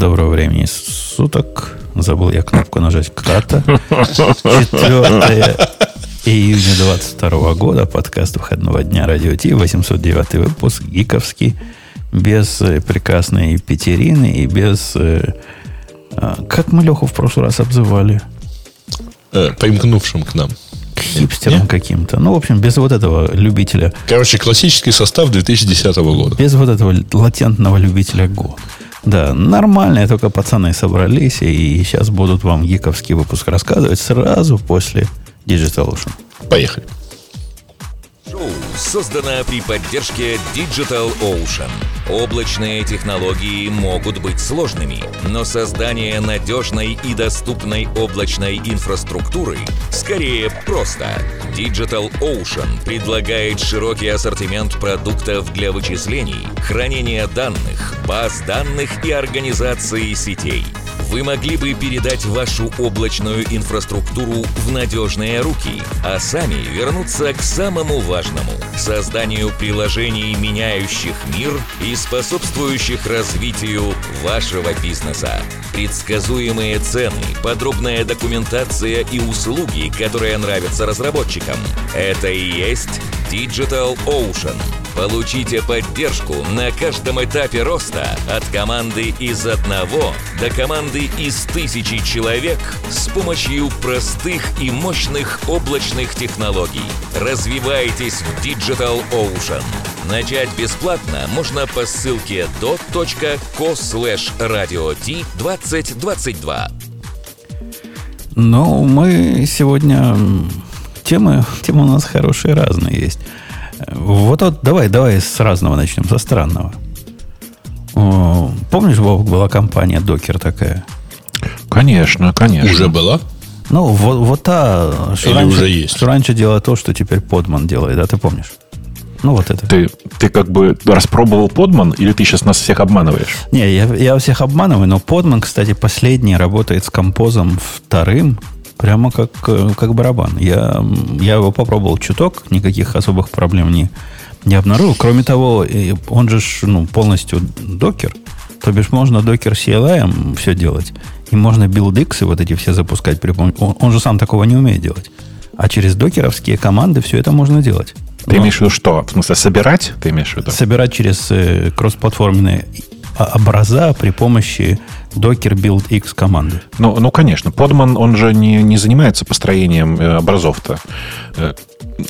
Доброго времени суток. Забыл я кнопку нажать когда-то. 4 июня 22 года. Подкаст выходного дня Радио Ти. 809 выпуск. Гиковский. Без э, прекрасной Петерины и без... Э, а, как мы Леху в прошлый раз обзывали? Э, примкнувшим к нам. К хипстерам каким-то. Ну, в общем, без вот этого любителя. Короче, классический состав 2010 года. Без вот этого латентного любителя Го. Да, нормально, только пацаны собрались, и сейчас будут вам гиковский выпуск рассказывать сразу после Digital Ocean. Поехали. Шоу создано при поддержке Digital Ocean. Облачные технологии могут быть сложными, но создание надежной и доступной облачной инфраструктуры скорее просто. Digital Ocean предлагает широкий ассортимент продуктов для вычислений, хранения данных, баз данных и организации сетей – вы могли бы передать вашу облачную инфраструктуру в надежные руки, а сами вернуться к самому важному – созданию приложений, меняющих мир и способствующих развитию вашего бизнеса. Предсказуемые цены, подробная документация и услуги, которые нравятся разработчикам – это и есть Digital Ocean – Получите поддержку на каждом этапе роста от команды из одного до команды из тысячи человек с помощью простых и мощных облачных технологий. Развивайтесь в Digital Ocean. Начать бесплатно можно по ссылке dot.co slash radio 2022. Ну, мы сегодня... Темы, темы у нас хорошие, разные есть. Вот, вот давай, давай с разного начнем, со странного. О, помнишь, Вовк, была компания Докер такая? Конечно, конечно. Уже была? Ну, вот, вот та, что, Или раньше, уже есть? что раньше делала то, что теперь Подман делает, да, ты помнишь? Ну, вот это. Ты, ты как бы распробовал Подман, или ты сейчас нас всех обманываешь? Не, я, я всех обманываю, но Подман, кстати, последний работает с композом вторым, Прямо как, э, как барабан. Я, я его попробовал чуток, никаких особых проблем не, не обнаружил. Кроме того, он же ну, полностью докер. То бишь можно докер CLI все делать. И можно билдиксы вот эти все запускать при помощи... Он, он же сам такого не умеет делать. А через докеровские команды все это можно делать. Ты Но... имеешь в виду что? В смысле, собирать? Ты имеешь в виду? Собирать через э, кроссплатформенные образа при помощи Docker Build X команды. Ну, ну, конечно. Подман, он же не, не занимается построением э, образов-то. Э,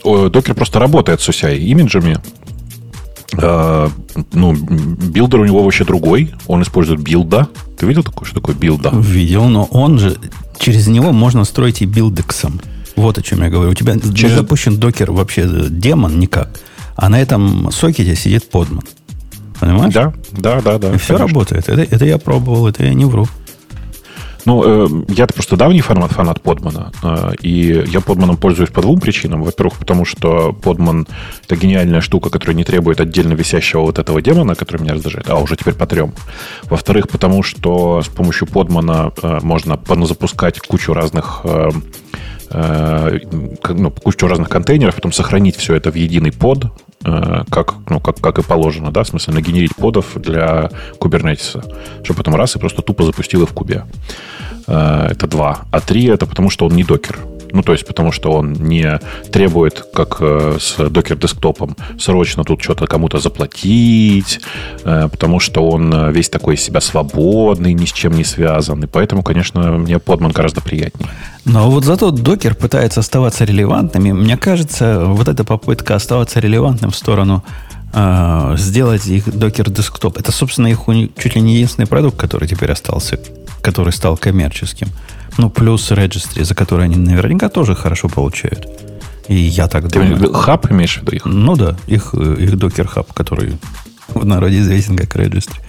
Docker просто работает с OCI- image ами. Э, ну, builder у него вообще другой. Он использует Buildah. Ты видел такое, что такое Buildah? Видел, но он же... Через него можно строить и buildx ом. Вот о чем я говорю. У тебя Через... не запущен Docker вообще daemon никак. А на этом сокете сидит Podman. Понимаешь? Да, да, да, да. И все работает. Это, это я пробовал, это я не вру. Ну, э, я-то просто давний фанат, фанат Подмана. Э, и я Подманом пользуюсь по двум причинам. Во-первых, потому что Подман — это гениальная штука, которая не требует отдельно висящего вот этого демона, который меня раздражает, а уже теперь по трем. Во-вторых, потому что с помощью Подмана э, можно запускать кучу разных э, э, ну, кучу разных контейнеров, потом сохранить все это в единый под, как, ну, как, как и положено, да, в смысле нагенерить подов для кубернетиса, чтобы потом раз и просто тупо запустил в кубе. Э, это два. А три это потому, что он не докер. Ну, то есть, потому что он не требует, как э, с Docker десктопом, срочно тут что-то кому-то заплатить, э, потому что он э, весь такой из себя свободный, ни с чем не связан. И поэтому, конечно, мне подман гораздо приятнее. Но вот зато Docker пытается оставаться релевантным. И мне кажется, вот эта попытка оставаться релевантным в сторону э, сделать их Docker десктоп. Это, собственно, их чуть ли не единственный продукт, который теперь остался, который стал коммерческим. Ну, плюс registry, за который они наверняка тоже хорошо получают. И я так Ты думаю. Хаб имеешь в виду их? Ну да, их, их докер хаб, который в народе известен как registry.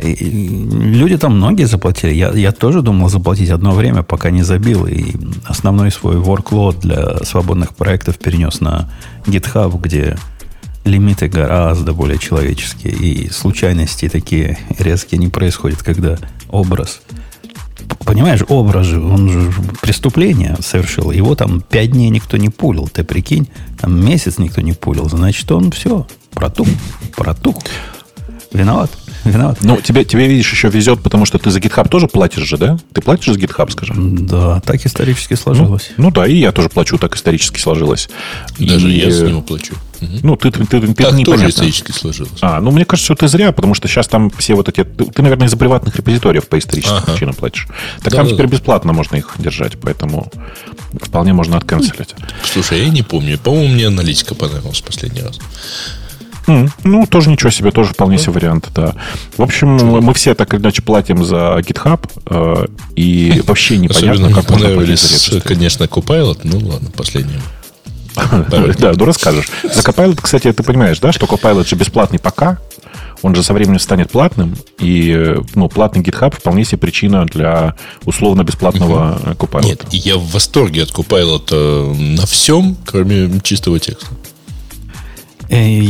И люди там многие заплатили. Я, я тоже думал заплатить одно время, пока не забил. И основной свой workload для свободных проектов перенес на GitHub, где лимиты гораздо более человеческие. И случайности такие резкие не происходят, когда образ понимаешь, образ же, он же преступление совершил. Его там пять дней никто не пулил. Ты прикинь, там месяц никто не пулил. Значит, он все, протух, протух. Виноват. Виноват. Ну, тебе, тебе, видишь, еще везет, потому что ты за GitHub тоже платишь же, да? Ты платишь за GitHub, скажем? Да, так исторически сложилось. Ну, ну да, и я тоже плачу, так исторически сложилось. Даже и, я за него плачу. Ну, ты, ты, ты, ты так непонятно. тоже исторически сложилось. А, ну, мне кажется, что ты зря, потому что сейчас там все вот эти... Ты, ты, наверное, из-за приватных репозиториев по историческим Ага. причинам платишь. Так Да, там да, теперь да. бесплатно можно их держать, поэтому вполне можно отканцелить. Слушай, я не помню. По-моему, мне аналитика понравилась в последний раз. М, Ну, тоже ничего себе, тоже вполне себе вариант, да. В общем, мы все так или иначе платим за GitHub, э, и вообще непонятно, Особенно как можно понравились, конечно, Copilot. Ну ладно, последнее. Да, ну расскажешь. За Copilot, кстати, ты понимаешь, да, что Copilot же бесплатный пока, он же со временем станет платным, и ну, платный GitHub вполне себе причина для условно-бесплатного э, Copilot. Нет, я в восторге от Copilot э, на всем, кроме чистого текста. Э,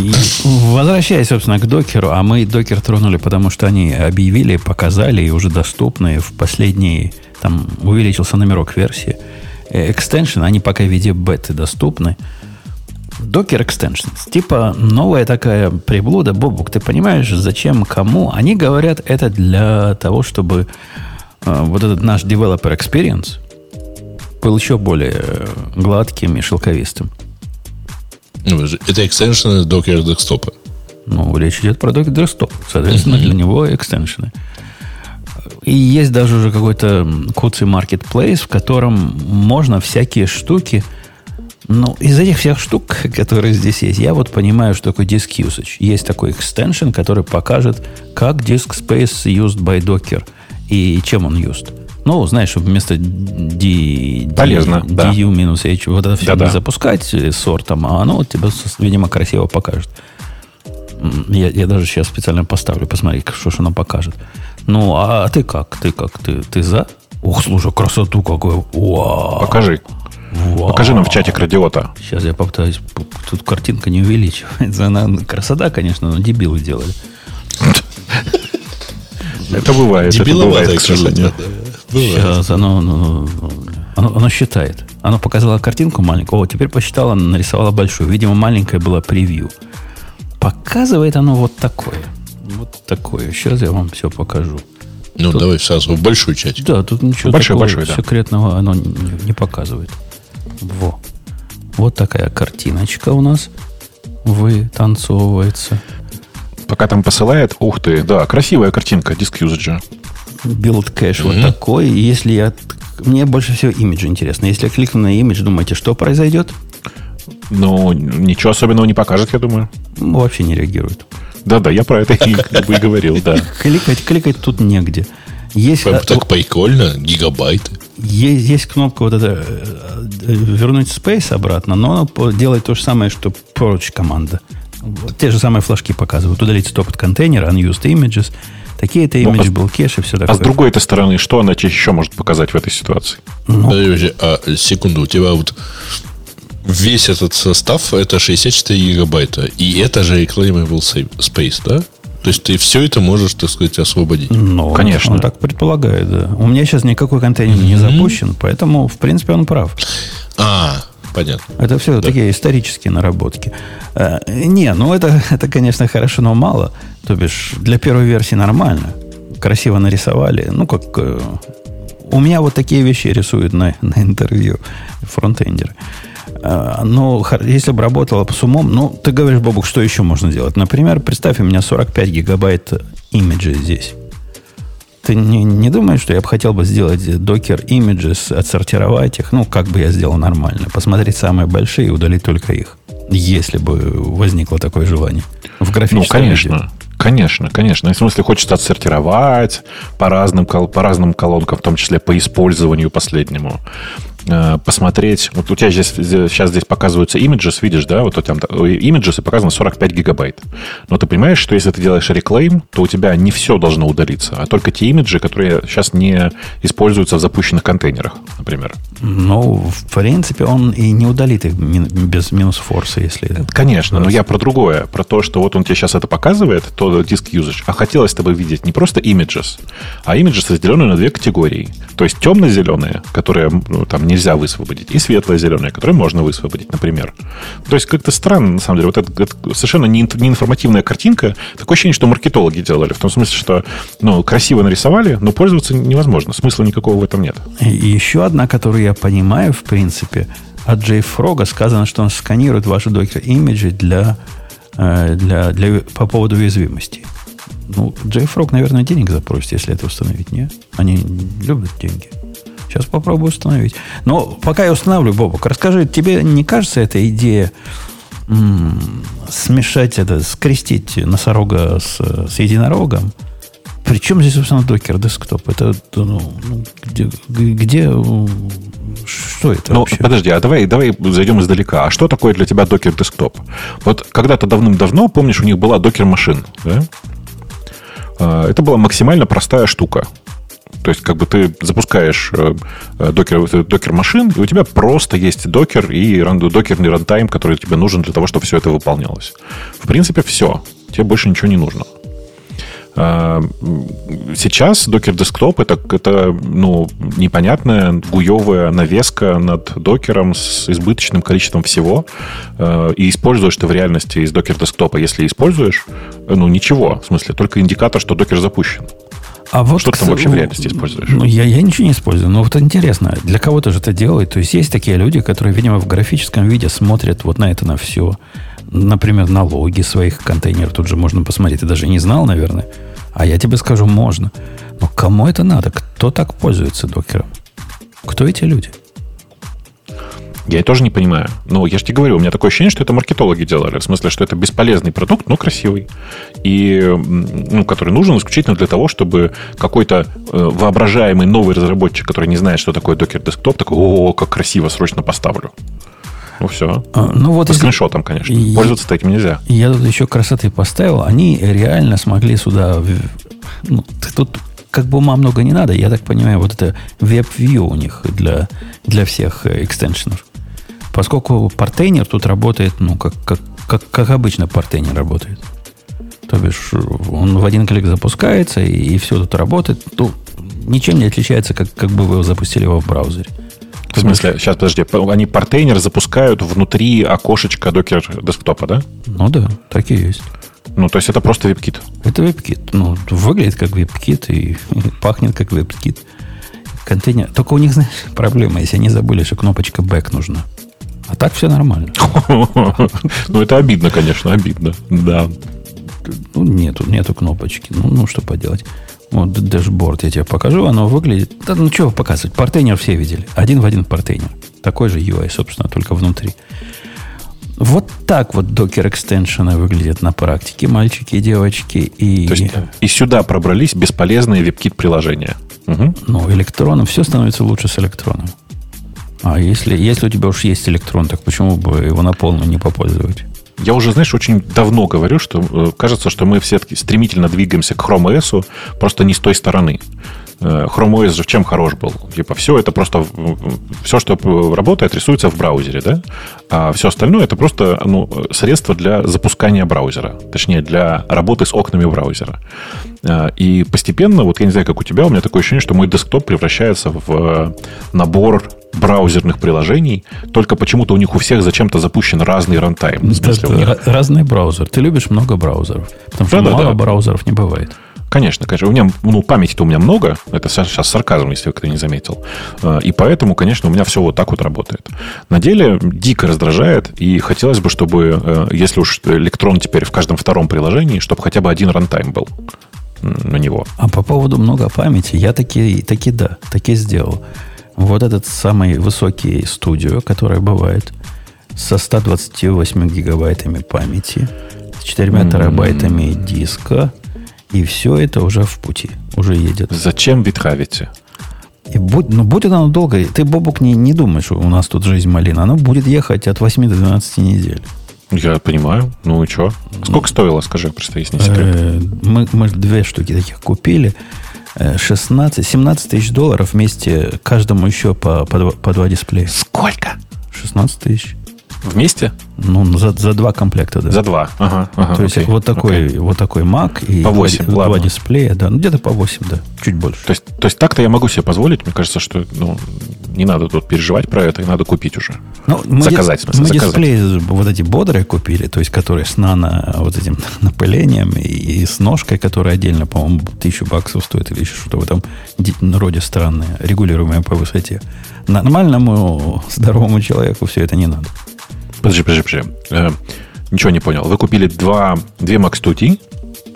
Возвращаясь, собственно, к докеру, а мы докер тронули, потому что они объявили, показали и уже доступны в последние, там увеличился номерок версии. Э, Extension, они пока в виде беты доступны. Docker Extensions. Типа новая такая приблуда. Бобук, ты понимаешь, зачем, кому? Они говорят, это для того, чтобы э, вот этот наш developer experience был еще более э, гладким и шелковистым. Ну, Это экстеншн Docker десктопа. Ну, речь идет про Docker Desktop. Соответственно, для него экстеншены. И есть даже уже какой-то куцый marketplace, в котором можно всякие штуки... Ну, из этих всех штук, которые здесь есть, я вот понимаю, что такое disk usage. Есть такой экстеншн, который покажет, как disk space used by Docker и чем он used. Ну, знаешь, чтобы вместо D, D- Полезно, да. DU минус H вот это все Да-да. не запускать э, сортом, а оно вот тебе, видимо, красиво покажет. Я, я даже сейчас специально поставлю, посмотри, что ж оно покажет. Ну, а ты как? Ты как? Ты, ты за? Ух, слушай, красоту какую. Вау. Покажи. Вау. Покажи нам в чате радиота. Сейчас я попытаюсь. Тут картинка не увеличивается. Она красота, конечно, но дебилы делали. Это бывает, это бывает, Дебиловатая к сожалению. Бывает. Сейчас оно, ну, оно, оно считает. Оно показало картинку маленькую. О, теперь посчитала, нарисовала большую. Видимо, маленькая была превью. Показывает оно вот такое. Вот такое. Сейчас я вам все покажу. Ну, давай сразу в большой чатик. Да, тут ничего Большой, такого большой, да. секретного оно не, не показывает. Во. Вот такая картиночка у нас вытанцовывается. Пока там посылает, ух ты, да, красивая картинка диск юзаджа. Билд кэш вот такой. И Если я... Мне больше всего имидж интересно. Если я кликну на имидж, думаете, что произойдет? Ну, ничего особенного не покажет, я думаю. Вообще не реагирует. Да-да, я про это и говорил, да. Кликать, кликать тут негде. Есть, Прям а, Так прикольно, гигабайты. есть, есть кнопка вот эта э, э, вернуть space обратно, но она делает то же самое, что protch команда. Вот те же самые флажки показывают. Удалить стоп от контейнера, unused images. Такие-то Ну, image а- был кеш и все такое. А с другой этой стороны, что она тебе еще может показать в этой ситуации? Подожди, подожди, а секунду, у тебя вот весь этот состав это 64 гигабайта. И это же reclaimable space, да? То есть ты все это можешь, так сказать, освободить. Ну, Конечно. Он так предполагает, да. У меня сейчас никакой контейнер не запущен, поэтому, в принципе, он прав. А, понятно. Это все такие исторические наработки. Э, не, ну это, это, конечно, хорошо, но мало. То бишь, для первой версии нормально. Красиво нарисовали. Ну, как... э, у меня вот такие вещи рисуют на, на интервью фронтендеры. Э, но хор- если бы работало с умом, ну, ты говоришь, Бобук, что еще можно делать? Например, представь, у меня 45 гигабайт имиджа здесь. Ты не, не думаешь, что я бы хотел бы сделать докер images, отсортировать их, ну, как бы я сделал нормально, посмотреть самые большие и удалить только их, если бы возникло такое желание в Ну, графическом виде. конечно. Конечно, конечно. В смысле, хочется отсортировать по разным, по разным колонкам, в том числе по использованию последнему. Э, Посмотреть. Вот у тебя здесь, сейчас здесь показываются images, видишь, да? Вот у тебя там images и показано 45 гигабайт. Но ты понимаешь, что если ты делаешь реклейм, то у тебя не все должно удалиться, а только те имиджи, которые сейчас не используются в запущенных контейнерах, например. Ну, в принципе, он и не удалит их без минус форса, если... Конечно, но я про другое. Про то, что вот он тебе сейчас это показывает, то диск usage. А хотелось бы видеть не просто images, а images разделенные на две категории. То есть темно-зеленые, которые ну, там нельзя высвободить, и светлое зеленое, которое можно высвободить, например. То есть как-то странно, на самом деле. Вот это, это совершенно не, не информативная картинка. Такое ощущение, что маркетологи делали. В том смысле, что ну, красиво нарисовали, но пользоваться невозможно. Смысла никакого в этом нет. И еще одна, которую я понимаю, в принципе, от JFrog сказано, что он сканирует ваши докер-имиджи для, э, для, для, по поводу уязвимости. Ну, JFrog, наверное, денег запросит, если это установить, не? Они любят деньги. Сейчас попробую установить. Но пока я устанавливаю, Бобок, расскажи, тебе не кажется эта идея м- смешать это, скрестить носорога с, с единорогом? Причем здесь, собственно, докер десктоп? Это ну, ну где, где что это ну, вообще? Подожди, а давай, давай зайдем издалека. А что такое для тебя докер десктоп? Вот когда-то давным-давно, помнишь, у них была докер машин, да? А, это была максимально простая штука. То есть, как бы ты запускаешь э, докер, докер машин, и у тебя просто есть докер и докерный рантайм, который тебе нужен для того, чтобы все это выполнялось. В принципе, все. Тебе больше ничего не нужно. А, сейчас Docker Desktop это, это ну, непонятная гуевая навеска над докером с избыточным количеством всего. А, и используешь ты в реальности из Docker Desktop. Если используешь, ну ничего, в смысле, только индикатор, что докер запущен. А вот, что ты там вообще в реальности используешь? Ну, я, я ничего не использую. Но вот интересно, для кого-то же это делает. То есть есть такие люди, которые, видимо, в графическом виде смотрят вот на это, на все например, налоги своих контейнеров. Тут же можно посмотреть. Ты даже не знал, наверное. А я тебе скажу, можно. Но кому это надо? Кто так пользуется докером? Кто эти люди? Я тоже не понимаю. Но я же тебе говорю, у меня такое ощущение, что это маркетологи делали. В смысле, что это бесполезный продукт, но красивый. И, ну, который нужен исключительно для того, чтобы какой-то э, воображаемый новый разработчик, который не знает, что такое докер десктоп, такой, о, как красиво, срочно поставлю. Ну, все. А, ну, вот По скриншотам, конечно. И, Пользоваться этим нельзя. Я тут еще красоты поставил. Они реально смогли сюда... Ну, тут как бы ума много не надо. Я так понимаю, вот это WebView у них для, для всех э, экстеншенов. Поскольку портейнер тут работает, ну, как, как, как, как обычно портейнер работает. То бишь, он в один клик запускается, и, и все тут работает. Ну, ничем не отличается, как, как бы вы запустили его в браузере. В смысле, сейчас, подожди, они портейнер запускают внутри окошечка докер десктопа, да? Ну да, так и есть. Ну, то есть это просто WebKit. Это WebKit. Ну, выглядит как WebKit и пахнет как WebKit. Контейнер. Только у них, знаешь, проблема, если они забыли, что кнопочка back нужна. А так все нормально. Ну, это обидно, конечно, обидно. Да. Ну, нету, нету кнопочки. Ну, ну, что поделать. Вот дэшборд я тебе покажу, оно выглядит... Да, ну, что показывать? Портейнер все видели. Один в один портейнер. Такой же UI, собственно, только внутри. Вот так вот докер экстеншены выглядят на практике, мальчики и девочки. И... То есть и сюда пробрались бесполезные WebKit приложения. Угу. Ну, электроном. Все становится лучше с электроном. А если, если у тебя уж есть электрон, так почему бы его на полную не попользовать? Я уже, знаешь, очень давно говорю, что э, кажется, что мы все-таки стремительно двигаемся к Chrome OS, просто не с той стороны. Э, Chrome OS же в чем хорош был? Типа все это просто... Все, что работает, рисуется в браузере, да? А все остальное это просто ну, средство для запускания браузера. Точнее, для работы с окнами браузера. Э, и постепенно, вот я не знаю, как у тебя, у меня такое ощущение, что мой десктоп превращается в набор браузерных приложений, только почему-то у них у всех зачем-то запущен разный рантайм. Да, них... Разный браузер. Ты любишь много браузеров. Потому что да, мало да. браузеров не бывает. Конечно, конечно. У меня, ну, памяти-то у меня много. Это сейчас сарказм, если кто не заметил. А, и поэтому, конечно, у меня все вот так вот работает. На деле дико раздражает. И хотелось бы, чтобы, э, если уж электрон теперь в каждом втором приложении, чтобы хотя бы один рантайм был на него. А по поводу много памяти, я таки, таки да, таки сделал вот этот самый высокий студио, который бывает, со 128 гигабайтами памяти, с 4 mm-hmm. терабайтами диска, и все это уже в пути, уже едет. Зачем ветхавите? И будь, ну, будет оно долго. Ты, Бобук, не, не думаешь, у нас тут жизнь малина. Оно будет ехать от 8 до 12 недель. Я понимаю. Ну и что? Сколько стоило, скажи, просто если не секрет. Э, мы, мы две штуки таких купили. 16, 17 тысяч долларов вместе каждому еще по, по, по два дисплея. Сколько? 16 тысяч. Вместе? Ну, за, за два комплекта, да. За два. Ага, ага, То есть окей, вот такой, окей. вот такой Mac и по 8, два, два дисплея, да. Ну, где-то по 8, да. Чуть больше. То есть, то есть так-то я могу себе позволить. Мне кажется, что ну, Не надо тут переживать про это, и надо купить уже. Ну, мы заказать, дис- смысле, мы заказать. дисплеи вот эти бодрые купили, то есть которые с нано вот этим напылением и, и с ножкой, которая отдельно, по-моему, тысячу баксов стоит или еще что-то в этом роде странное, регулируемое по высоте. Нормальному здоровому человеку все это не надо. Подожди, подожди, подожди. Э, ничего не понял. Вы купили два, две Max 2T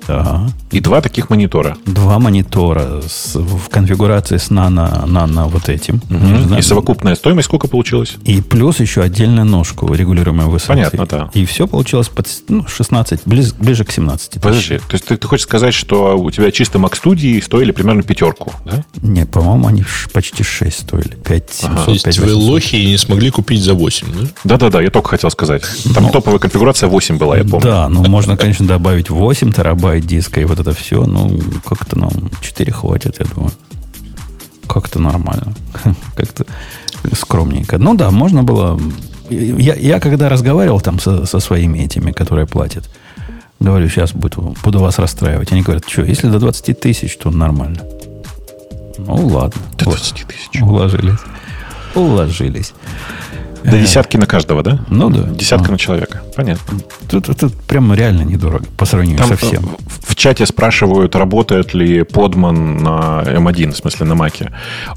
Ага. и два таких монитора. Два монитора с- в конфигурации с нано, нано вот этим. Не знаю. И совокупная стоимость сколько получилась? И плюс еще отдельную ножку, регулируемой высоты. Понятно, да. И все получилось под ну, 16, близ- ближе к 17 тысяч. Подожди, то есть ты, ты хочешь сказать, что у тебя чисто Mac студии стоили примерно пятерку, да? Не, по-моему, они почти 6 стоили. 5 700, То есть 5 вы 800. лохи и не смогли купить за 8, да? Да-да-да, я только хотел сказать. Там топовая конфигурация 8 была, я помню. Да, ну можно, конечно, добавить 8 терабайт диска и вот это все. Ну, как-то нам 4 хватит, я думаю. Как-то нормально. Как-то скромненько. Ну да, можно было... Я, я когда разговаривал там со, со своими этими, которые платят, говорю, сейчас буду, буду вас расстраивать. Они говорят, что, если до 20 тысяч, то нормально. Ну, ладно. До Вот. 20 тысяч. Уложились. Уложились. До десятки на каждого, да? Ну да. Десятка А. на человека. Понятно. Тут, тут, тут прям реально недорого по сравнению Там со всем. в, в чате спрашивают, работает ли подман на M1, в смысле на Маке.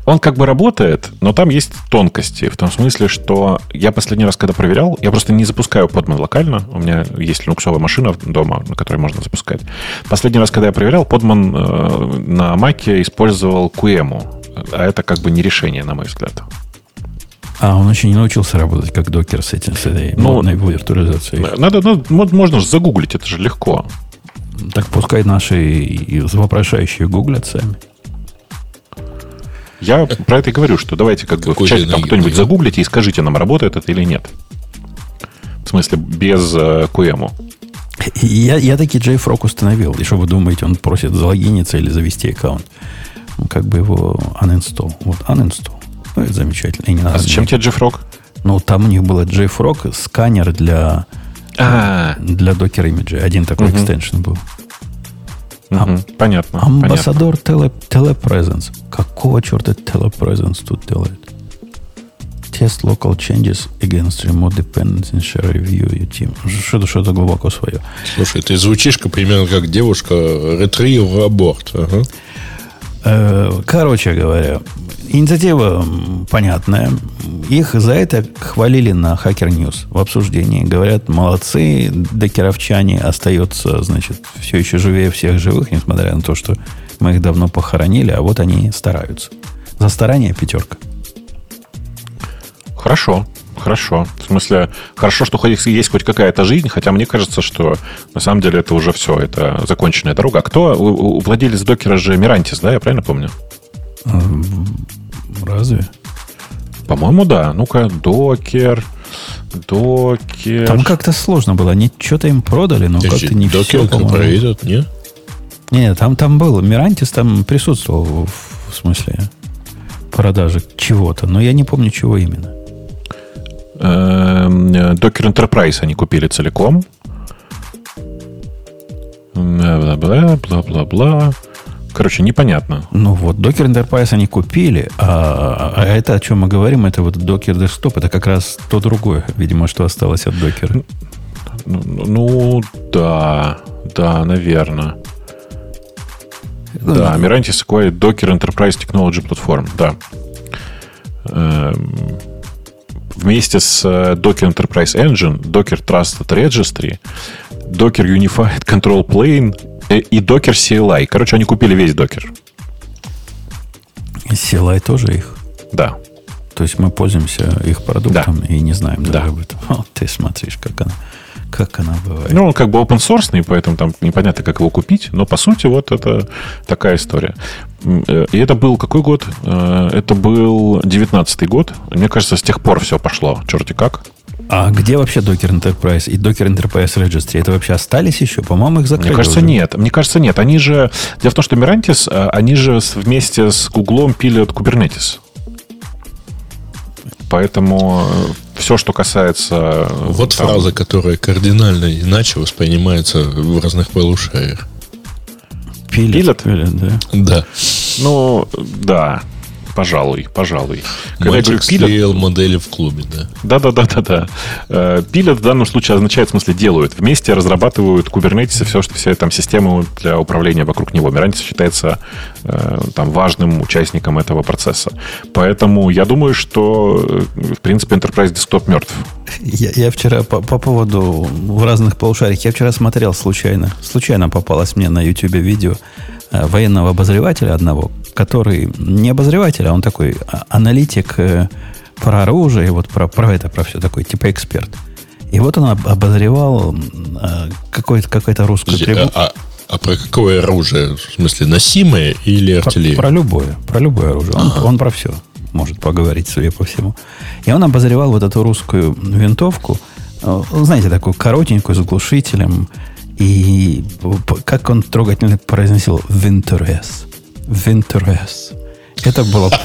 Он как бы работает, но там есть тонкости. В том смысле, что я последний раз, когда проверял, я просто не запускаю подман локально. У меня есть линуксовая машина дома, на которой можно запускать. Последний раз, когда я проверял, подман э, на Маке использовал QEMU. А это как бы не решение, на мой взгляд. А он еще не научился работать как докер с, этим, с этой Ну, модной виртуализацией. Надо, надо- мод- можно же загуглить, это же легко. Так пускай наши вопрошающие гуглят сами. Я про это и говорю, что давайте как бы в Какой чате там кто-нибудь загуглите и скажите нам, работает это или нет. В смысле, без э, QEMU. Я, я таки JFrog установил. И что вы думаете, он просит залогиниться или завести аккаунт? Ну, Как бы его uninstall. Вот, uninstall. Ну, это замечательно. И не надо А зачем мне- тебе JFrog? Ну, там у них был JFrog, сканер для, А, для докер имиджа. Один такой Мгм. экстеншн был. мгм, понятно. понятно. Амбассадор теле, телепрезенс. Какого черта телепрезенс тут делает? Test local changes against remote dependency and share review your team. Что-то, что-то глубоко свое. Слушай, ты звучишь примерно как девушка ретривер аборт. Ага. Э, Короче говоря, инициатива понятная. Их за это хвалили на Hacker News в обсуждении. Говорят, молодцы, докеровчане остаются, значит, все еще живее всех живых, несмотря на то, что мы их давно похоронили, а вот они стараются. За старание пятерка. Хорошо, хорошо. В смысле, хорошо, что хоть есть хоть какая-то жизнь, хотя мне кажется, что на самом деле это уже все, это законченная дорога. А кто? У, владелец докера же Мирантис, да, я правильно помню? Разве? По-моему, да. Ну-ка, докер, докер. Там как-то сложно было. Они что-то им продали, но как-то не Докер все, по-моему. Incorporated, нет? Не, не, там, там был. Мирантис там присутствовал в, в смысле продажи чего-то, но я не помню, чего именно. Эм, Docker Enterprise они купили целиком. Бла-бла-бла, бла-бла-бла. Короче, непонятно. Ну вот, Docker Enterprise они купили, а, а это, о чем мы говорим, это вот Docker Desktop, это как раз то другое, видимо, что осталось от Docker. Ну, ну, да, да, наверное. Да, Mirantis acquired Docker Enterprise Technology Platform, да. Эм, Вместе с э, Docker Enterprise Engine, Docker Trusted Registry, Docker Unified Control Plane э, и Docker CLI. Короче, они купили весь Docker. И CLI тоже их. Да. То есть мы пользуемся их продуктом и не знаем Да. даже об этом. Вот ты смотришь, как она, как она бывает. Ну, он как бы open source, поэтому там непонятно, как его купить. Но по сути, вот это такая история. Э, И это был какой год? Э, Это был 19 год. Мне кажется, с тех пор все пошло. Черти как. А где вообще Docker Enterprise и Docker Enterprise Registry? Это вообще остались еще? По-моему, их закрыли Мне кажется, уже. нет. Мне кажется, нет. Они же... Дело в том, что Mirantis, э, они же вместе с Гуглом пилят Kubernetes. Поэтому все, что касается... э, Вот там, фраза, которая кардинально иначе воспринимается в разных полушариях. Пилят, Пилят? пилят, да. Да. Ну, да. Пожалуй, пожалуй. Когда я говорю Мальчик пилят, склеил модели в клубе, да. да, да, да, да, да. Э, Пилят в данном случае означает, в смысле, делают. Вместе разрабатывают Kubernetes и все, что вся там система для управления вокруг него. Миранtis считается э, там важным участником этого процесса. Поэтому я думаю, что, э, в принципе, Enterprise Desktop мертв. Я, я вчера по, по поводу в разных полушариях, я вчера смотрел случайно, случайно попалось мне на YouTube видео военного обозревателя одного, который не обозреватель, а он такой а, аналитик э, про оружие, вот про, про это, про все такой, типа эксперт. И вот он об- обозревал э, какой-то, какую-то русскую Подожди, трибу- а, а- про какое оружие? В смысле, носимое или Про, артиллерия? про любое, про любое оружие. Он, он про все может поговорить, судя по всему. И он обозревал вот эту русскую винтовку, э, знаете, такую коротенькую, с глушителем, и как он трогательно произносил «Винтерес». «Винтерес». Это было...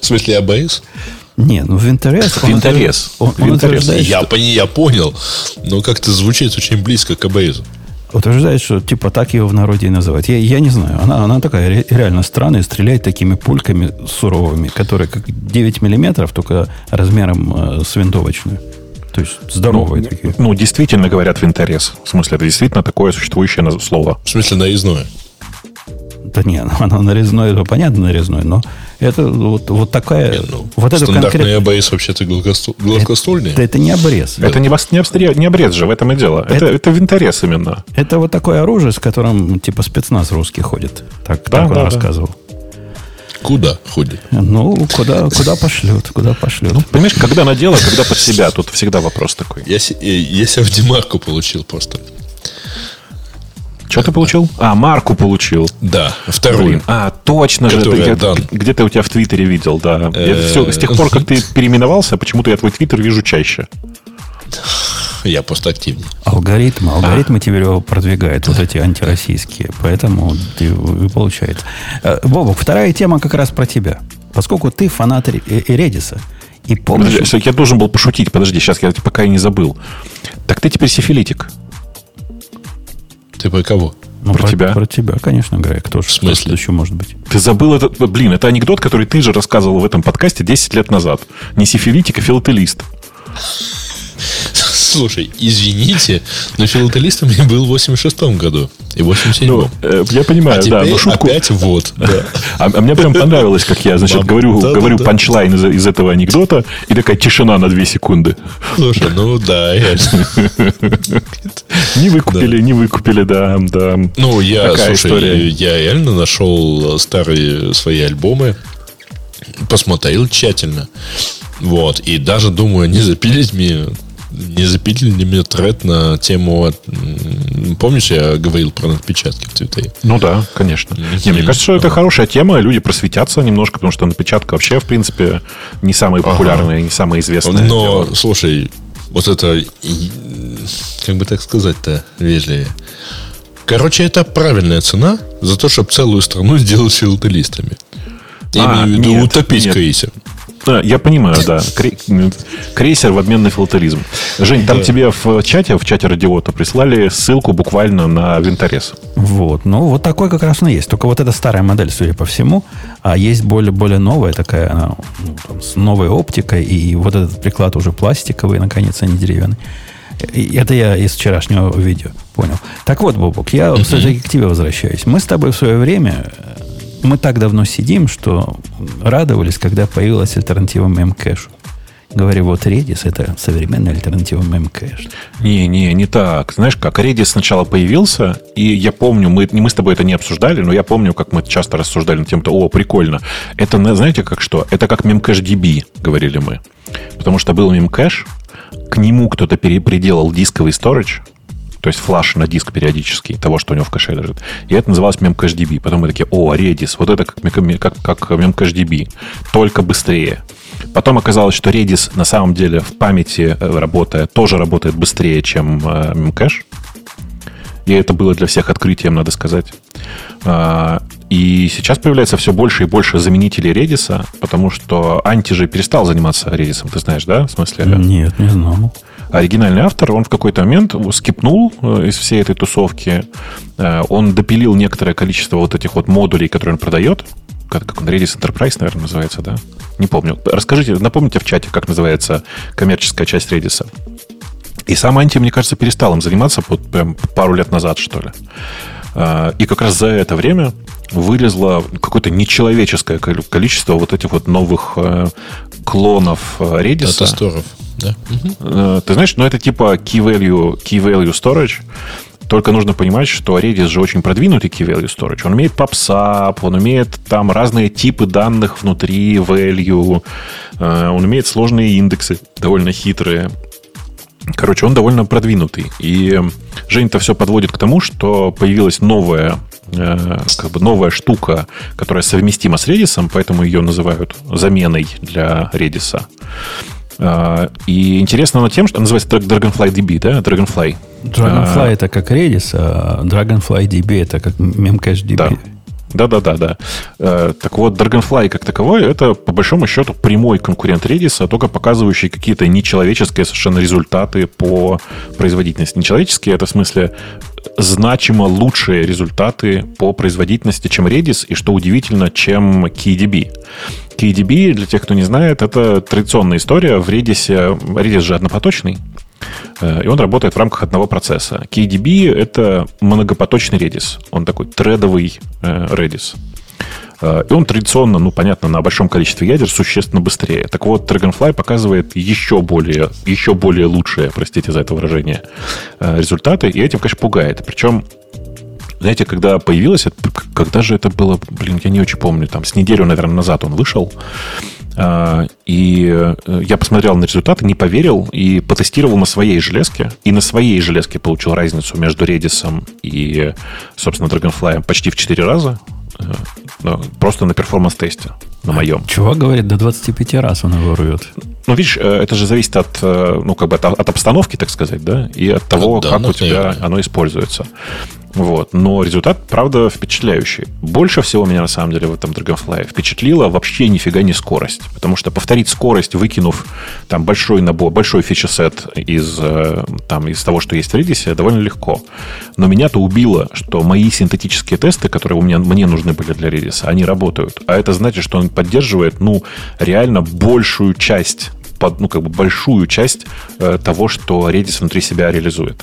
В смысле, АБС? Не, ну Он, он Винторез. утверждает, Я, что- я понял, но как-то звучит очень близко к АБС. утверждает, что типа так его в народе и называют. Я, я не знаю. Она, она такая ре- реально странная, стреляет такими пульками суровыми, которые как 9 миллиметров, только размером э, с винтовочную. То есть здоровые такие. Ну, действительно говорят винторез. В смысле, это действительно такое существующее слово. В смысле, наездное. Да не, ну, оно нарезное, это понятно нарезное, но это вот, вот такая... Не, ну, вот это стандартный конкретно... АБС вообще-то гладкосту- гладкостольный. Это, это не обрез. Это не, не, обстре- не обрез же, в этом и дело. Это, Это- это винторез именно. Это вот такое оружие, с которым типа спецназ русский ходит. Так, Да, так он да, да. рассказывал. Куда ходит? Ну, куда, куда пошлют, куда пошлют. Ну, понимаешь, когда на дело, когда под себя. Тут всегда вопрос такой. Я, э, я себя в демарку получил просто. Что ты получил? А, марку получил. Да, вторую. Блин, а, точно же. Где-то у тебя в Твиттере видел, да. Я Э, с тех пор, как ты переименовался, почему-то я твой Твиттер вижу чаще. Я просто активнее. Алгоритмы, алгоритмы теперь его продвигают, вот эти антироссийские. Поэтому ты, и получается. Э, Бобок, вторая тема как раз про тебя. Поскольку ты фанат э, Редиса. И помнишь... Подожди, я должен был пошутить. Подожди, сейчас я пока и не забыл. Так ты теперь сифилитик. Ты про кого? ну, про тебя? Про тебя, конечно, Грег. Кто же В смысле? еще может быть? Ты забыл этот... Блин, это анекдот, который ты же рассказывал в этом подкасте 10 лет назад. Не сифилитик, а филателист. Слушай, извините, но филателистом я был в 86-м году и в 87-м. Ну, э, я понимаю, а да, теперь но шутку... опять вот. Да. А, а мне прям понравилось, как я, значит, Мам, говорю, да-да-да. говорю панчлайн из, из этого анекдота, и такая тишина на 2 секунды. Слушай, ну да, реально. Не выкупили, не выкупили, да, да. Ну, я, Такая слушай, история. я реально нашел старые свои альбомы, посмотрел тщательно. Вот. И даже думаю, не запилить мне не запилили ли мне тред на тему... Помнишь, я говорил про надпечатки в Твиттере? Ну да, конечно. Не, мне кажется, что это хорошая тема, люди просветятся немножко, потому что напечатка вообще, в принципе, не самая популярная, не самая известная. Но, дело. слушай, вот это... Как бы так сказать-то вежливее. Короче, это правильная цена за то, чтобы целую страну сделать филателистами. Я А, имею в виду нет, утопить нет. крейсер. А, я понимаю, да. Кре- Крейсер в обмен на филателизм. Жень, там тебе в чате, в чате радиота прислали ссылку буквально на винторез. Вот. Ну, вот такой как раз он и есть. Только вот эта старая модель, судя по всему, а есть более, более новая такая, она, ну, там, с новой оптикой, и вот этот приклад уже пластиковый, наконец, а не деревянный. И это я из вчерашнего видео понял. Так вот, Бобок, я все-таки к тебе возвращаюсь. Мы с тобой в свое время, э, мы так давно сидим, что радовались, когда появилась альтернатива мемкэшу. Говорю, вот Redis это современная альтернатива мемкэш. Не, не, не так. Знаешь как, Redis сначала появился, и я помню, мы, мы с тобой это не обсуждали, но я помню, как мы часто рассуждали на тем, что, о, прикольно. Это, на- знаете, как что? Это как мемкэш DB, говорили мы. Потому что был мемкэш, к нему кто-то пере- приделал дисковый storage, то есть флаш на диск периодически того, что у него в кэше лежит. И это называлось memcached.db. Потом мы такие, о, Redis, вот это как, как, как memcached.db, только быстрее. Потом оказалось, что Redis на самом деле в памяти э, работая, тоже работает быстрее, чем э, memcache. И это было для всех открытием, надо сказать. А, И сейчас появляется все больше и больше заменителей Redis, потому что Анти же перестал заниматься Redis, ты знаешь, да? В смысле, Нет, не знал. Оригинальный автор, он в какой-то момент скипнул э, из всей этой тусовки. Э, Он допилил некоторое количество вот этих вот модулей, которые он продает, как, как он, Redis Enterprise, наверное, называется, да? Не помню. Расскажите, напомните в чате, как называется коммерческая часть Redis. И сам Анти, мне кажется, перестал им заниматься вот прям пару лет назад, что ли. А, и как раз за это время вылезло какое-то нечеловеческое количество вот этих вот новых э, клонов э, Redis. Дата-сторов, да? Угу. Ты знаешь, ну это типа key value, key value storage. Только нужно понимать, что Redis же очень продвинутый key value storage. Он умеет PubSub, он умеет там разные типы данных внутри value, он умеет сложные индексы, довольно хитрые. Короче, он довольно продвинутый. И Жень-то все подводит к тому, что появилась новая, э, как бы новая штука, которая совместима с Redis, поэтому ее называют заменой для Redis. Э, и интересно она тем, что называется Dragonfly DB, да? Dragonfly. Dragonfly а, это как Redis, а Dragonfly DB это как Memcache DB. Да. Да-да-да, да. Э, так вот, Dragonfly как таковой, это по большому счету прямой конкурент Redis, а только показывающий какие-то нечеловеческие совершенно результаты по производительности. Нечеловеческие, это в смысле значимо лучшие результаты по производительности, чем Redis, и что удивительно, чем KDB. KDB, для тех, кто не знает, это традиционная история. В Redis, Redis же однопоточный, Э, и он работает в рамках одного процесса. KDB — это многопоточный Redis. Он такой тредовый э, Redis. Э, и он традиционно, ну, понятно, на большом количестве ядер существенно быстрее. Так вот, Dragonfly показывает еще более, еще более лучшие, простите за это выражение, результаты. И этим, конечно, пугает. Причем знаете, когда появилось, когда же это было, блин, я не очень помню, там с неделю, наверное, назад он вышел, а, и э, я посмотрел на результаты, не поверил и потестировал на своей железке. И на своей железке получил разницу между Redis и, собственно, Dragonfly почти в 4 раза. Э, просто на performance -тесте, на моем. Чувак говорит, до 25 раз он его рвет. Ну, видишь, э, это же зависит от, ну, как бы от, от обстановки, так сказать, да, и от того, да, как у тебя оно используется. Вот. Но результат, правда, впечатляющий. Больше всего меня, на самом деле, в этом Dragonfly впечатлила вообще нифига не скорость. Потому что повторить скорость, выкинув там большой набор, большой фичесет из, э, там, из того, что есть в Redis, довольно легко. Но меня-то убило, что мои синтетические тесты, которые у меня, мне нужны были для Redis, они работают. А это значит, что он поддерживает, ну, реально большую часть ну, как бы большую часть э, того, что Redis внутри себя реализует.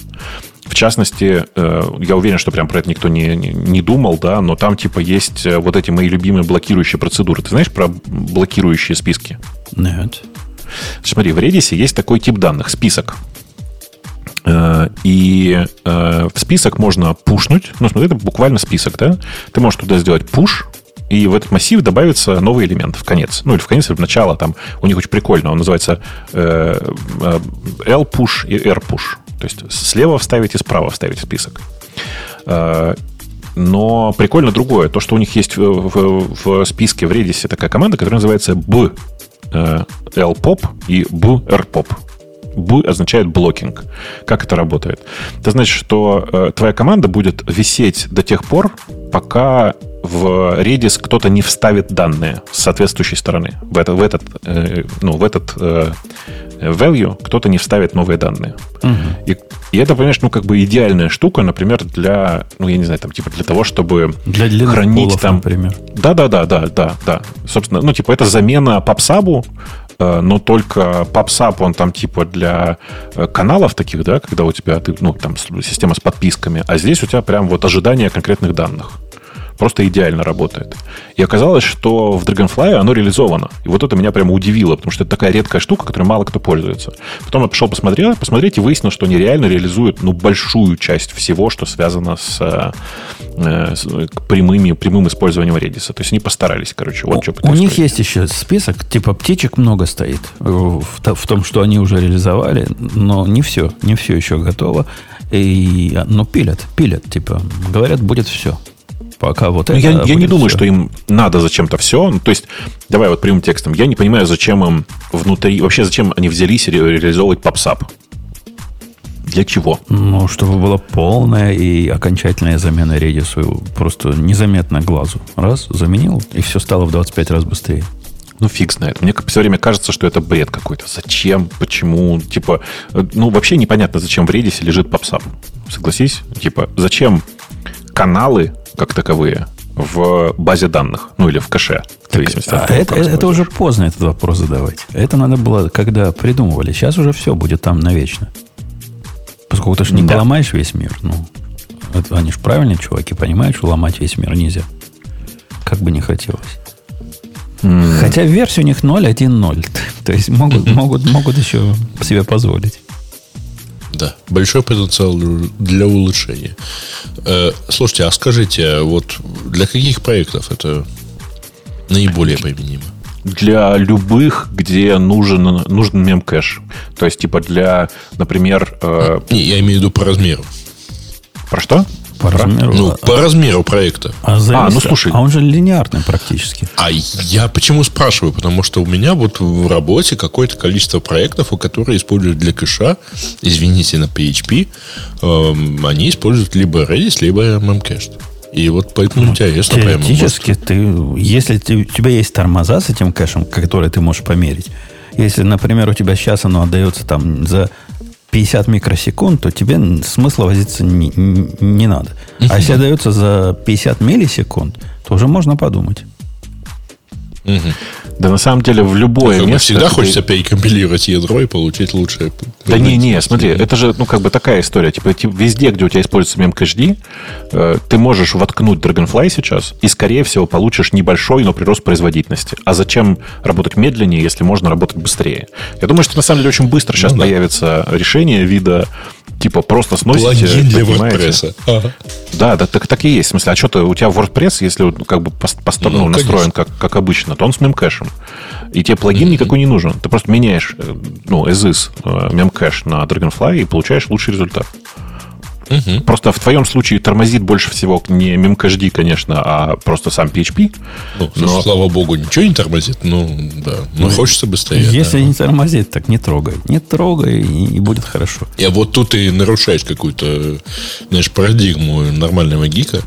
В частности, э, я уверен, что прям про это никто не, не, думал, да, но там типа есть э, вот эти мои любимые блокирующие процедуры. Ты знаешь про блокирующие списки? Нет. Смотри, в Redis есть такой тип данных, список. Э, и в список можно пушнуть. Ну, смотри, это буквально список, да? Ты можешь туда сделать пуш, и в этот массив добавится новый элемент в конец. Ну, или в конец, или в начало. Там у них очень прикольно. Он называется L-push и R-push. То есть слева вставить и справа вставить список. А, но прикольно другое. То, что у них есть в, в, в списке в Redis такая команда, которая называется B э, LPOP и BRPOP. B означает блокинг. Как это работает? Это значит, что э, твоя команда будет висеть до тех пор, пока в Redis кто-то не вставит данные с соответствующей стороны. В, это, в этот, э, ну, в этот э, value кто-то не вставит новые данные. Угу. И, и это, понимаешь, ну, как бы идеальная штука, например, для, ну, я не знаю, там, типа, для того, чтобы для хранить полов, там... например. Да, да, да, да, да, да. Собственно, ну, типа, это замена э, но только PubSub, он там типа для э, каналов таких, да, когда у тебя, ты, ну, там система с подписками, а здесь у тебя прям вот ожидание конкретных данных просто идеально работает. И оказалось, что в Dragonfly оно реализовано. И вот это меня прямо удивило, потому что это такая редкая штука, которой мало кто пользуется. Потом я пошел посмотрел, посмотреть и выяснил, что они реально реализуют ну, большую часть всего, что связано с, э, с прямыми, прямым использованием Redis. То есть они постарались, короче. Вот у, что у них есть еще список, типа птичек много стоит в, в том, что они уже реализовали, но не все, не все еще готово. И, но пилят, пилят, типа, говорят, будет все. Пока вот ну, это. Я, я не думаю, все. что им надо зачем-то все. Ну, то есть, давай вот прямым текстом. Я не понимаю, зачем им внутри. Вообще, зачем они взялись реализовывать попсап. Для чего? Ну, чтобы была полная и окончательная замена Redis. Просто незаметно глазу. Раз, заменил, и все стало в 25 раз быстрее. Ну, фиг знает. Мне все время кажется, что это бред какой-то. Зачем? Почему? Типа, э, ну, вообще непонятно, зачем в Redis лежит попсап. Согласись? Типа, зачем каналы как таковые в базе данных, ну или в кэше. от А того, это, это уже поздно этот вопрос задавать. Это надо было, когда придумывали. Сейчас уже все будет там навечно. Поскольку ты же не Да. поломаешь весь мир. Ну, это они же правильные чуваки, понимают, что ломать весь мир нельзя. Как бы не хотелось. Хотя версия у них 0.1.0. То есть могут, могут, могут еще себе позволить. Да, большой потенциал для улучшения. Э, слушайте, а скажите, вот для каких проектов это наиболее применимо? Для любых, где нужен, нужен мемкэш. То есть, типа, для, например, э, Не, я имею в виду по размеру. про что? По размеру. Ну, а, по размеру проекта. а зависит- ну, слушай. а он же линейный практически. А я почему спрашиваю? Потому что у меня вот в работе какое-то количество проектов, которые используют для кэша, извините, на PHP, эм, они используют либо Redis, либо Memcached. И вот поэтому интересно прямо. Ну, Теоретически, ты, если ты- у тебя есть тормоза с этим кэшем, которые ты можешь померить, если, например, у тебя сейчас оно отдается там за 50 микросекунд, то тебе смысла возиться не, не- не надо. А если отдается за 50 миллисекунд, то уже можно подумать. Да на самом деле в любое бы место... всегда хочется перекомпилировать ядро и получить лучшее. Да не, не, смотри, это же, ну, как бы такая история. Типа, ти- везде, где у тебя используется memcached, э, ты можешь воткнуть Dragonfly сейчас и, скорее всего, получишь небольшой, но прирост производительности. А зачем работать медленнее, если можно работать быстрее? Я думаю, что на самом деле очень быстро сейчас Ну да. появится решение вида, типа, просто сносите, Плагин для. WordPress. Ага. Да, да, так, так и есть. В смысле, а что ты, у тебя WordPress, если он как бы пос- поста- Ну, ну, настроен как, как обычно, то он с мемкэшем. И тебе плагин никакой не нужен. Ты просто меняешь, э, ну, as is, э, мемкэш на Dragonfly и получаешь лучший результат. Мгм. Просто в твоем случае тормозит больше всего не мемкэшди, конечно, а просто сам PHP. Ну, Но- слава богу, ничего не тормозит. Ну, да. Но хочется быстрее. если да. не тормозит, так не трогай. Не трогай, и, и будет хорошо. И вот тут ты нарушаешь какую-то, знаешь, парадигму нормального гика.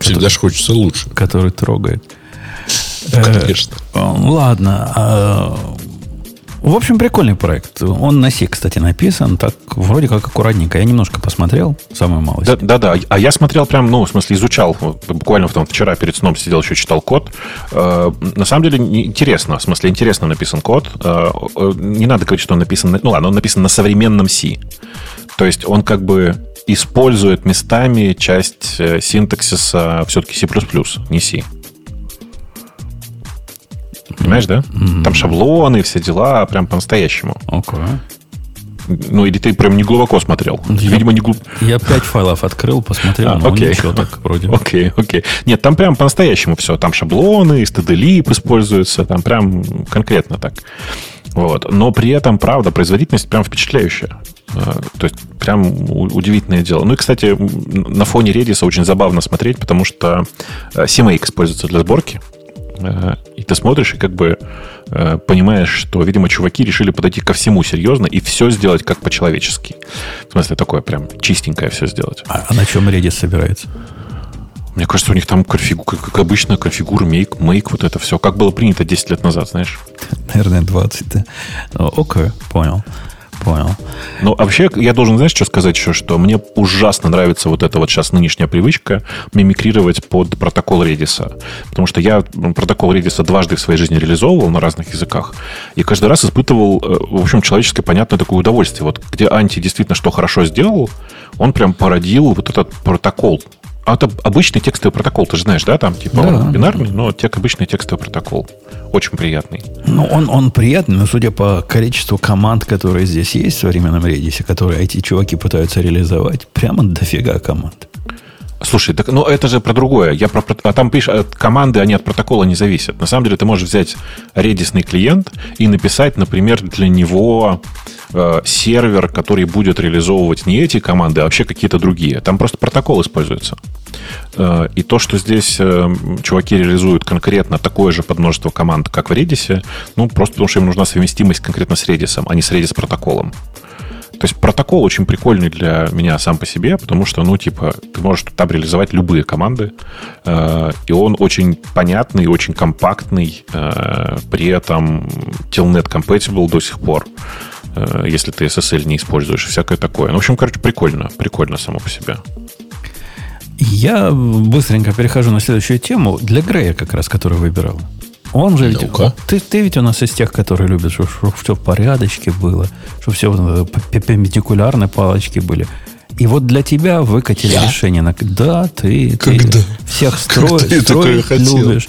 Всегда же хочется лучше. Который трогает. Э, Конечно. Ладно. а, В общем, прикольный проект. Он на C, кстати, написан. Так, вроде как аккуратненько. Я немножко посмотрел, самую малость. Да, да, да. А я смотрел прям, ну, в смысле, изучал. Вот буквально там вчера перед сном сидел, еще читал код. Э, на самом деле интересно. В смысле, интересно написан код. Э, не надо говорить, что он написан... на- Ну ладно, он написан на современном C. То есть он как бы использует местами часть синтаксиса все-таки C++, не C. Понимаешь, да? Там шаблоны, все дела, прям по-настоящему. Окей. Ну, или ты прям не глубоко смотрел. Я- Видимо, не глубоко. Я пять файлов открыл, посмотрел, А, но окей. ничего так вроде. Окей, окей. Нет, там прям по-настоящему все. Там шаблоны, std используются, там прям конкретно так. Вот. Но при этом, правда, производительность прям впечатляющая. Э, То есть, прям удивительное дело. Ну и, кстати, на фоне Redis очень забавно смотреть, потому что э, CMake используется для сборки. Э, И ты смотришь и как бы э, понимаешь, что, видимо, чуваки решили подойти ко всему серьезно и все сделать как по-человечески. В смысле, такое прям чистенькое все сделать. А, а на чем Redis собирается? Мне кажется, у них там конфигу, как, обычно, конфигура, мейк, мейк, вот это все. Как было принято 10 лет назад, знаешь. Наверное, 20, да. Окей, понял. Понял. Ну, а вообще, я должен, знаешь, что сказать еще, что мне ужасно нравится вот эта вот сейчас нынешняя привычка мимикрировать под протокол Redis. Потому что я протокол Redis дважды в своей жизни реализовывал на разных языках. И каждый раз испытывал, э, в общем, человеческое, понятное такое удовольствие. Вот где Анти действительно что хорошо сделал, он прям породил вот этот протокол. А это обычный текстовый протокол, ты же знаешь, да? Там типа Да. бинарный, но тек, обычный текстовый протокол. Очень приятный. Ну, он, он приятный, но судя по количеству команд, которые здесь есть в современном Redis, которые эти чуваки пытаются реализовать, прямо дофига команд. Слушай, так, ну это же про другое. Я про, а там пишешь, э, команды, они от протокола не зависят. На самом деле ты можешь взять редисный клиент и написать, например, для него э, сервер, который будет реализовывать не эти команды, а вообще какие-то другие. Там просто протокол используется. Э, и то, что здесь э, чуваки реализуют конкретно такое же подмножество команд, как в Redis, ну, просто потому что им нужна совместимость конкретно с Redis, а не с Redis протоколом. То есть протокол очень прикольный для меня сам по себе, потому что, ну, типа, ты можешь там реализовать любые команды, э, и он очень понятный, очень компактный, э, при этом telnet compatible до сих пор, если ты SSL не используешь, всякое такое. Ну, в общем, короче, прикольно, прикольно само по себе. Я быстренько перехожу на следующую тему. Для Грея как раз, который выбирал. Он же ведь... Ну-ка. Ты, ты ведь у нас из тех, которые любят, чтобы, все в порядочке было, чтобы все перпендикулярные палочки были. И вот для тебя выкатили Я? решение. На... Да, ты, Когда? ты всех строишь, такое строить хотел?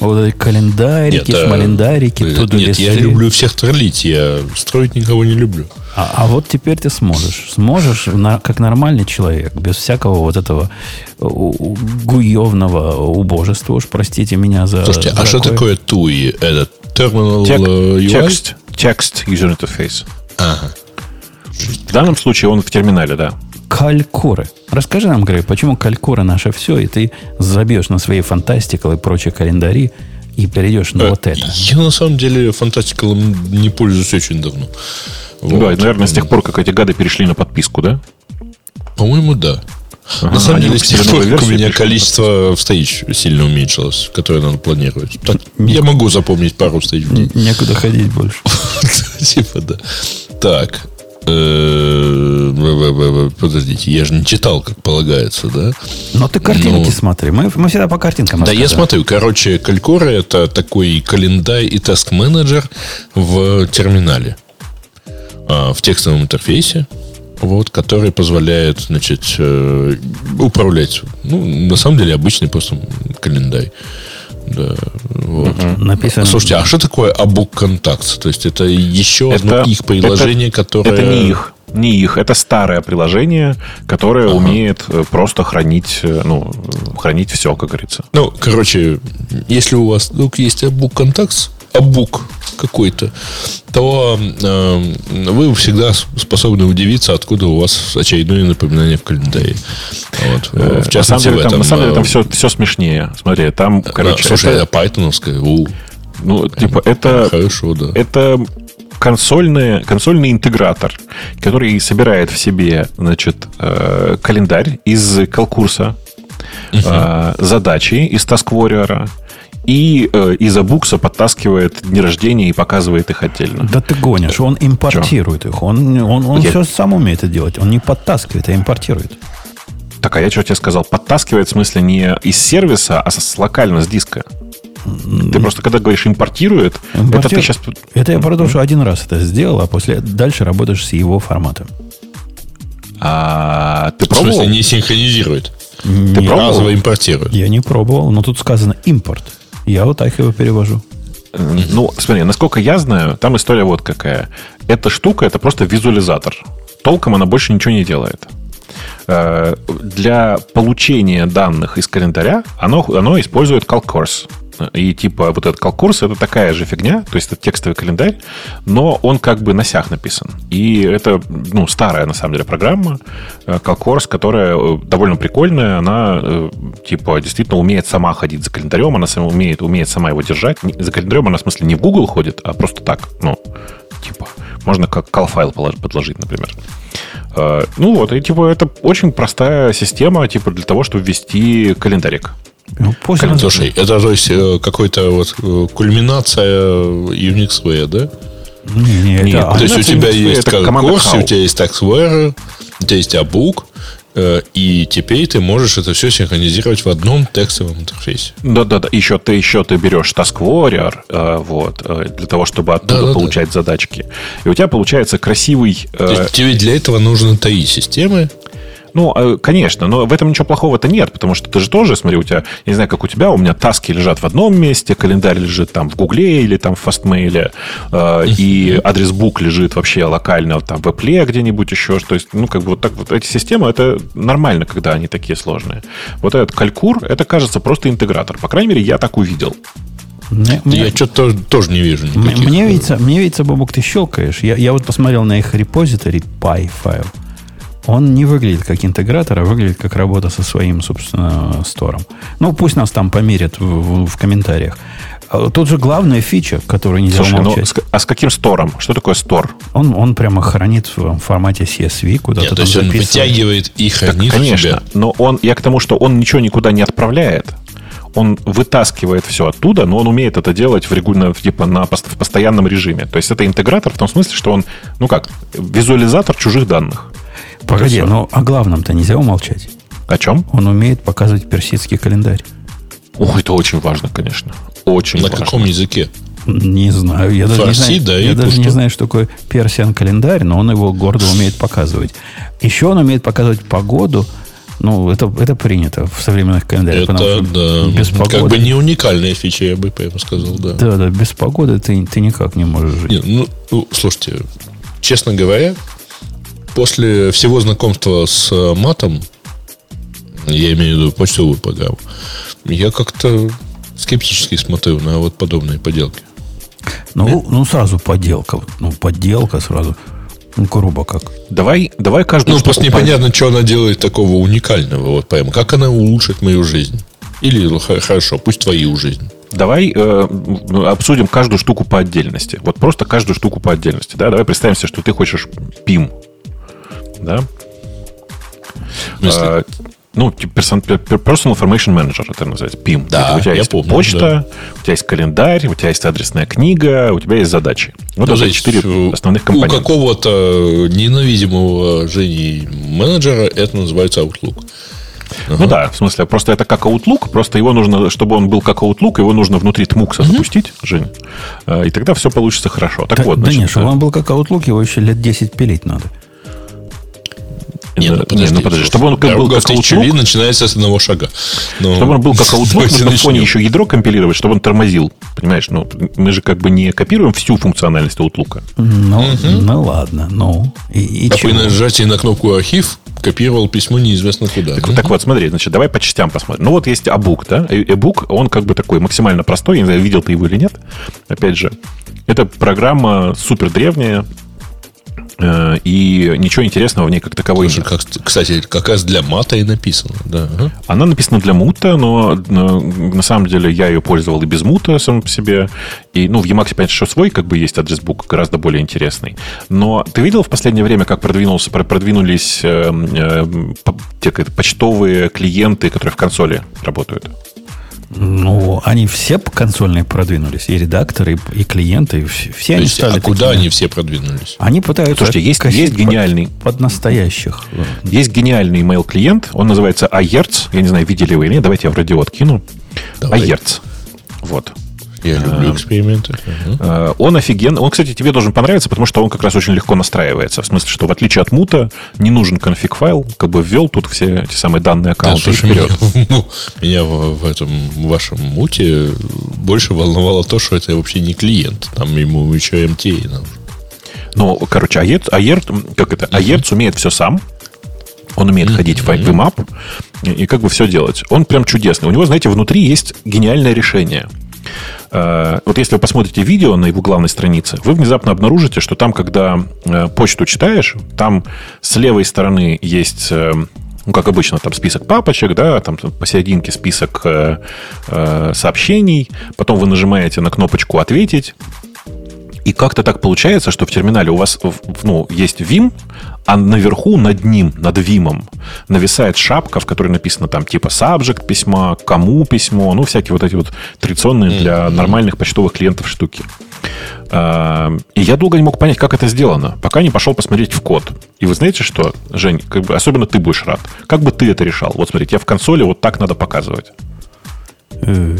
Вот эти календарики, а, шмалендарики, э, туду Нет, я люблю всех троллить, я строить никого не люблю. А, а вот теперь ты сможешь. Сможешь, на- как нормальный человек, без всякого вот этого гуевного убожества, уж простите меня за... Слушайте, за а что такое TUI? Это Terminal Тек- э, UI? текст, текст user interface. Ага. В данном случае он в терминале, да. Калькуры. Расскажи нам, Грей, почему калькура наше все, и ты забьешь на свои фантастикалы и прочие календари и перейдешь на Э, вот это. Я на самом деле фантастикалом не пользуюсь очень давно. Да, Вот. и, наверное, с тех пор, как эти гады перешли на подписку, да? По-моему, да. Ага, на самом деле, с тех пор, как у меня количество встреч сильно уменьшилось, которые надо планировать. Так, я могу запомнить пару встреч в день. Н- Некуда ходить больше. Типа, да. Так. Э, Подождите, я же не читал, как полагается, да? Но ты картинки Ну. смотри. Мы, мы всегда по картинкам Да, я рассказываем. смотрю. Короче, Калькора это такой календарь и таск-менеджер в терминале. А, в текстовом интерфейсе. Вот, который позволяет, значит, э, управлять. Ну, на самом деле, обычный просто календарь. Да, вот. Написано... Слушайте, а что такое Abook Contacts? То есть это еще одно Это- их приложение, это- которое... Это не их. Не их. Это старое приложение, которое умеет э, просто хранить, э, ну, э, хранить все, как говорится. Ну, короче, если у вас вдруг есть Abook Contacts, Abook какой-то, то э, вы всегда способны удивиться, откуда у вас очередное напоминание в календаре. Вот. Э, В на самом частности, деле, в там, этом... на самом деле э, там все, все смешнее. Смотри, там, короче, слушай, это, это пайтоновское. У, ну, типа, это, хорошо, да. это консольный, консольный интегратор, который собирает в себе, значит, э, календарь из Калкурса, э, задачи из Task Warrior и э, из Абукса подтаскивает дни рождения и показывает их отдельно. Да ты гонишь, он импортирует их. Он, он, он Я- все сам умеет это делать. Он не подтаскивает, а импортирует. Так, а я что тебе сказал? Подтаскивает в смысле не из сервиса, а с локально с диска. Ты просто когда говоришь импортирует, это ты сейчас... Это я про то, что один раз это сделал, а после дальше работаешь с его форматом. А, ты В смысле, пробовал? не синхронизирует. Не- пробовал? Разово импортирует. Я не пробовал, но тут сказано импорт. Я вот так его перевожу. Ну, смотри, насколько я знаю, там история вот какая. Эта штука это просто визуализатор. Толком она больше ничего не делает. Э, Для получения данных из календаря оно, оно использует CalCourse. И типа вот этот CalCourse это такая же фигня, то есть это текстовый календарь, но он как бы на сях написан. И это ну, старая на самом деле программа э, CalCourse, которая э, довольно прикольная, она э, типа действительно умеет сама ходить за календарем, она сама умеет, умеет сама его держать. За календарем она в смысле не в Google ходит, а просто так, ну, типа, можно как call-файл полож- подложить, например. Ну вот, и типа это очень простая система, типа для того, чтобы ввести календарик. Ну, пусть он- Слушай, это то есть э, какой-то вот э, кульминация Unix да? Не, не, это- Нет, а, То есть у тебя есть how. у тебя есть TaxWare, у тебя есть Abook, э, и теперь ты можешь это все синхронизировать в одном текстовом интерфейсе. Да-да-да, еще ты, еще ты берешь Task Warrior, э, вот, э, для того, чтобы оттуда Да-да-да. получать задачки. И у тебя получается красивый... э, То есть тебе для этого нужно три системы. Ну, э, конечно, но в этом ничего плохого-то нет, потому что ты же тоже, смотри, у тебя, я не знаю, как у тебя, у меня таски лежат в одном месте, календарь лежит там в Гугле или там в Фастмейле, э, и адрес бук лежит вообще локально там в Apple где-нибудь еще. То есть, ну, как бы вот так вот эти системы, это нормально, когда они такие сложные. Вот этот калькур, это, кажется, просто интегратор. По крайней мере, я так увидел. мне- мне- Я что-то тоже, тоже не вижу Мне, никаких. мне э, видится, мне видится, Бобок, ты щелкаешь. Я, я вот посмотрел на их репозиторий Py файл. Он не выглядит как интегратор, а выглядит как работа со своим, собственно, стором. Ну, пусть нас там померят в, в- в комментариях. А Тут же главная фича, которую нельзя Слушай, ну, умолчать. с- а с каким стором? Что такое стор? Он, он прямо хранит в формате CSV, куда-то Нет, то там есть он вытягивает и Так, хранит в конечно. себя. Но он, я к тому, что он ничего никуда не отправляет. Он вытаскивает все оттуда, но он умеет это делать в регулярно, типа на в постоянном режиме. То есть это интегратор в том смысле, что он, ну как, визуализатор чужих данных. Погоди, ну о главном-то нельзя умолчать. О чем? Он умеет показывать персидский календарь. Ох, это очень важно, конечно. Очень На важно. каком языке? Не знаю. Я даже, Фарси, не, знаю, да, я даже не знаю, что такое персиан календарь, но он его гордо умеет показывать. Еще он умеет показывать погоду. Ну, это, это принято в современных календарях. Это, да, без погоды, как бы не уникальная фича, я бы прямо сказал, да. да, да, без погоды ты, ты никак не можешь жить. Не, ну, слушайте, честно говоря, после всего знакомства с э, матом, я имею в виду почтовую программу, я как-то скептически смотрю на вот подобные поделки. Ну, ну, сразу подделка. Ну, подделка сразу. Ну, грубо как. Давай, давай каждую Ну, просто непонятно, что она делает такого уникального. Вот прямо. Как она улучшит мою жизнь? Или хорошо, пусть твою жизнь. Давай э, обсудим каждую штуку по отдельности. Вот просто каждую штуку по отдельности. Да? Давай представим себе, что ты хочешь PIM. Да? Смысле? А, ну, типа Personal Information Manager, это называется PIM. Да, Это у тебя я есть помню, почта, у тебя есть календарь, у тебя есть адресная книга, у тебя есть задачи. Вот Ну, это четыре у- основных У компонента. какого-то ненавидимого Жени менеджера это называется Outlook. Ну да, в смысле, просто это как Outlook, просто его нужно, чтобы он был как Outlook, его нужно внутри Тмукса запустить, Жень, э, и тогда все получится хорошо. Так Да, вот, да значит, нет, чтобы он был как Outlook, его еще лет 10 пилить надо. Э, Не, ну не, подожди. ну подожди, чтобы он как был как Outlook, начинается с одного шага. Но чтобы он был как Outlook, давайте нужно в фоне еще ядро компилировать, чтобы он тормозил. Понимаешь, ну, мы же как бы не копируем всю функциональность Outlook. Ну, ну ладно, ну. И, и А при нажатии на кнопку архив копировал письмо неизвестно куда. Так, так вот, смотри, значит, давай по частям посмотрим. Ну вот есть Абук, да? Э- Ebook, он как бы такой максимально простой, я не знаю, видел ты его или нет. Опять же, это программа супер древняя, и ничего интересного в ней как таковой Слушай, нет. как, кстати, как раз для мата и написано. Да. ага. Она написана для мута, но, на самом деле я ее пользовал и без мута сам по себе. И, ну, в Emacs, понятно, что свой как бы есть адресбук, гораздо более интересный. Но ты видел в последнее время, как продвинулся, про- продвинулись э, э, по- те почтовые клиенты, которые в консоли работают? Ну, они все по консольные продвинулись. И редакторы, и, и клиенты. и все, все То они есть, стали а куда такими. они все продвинулись? Они пытаются Слушайте, есть- есть под- гениальный- Под, настоящих. Есть гениальный email-клиент, он называется Ayertz. Я не знаю, видели вы или нет, давайте я в радиот кину. Давай. Ayertz. Вот. Я люблю эксперименты. Э, Он офигенный. Он, кстати, тебе должен понравиться, потому что он как раз очень легко настраивается. В смысле, что в отличие от мута, не нужен конфиг файл, как бы ввел тут все эти самые данные Да, аккаунта и слушай, вперед. меня, ну, меня в, в этом вашем муте больше волновало то, что это вообще не клиент. Там ему еще MTA нужно. Ну, короче, Ayertz, Ayertz, как это? Ayertz умеет все сам. Он умеет ходить в и, и как бы все делать. Он прям чудесный. У него, знаете, внутри есть гениальное решение. Э, Вот если вы посмотрите видео на его главной странице, вы внезапно обнаружите, что там, когда э, почту читаешь, там с левой стороны есть э, ну, как обычно, там список папочек, да, там посерединке список э, э, сообщений, потом вы нажимаете на кнопочку «Ответить», и как-то так получается, что в терминале у вас ну, есть Vim, а наверху над ним, над Vim, нависает шапка, в которой написано там типа subject письма, кому письмо, ну, всякие вот эти вот традиционные для нормальных почтовых клиентов штуки. А, И я долго не мог понять, как это сделано, пока не пошел посмотреть в код. И вы знаете что, Жень, как бы, особенно ты будешь рад. Как бы ты это решал? Вот смотрите, я в консоли вот так надо показывать. Э,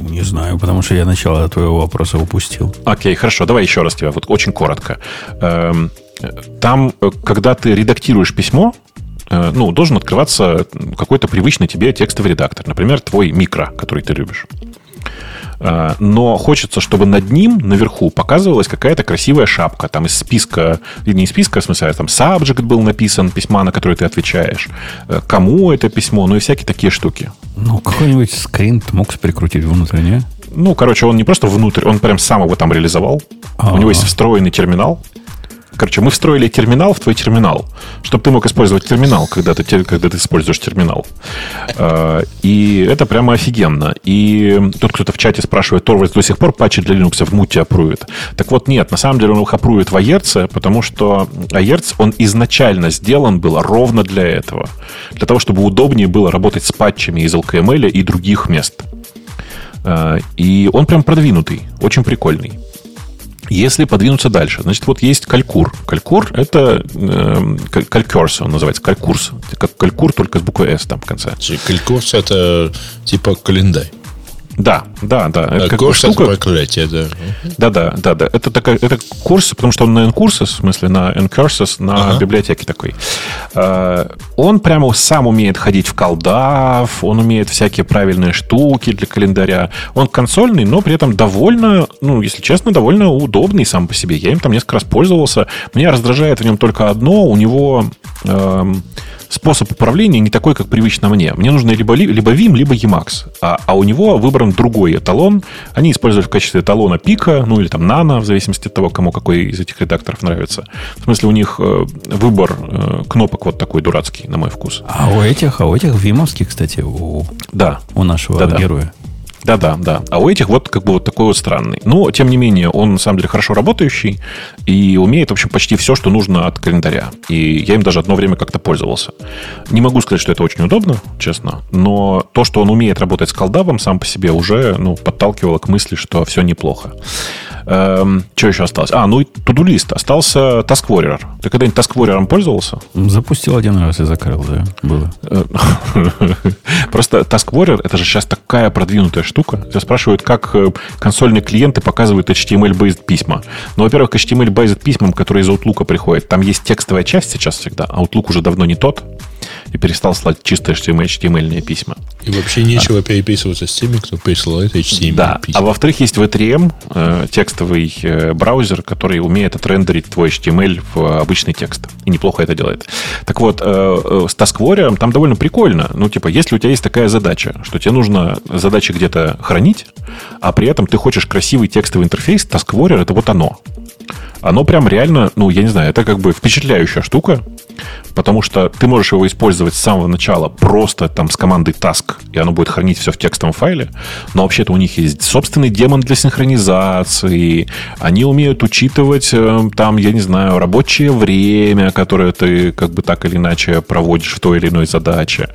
Не знаю, потому что я начало твоего вопроса упустил. Окей, хорошо, давай еще раз тебя, вот очень коротко. Эм, Там, э, когда ты редактируешь письмо, э, ну, должен открываться какой-то привычный тебе текстовый редактор. Например, твой микро, который ты любишь. Э, Но хочется, чтобы над ним, наверху, показывалась какая-то красивая шапка. Там из списка, или не из списка, в смысле, а там subject был написан, письма, на которые ты отвечаешь. Э, Кому это письмо, ну и всякие такие штуки. Ну, какой-нибудь скрин ты мог прикрутить внутренне. Ну, короче, он не просто внутрь, он прям сам его там реализовал. У него есть встроенный терминал. Короче, мы встроили терминал в твой терминал, чтобы ты мог использовать терминал, когда ты, когда ты используешь терминал. Э, И это прямо офигенно. И тут кто-то в чате спрашивает, Торвальд до сих пор патчи для Linux в муте опрует. Так вот, нет, на самом деле он их опрует в Аерце, потому что Аерц, он изначально сделан был ровно для этого. Для того, чтобы удобнее было работать с патчами из LKML и других мест. Э, И он прям продвинутый, очень прикольный. Если подвинуться дальше, значит, вот есть калькур. Калькур – это э, калькурс, он называется, калькурс. Как калькур, только с буквой «с» там в конце. Калькурс – это типа календарь. Да, да, да. Это как курс штука... проклятие, да. Да, да, да, да. Это, такая, это курс, потому что он на N-курсы, в смысле на N-Curses, на ага. библиотеке такой. А, он прямо сам умеет ходить в колдав, он умеет всякие правильные штуки для календаря. Он консольный, но при этом довольно, ну, если честно, довольно удобный сам по себе. Я им там несколько раз пользовался. Меня раздражает в нем только одно. У него... Эм, способ управления не такой, как привычно мне. Мне нужно либо, либо Vim, либо Emacs. А, а у него выбран другой эталон. Они используют в качестве эталона пика, ну или там нано, в зависимости от того, кому какой из этих редакторов нравится. В смысле, у них э, выбор э, кнопок вот такой дурацкий, на мой вкус. А у этих, а у этих вимовских, кстати, у, да. у нашего да, героя. Да-да, да. А у этих вот как бы вот такой вот странный. Но, тем не менее, он на самом деле хорошо работающий и умеет, в общем, почти все, что нужно от календаря. И я им даже одно время как-то пользовался. Не могу сказать, что это очень удобно, честно, но то, что он умеет работать с колдавом сам по себе, уже ну, подталкивало к мысли, что все неплохо. Эм, что еще осталось? А, ну и Тудулист. Остался Task Warrior. Ты когда-нибудь Task Warrior пользовался? Запустил один раз и закрыл, да, было. Э, просто Task Warrior это же сейчас такая продвинутая штука. Тебя спрашивают, как э, консольные клиенты показывают HTML-based письма. Ну, во-первых, HTML-based письмам, которые из Outlook приходят, там есть текстовая часть сейчас всегда. Outlook уже давно не тот и перестал слать чистые HTML, HTML письма. И вообще нечего а. переписываться с теми, кто присылает HTML да. письма. А во-вторых, есть V3M, э, текстовый э, браузер, который умеет отрендерить твой HTML в обычный текст. И неплохо это делает. Так вот, э, с TaskWarrior там довольно прикольно. Ну, типа, если у тебя есть такая задача, что тебе нужно задачи где-то хранить, а при этом ты хочешь красивый текстовый интерфейс, TaskWarrior — это вот оно оно прям реально, ну, я не знаю, это как бы впечатляющая штука, потому что ты можешь его использовать с самого начала просто там с командой task, и оно будет хранить все в текстовом файле, но вообще-то у них есть собственный демон для синхронизации, они умеют учитывать э, там, я не знаю, рабочее время, которое ты как бы так или иначе проводишь в той или иной задаче.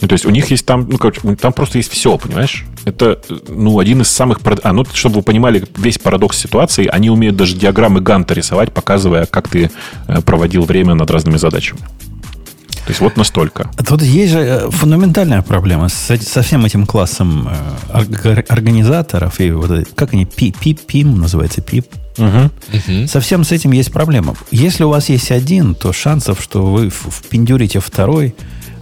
Ну, то есть у них есть там, ну, короче, там просто есть все, понимаешь? Это, ну, один из самых... А, ну, чтобы вы понимали весь парадокс ситуации, они умеют даже диаграммы Ганта рисовать, показывая, как ты э, проводил время над разными задачами. То есть вот настолько. Тут есть же э, фундаментальная проблема с, со всем этим классом э, организаторов и вот как они пип пип пим называется пип. Угу. Угу. Совсем с этим есть проблема. Если у вас есть один, то шансов, что вы впендюрите второй,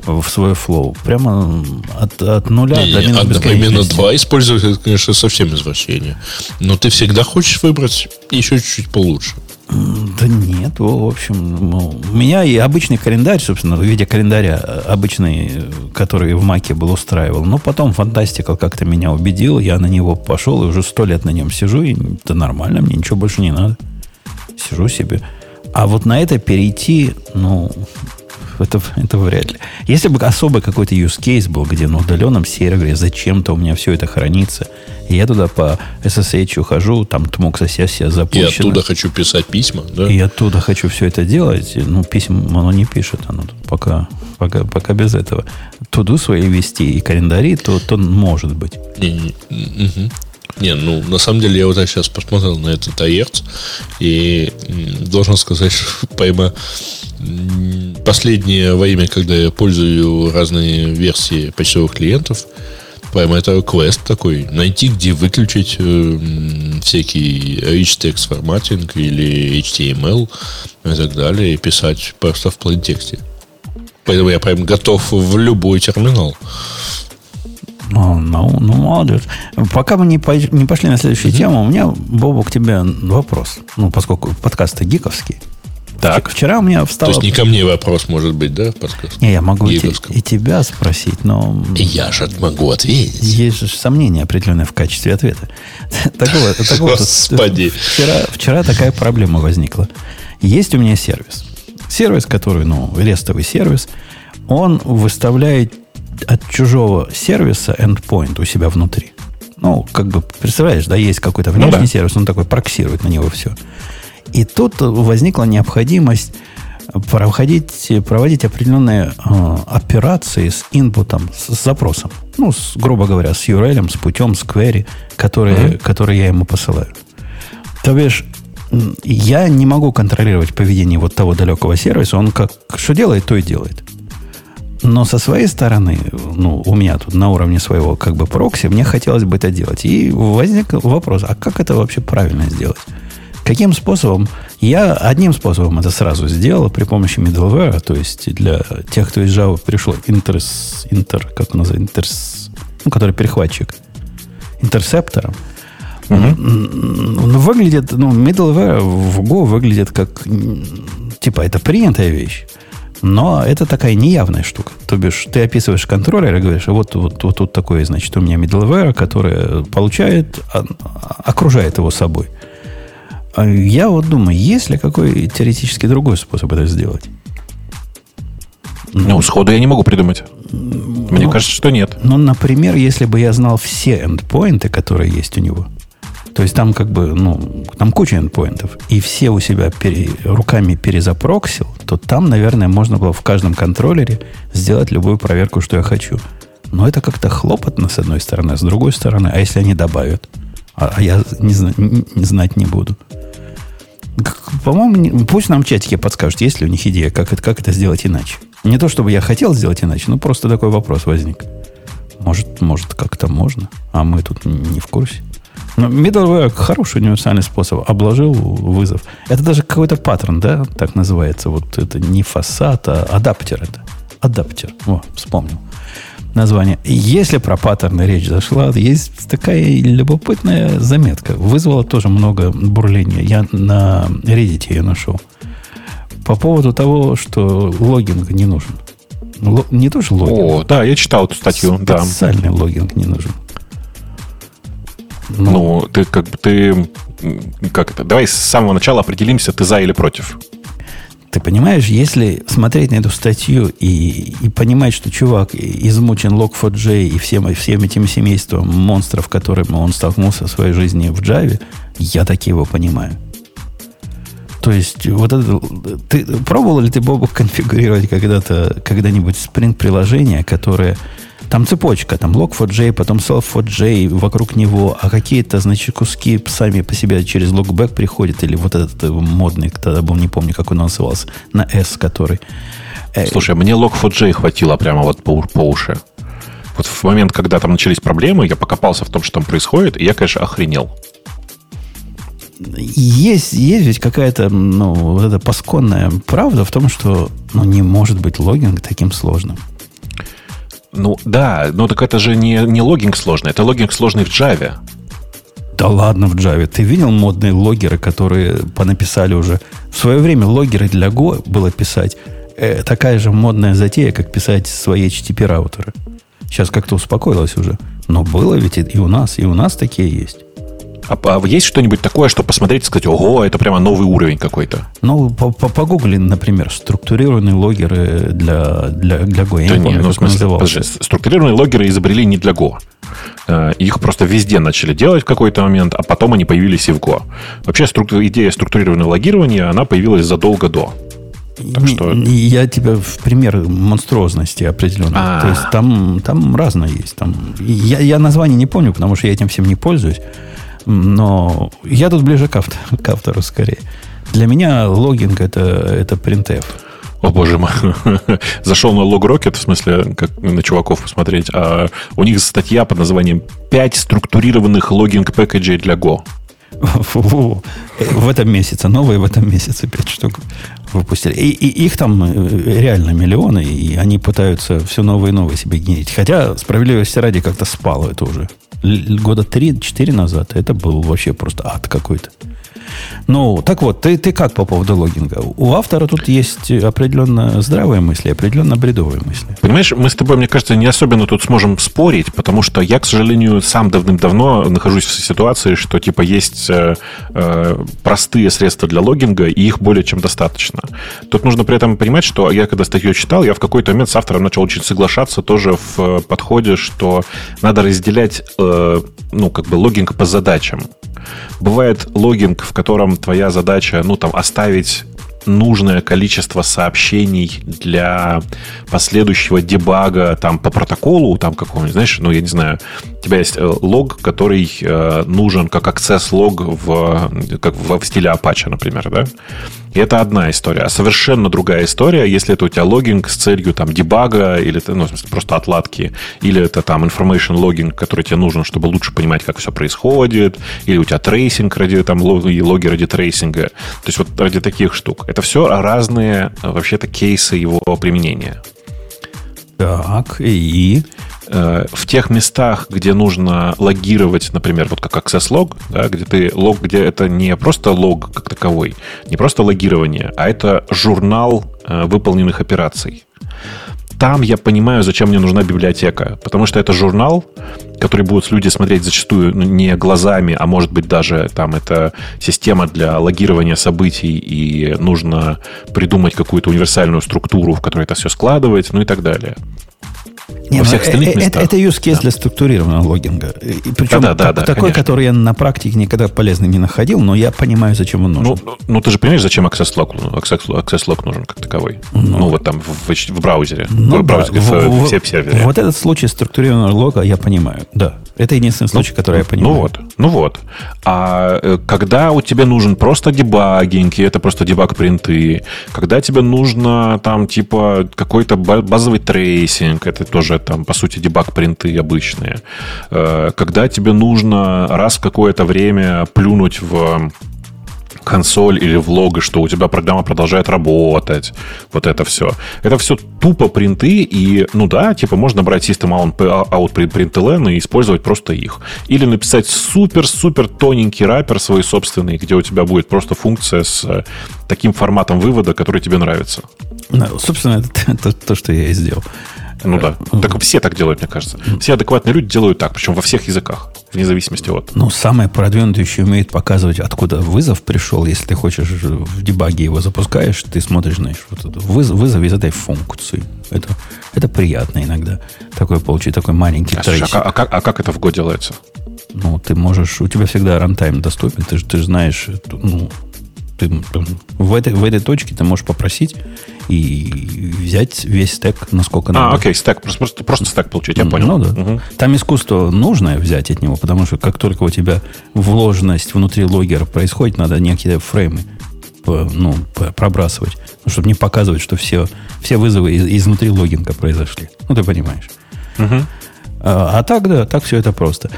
в свой флоу. Прямо от, от нуля не, до минус Одновременно два использовать, это, конечно, совсем извращение. Но ты всегда хочешь выбрать еще чуть-чуть получше. Да нет, в общем, ну, у меня и обычный календарь, собственно, в виде календаря э, обычный, который в Маке был устраивал. Но потом фантастика как-то меня убедила, я на него пошел и уже сто лет на нем сижу, и это нормально, мне ничего больше не надо. Сижу себе. А вот на это перейти, ну, это, это вряд ли. Если бы особый какой-то use case был, где на удаленном сервере зачем-то у меня все это хранится, и я туда по SSH ухожу, там тмокса сессия запущена. И оттуда хочу писать письма, да? И оттуда хочу все это делать. Ну, писем оно не пишет, оно пока, пока, пока без этого. Туду свои вести и календари, то, то может быть. Не, не, угу. Не, ну, на самом деле, я вот сейчас посмотрел на этот АЕРЦ, и должен сказать, что пойма последнее время, когда я пользую разные версии почтовых клиентов, прямо это квест такой. Найти, где выключить э, всякий text форматинг или HTML и так далее, и писать просто в плейн-тексте. Поэтому я прям готов в любой терминал. Ну, ну, ну, молодец. Пока мы не, не пошли на следующую mm-hmm. тему, у меня, Бобу, к тебе вопрос. Ну, поскольку подкасты гиковские. Так. Вчера у меня встал. То есть не ко мне вопрос может быть, да, подкаст? Не, я могу и, и тебя спросить, но... Я же могу ответить. Есть же сомнения определенные в качестве ответа. Так вот, так вот Господи. Вчера, вчера такая проблема возникла. Есть у меня сервис. Сервис, который, ну, рестовый сервис, он выставляет от чужого сервиса endpoint у себя внутри. Ну, как бы, представляешь, да, есть какой-то внешний ну, да. сервис, он такой проксирует на него все. И тут возникла необходимость проходить, проводить определенные э, операции с инпутом, с, с запросом. Ну, с, грубо говоря, с URL, с путем, с query, которые, mm-hmm. которые я ему посылаю. То бишь, я не могу контролировать поведение вот того далекого сервиса. Он как что делает, то и делает. Но со своей стороны, ну, у меня тут на уровне своего как бы прокси, мне хотелось бы это делать. И возник вопрос, а как это вообще правильно сделать? Каким способом? Я одним способом это сразу сделал при помощи middleware, то есть для тех, кто из Java пришел интерс, интер, как он называется, интерс, ну, который перехватчик, интерсептором. Угу. Он выглядит, ну, middleware в Go выглядит как, типа, это принятая вещь. Но это такая неявная штука. То бишь, ты описываешь контроллер и говоришь, вот, вот, вот тут такое, значит, у меня middleware, который получает, а, окружает его собой. А я вот думаю, есть ли какой теоретически другой способ это сделать? Ну, сходу я не могу придумать. Мне ну, кажется, что нет. Ну, например, если бы я знал все эндпоинты, которые есть у него, то есть там как бы, ну, там куча эндпоинтов, и все у себя пере, руками перезапроксил, то там, наверное, можно было в каждом контроллере сделать любую проверку, что я хочу. Но это как-то хлопотно, с одной стороны, а с другой стороны, а если они добавят? А, а я не, не, не знать не буду. По-моему, пусть нам в чатике подскажут, есть ли у них идея, как это, как это сделать иначе. Не то, чтобы я хотел сделать иначе, но просто такой вопрос возник. Может, может как-то можно, а мы тут не в курсе. Но ну, middleware хороший универсальный способ. Обложил вызов. Это даже какой-то паттерн, да, так называется. Вот это не фасад, а адаптер это. Адаптер. О, вспомнил название. Если про паттерны речь зашла, есть такая любопытная заметка. Вызвала тоже много бурления. Я на Reddit ее нашел. По поводу того, что логинг не нужен. Л- не тоже логинг. О, да, я читал эту статью. Специальный да. логинг не нужен. Ну, ну, ты как бы ты как это? Давай с самого начала определимся, ты за или против. Ты понимаешь, если смотреть на эту статью и, и понимать, что чувак измучен Log4j и всем, всем этим семейством монстров, которым он столкнулся в своей жизни в Java, я так его понимаю. То есть, вот это, ты пробовал ли ты, Бобу, конфигурировать когда-то, когда-нибудь спринт-приложение, которое там цепочка, там log4j, потом self4j вокруг него, а какие-то, значит, куски сами по себе через logback приходят, или вот этот э, модный, тогда был, не помню, как он назывался, на S, который... Э, Слушай, мне log4j хватило прямо вот по, по уши. Вот в момент, когда там начались проблемы, я покопался в том, что там происходит, и я, конечно, охренел. Есть, есть ведь какая-то, ну, вот эта пасконная правда в том, что ну, не может быть логинг таким сложным. Ну да, но так это же не, не логинг сложный, это логинг сложный в Java. Да ладно в Java. Ты видел модные логеры, которые понаписали уже? В свое время логеры для Go было писать э, такая же модная затея, как писать свои HTTP-раутеры. Сейчас как-то успокоилось уже. Но было ведь и у нас, и у нас такие есть. А, а есть что-нибудь такое, что посмотреть и сказать, ого, это прямо новый уровень какой-то? Ну, погугли, например, структурированные логеры для, для, для Go. Я да не, помню, ну, как смысле, подожди, структурированные логеры изобрели не для Go. Э, их просто везде начали делать в какой-то момент, а потом они появились и в Go. Вообще структу, идея структурированного логирования, она появилась задолго до. Так что... Я тебя в пример монструозности определенно. А-а-а. То есть там, там разное есть. Там... Я, я название не помню, потому что я этим всем не пользуюсь. Но я тут ближе к автору, к автору скорее. Для меня логинг это, это printf. О, боже мой. Зашел на LogRocket, в смысле, как на чуваков посмотреть. А у них статья под названием «5 структурированных логинг-пэкэджей для Go». В этом месяце, новые в этом месяце 5 штук выпустили. И, и их там э, реально миллионы, и они пытаются все новые и новые себе генерить. Хотя, справедливости ради, как-то спало это уже года 3-4 назад это был вообще просто ад какой-то. Ну, так вот, ты, ты как по поводу логинга? У автора тут есть определенно здравые мысли, определенно бредовые мысли. Понимаешь, мы с тобой, мне кажется, не особенно тут сможем спорить, потому что я, к сожалению, сам давным-давно нахожусь в ситуации, что типа есть э, э, простые средства для логинга, и их более чем достаточно. Тут нужно при этом понимать, что я когда статью читал, я в какой-то момент с автором начал очень соглашаться тоже в э, подходе, что надо разделять, э, ну, как бы логинг по задачам. Бывает логинг, в котором твоя задача, ну, там, оставить нужное количество сообщений для последующего debug а там по протоколу, там какого-нибудь, знаешь, ну, я не знаю, тебя есть э, лог, который э, нужен как access log в, как в, стиле Apache, например, да? И это одна история. А совершенно другая история, если это у тебя logging с целью там debug а, или ну, просто отладки, или это там information logging, который тебе нужен, чтобы лучше понимать, как все происходит, или у тебя tracing ради там логи ради tracing а. То есть вот ради таких штук. Это все разные вообще-то кейсы его применения. Так, и Э, в тех местах, где нужно логировать, например, вот как access log, да, где ты лог, где это не просто лог как таковой, не просто логирование, а это журнал э, выполненных операций. Там я понимаю, зачем мне нужна библиотека, потому что это журнал, который будут люди смотреть зачастую ну, не глазами, а может быть даже там это система для логирования событий, и нужно придумать какую-то универсальную структуру, в которой это все складывать, ну и так далее. Не, Во всех ну, остальных это, местах. Это, use case да. для структурированного логинга. И причем да, да, да, такой, конечно. который я на практике никогда полезным не находил, но я понимаю, зачем он нужен. Ну, ну ты же понимаешь, зачем access log, access, access log нужен как таковой? Ну, ну вот там в, в, в браузере. Ну, в браузере, да, в, в, в, сервере. Вот этот случай структурированного лога я понимаю, да. Это единственный случай, ну, который я понимаю. Ну вот, ну вот. А э, когда у тебя нужен просто debugging, и это просто debug print ы, когда тебе нужно там типа какой-то базовый tracing, это тоже там по сути debug print ы обычные, э, когда тебе нужно раз в какое-то время плюнуть в консоль или в лого, что у тебя программа продолжает работать. Вот это все. Это все тупо принты, и, ну да, типа можно брать System Out Println и использовать просто их. Или написать супер-супер тоненький раппер свой собственный, где у тебя будет просто функция с э, таким форматом вывода, который тебе нравится. Ну, собственно, это, это то, что я и сделал. Ну да. Так все так делают, мне кажется. Все адекватные люди делают так, причем во всех языках, вне зависимости от. Ну, самые продвинутые еще умеют показывать, откуда вызов пришел. Если ты хочешь в дебаге его запускаешь, ты смотришь, знаешь, вот это вызов, вызов из этой функции. Это, это приятно иногда. Такой получить, такой маленький а, слушай, а, а, как, а как это в Go делается? Ну, ты можешь, у тебя всегда рантайм доступен, ты же ты знаешь, ну, ты в этой, в этой точке ты можешь попросить и взять весь стек, насколько а, надо. А, окей, стек, просто, просто, просто стек получить, я понял. Ну да. Угу. Там искусство нужное взять от него, потому что как только у тебя вложенность внутри логера происходит, надо некие фреймы ну, пробрасывать, ну, чтобы не показывать, что все, все вызовы из, изнутри логинга произошли. Ну, ты понимаешь. Угу. А, а так, да, так все это просто.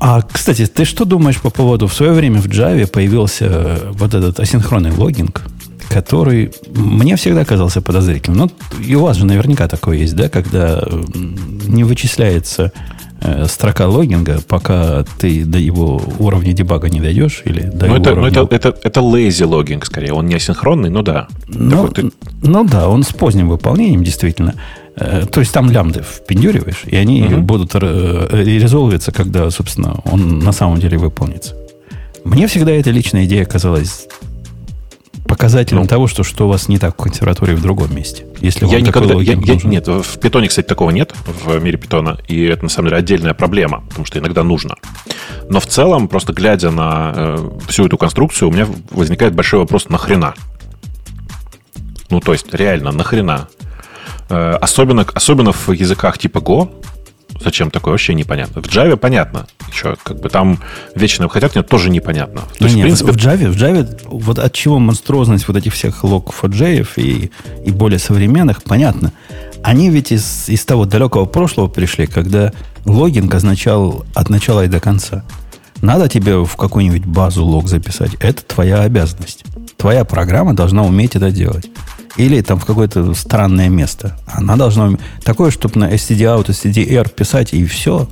А, кстати, ты что думаешь по поводу... В свое время в Java появился э, вот этот асинхронный логинг, который мне всегда казался подозрительным. Ну, и у вас же наверняка такое есть, да, когда не вычисляется э, строка логинга, пока ты до его уровня дебага не дойдешь или до ну, это, уровня... ну, это, это, это lazy логинг скорее, он не асинхронный, ну да. Ну, ты... ну да, он с поздним выполнением действительно. Э, то есть там лямды впендюриваешь, и они угу. будут э, резолвиться, когда, собственно, он на самом деле выполнится. Мне всегда эта личная идея казалась показателем ну, того, что, что у вас не так в консерватории в другом месте. Если я никогда, я, я, нет, в питоне, кстати, такого нет, в мире питона, и это, на самом деле, отдельная проблема, потому что иногда нужно. Но в целом, просто глядя на э, всю эту конструкцию, у меня возникает большой вопрос, нахрена? Ну, то есть, реально, нахрена? Э, особенно, особенно в языках типа Go, Зачем такое вообще непонятно. В Java понятно. Еще как бы там вечные хотят, нет, тоже непонятно. То есть, нет, в принципе... В Java, в Java вот от чего монструозность вот этих всех log4j и, и более современных, понятно. Они ведь из, из того далекого прошлого пришли, когда логинг означал от начала и до конца. Надо тебе в какую-нибудь базу лог записать. Это твоя обязанность. Твоя программа должна уметь это делать. Или там в какое-то странное место. Она должна... Такое, чтобы на std-out, std-r писать, и все.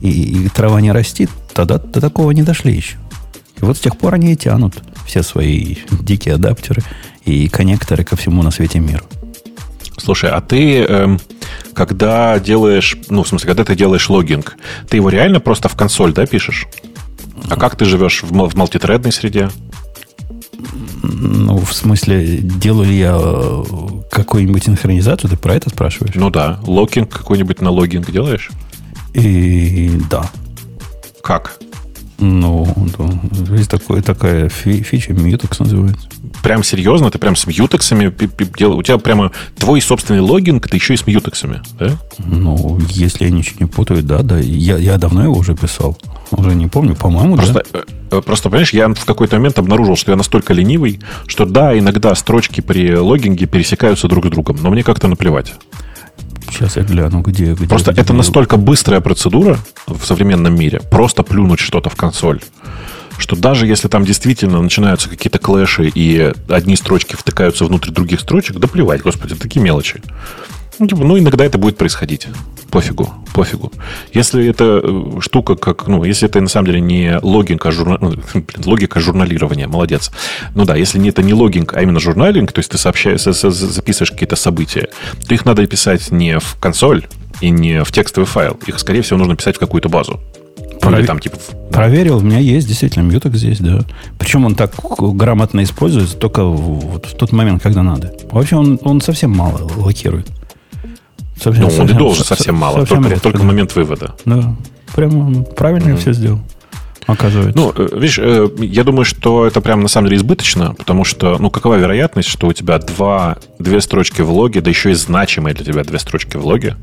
И, и трава не растит. Тогда до такого не дошли еще. И вот с тех пор они и тянут все свои дикие адаптеры и коннекторы ко всему на свете миру. Слушай, а ты, э, когда делаешь, ну, в смысле, когда ты делаешь логинг, ты его реально просто в консоль, да, пишешь? А как ты живешь в, в мультитредной среде? Ну, в смысле, делаю ли я э, какую-нибудь синхронизацию? Ты про это спрашиваешь? Ну да. Локинг какой-нибудь на логинг делаешь? И да. Как? Ну, да. Есть такое, такая фи- фича, Mutex называется. Прям серьезно? Ты прям с мьютексами делал? У тебя прямо твой собственный логин, ты еще и с мьютексами, да? Ну, если я ничего не путаю, да, да. Я, я давно его уже писал. Уже не помню, по-моему, просто, да. Э, просто, понимаешь, я в какой-то момент обнаружил, что я настолько ленивый, что да, иногда строчки при логинге пересекаются друг с другом, но мне как-то наплевать. Сейчас я гляну, где... где просто где это где... настолько быстрая процедура в современном мире. Просто плюнуть что-то в консоль что даже если там действительно начинаются какие-то клэши и одни строчки втыкаются внутрь других строчек, да плевать, господи, такие мелочи. Ну, типа, ну, иногда это будет происходить. Пофигу, пофигу. Если это э, штука, как, ну, если это на самом деле не логинг, а журна... ну, блин, логика журналирования, молодец. Ну да, если это не логинг, а именно журналинг, то есть ты сообщаешь, записываешь какие-то события, то их надо писать не в консоль и не в текстовый файл. Их, скорее всего, нужно писать в какую-то базу. Пров... Или там, типа, да. Проверил, у меня есть действительно мьюток здесь, да. Причем он так грамотно используется только вот в тот момент, когда надо. Вообще он, он совсем мало локирует. Совсем, ну, он совсем, и должен совсем мало, совсем только, редко, только да. момент вывода. Да, прямо правильно mm. все сделал. Оказывается. Ну, э, видишь, э, я думаю, что это прям на самом деле избыточно, потому что, ну, какова вероятность, что у тебя два, две строчки в логе, да еще и значимые для тебя две строчки в логе,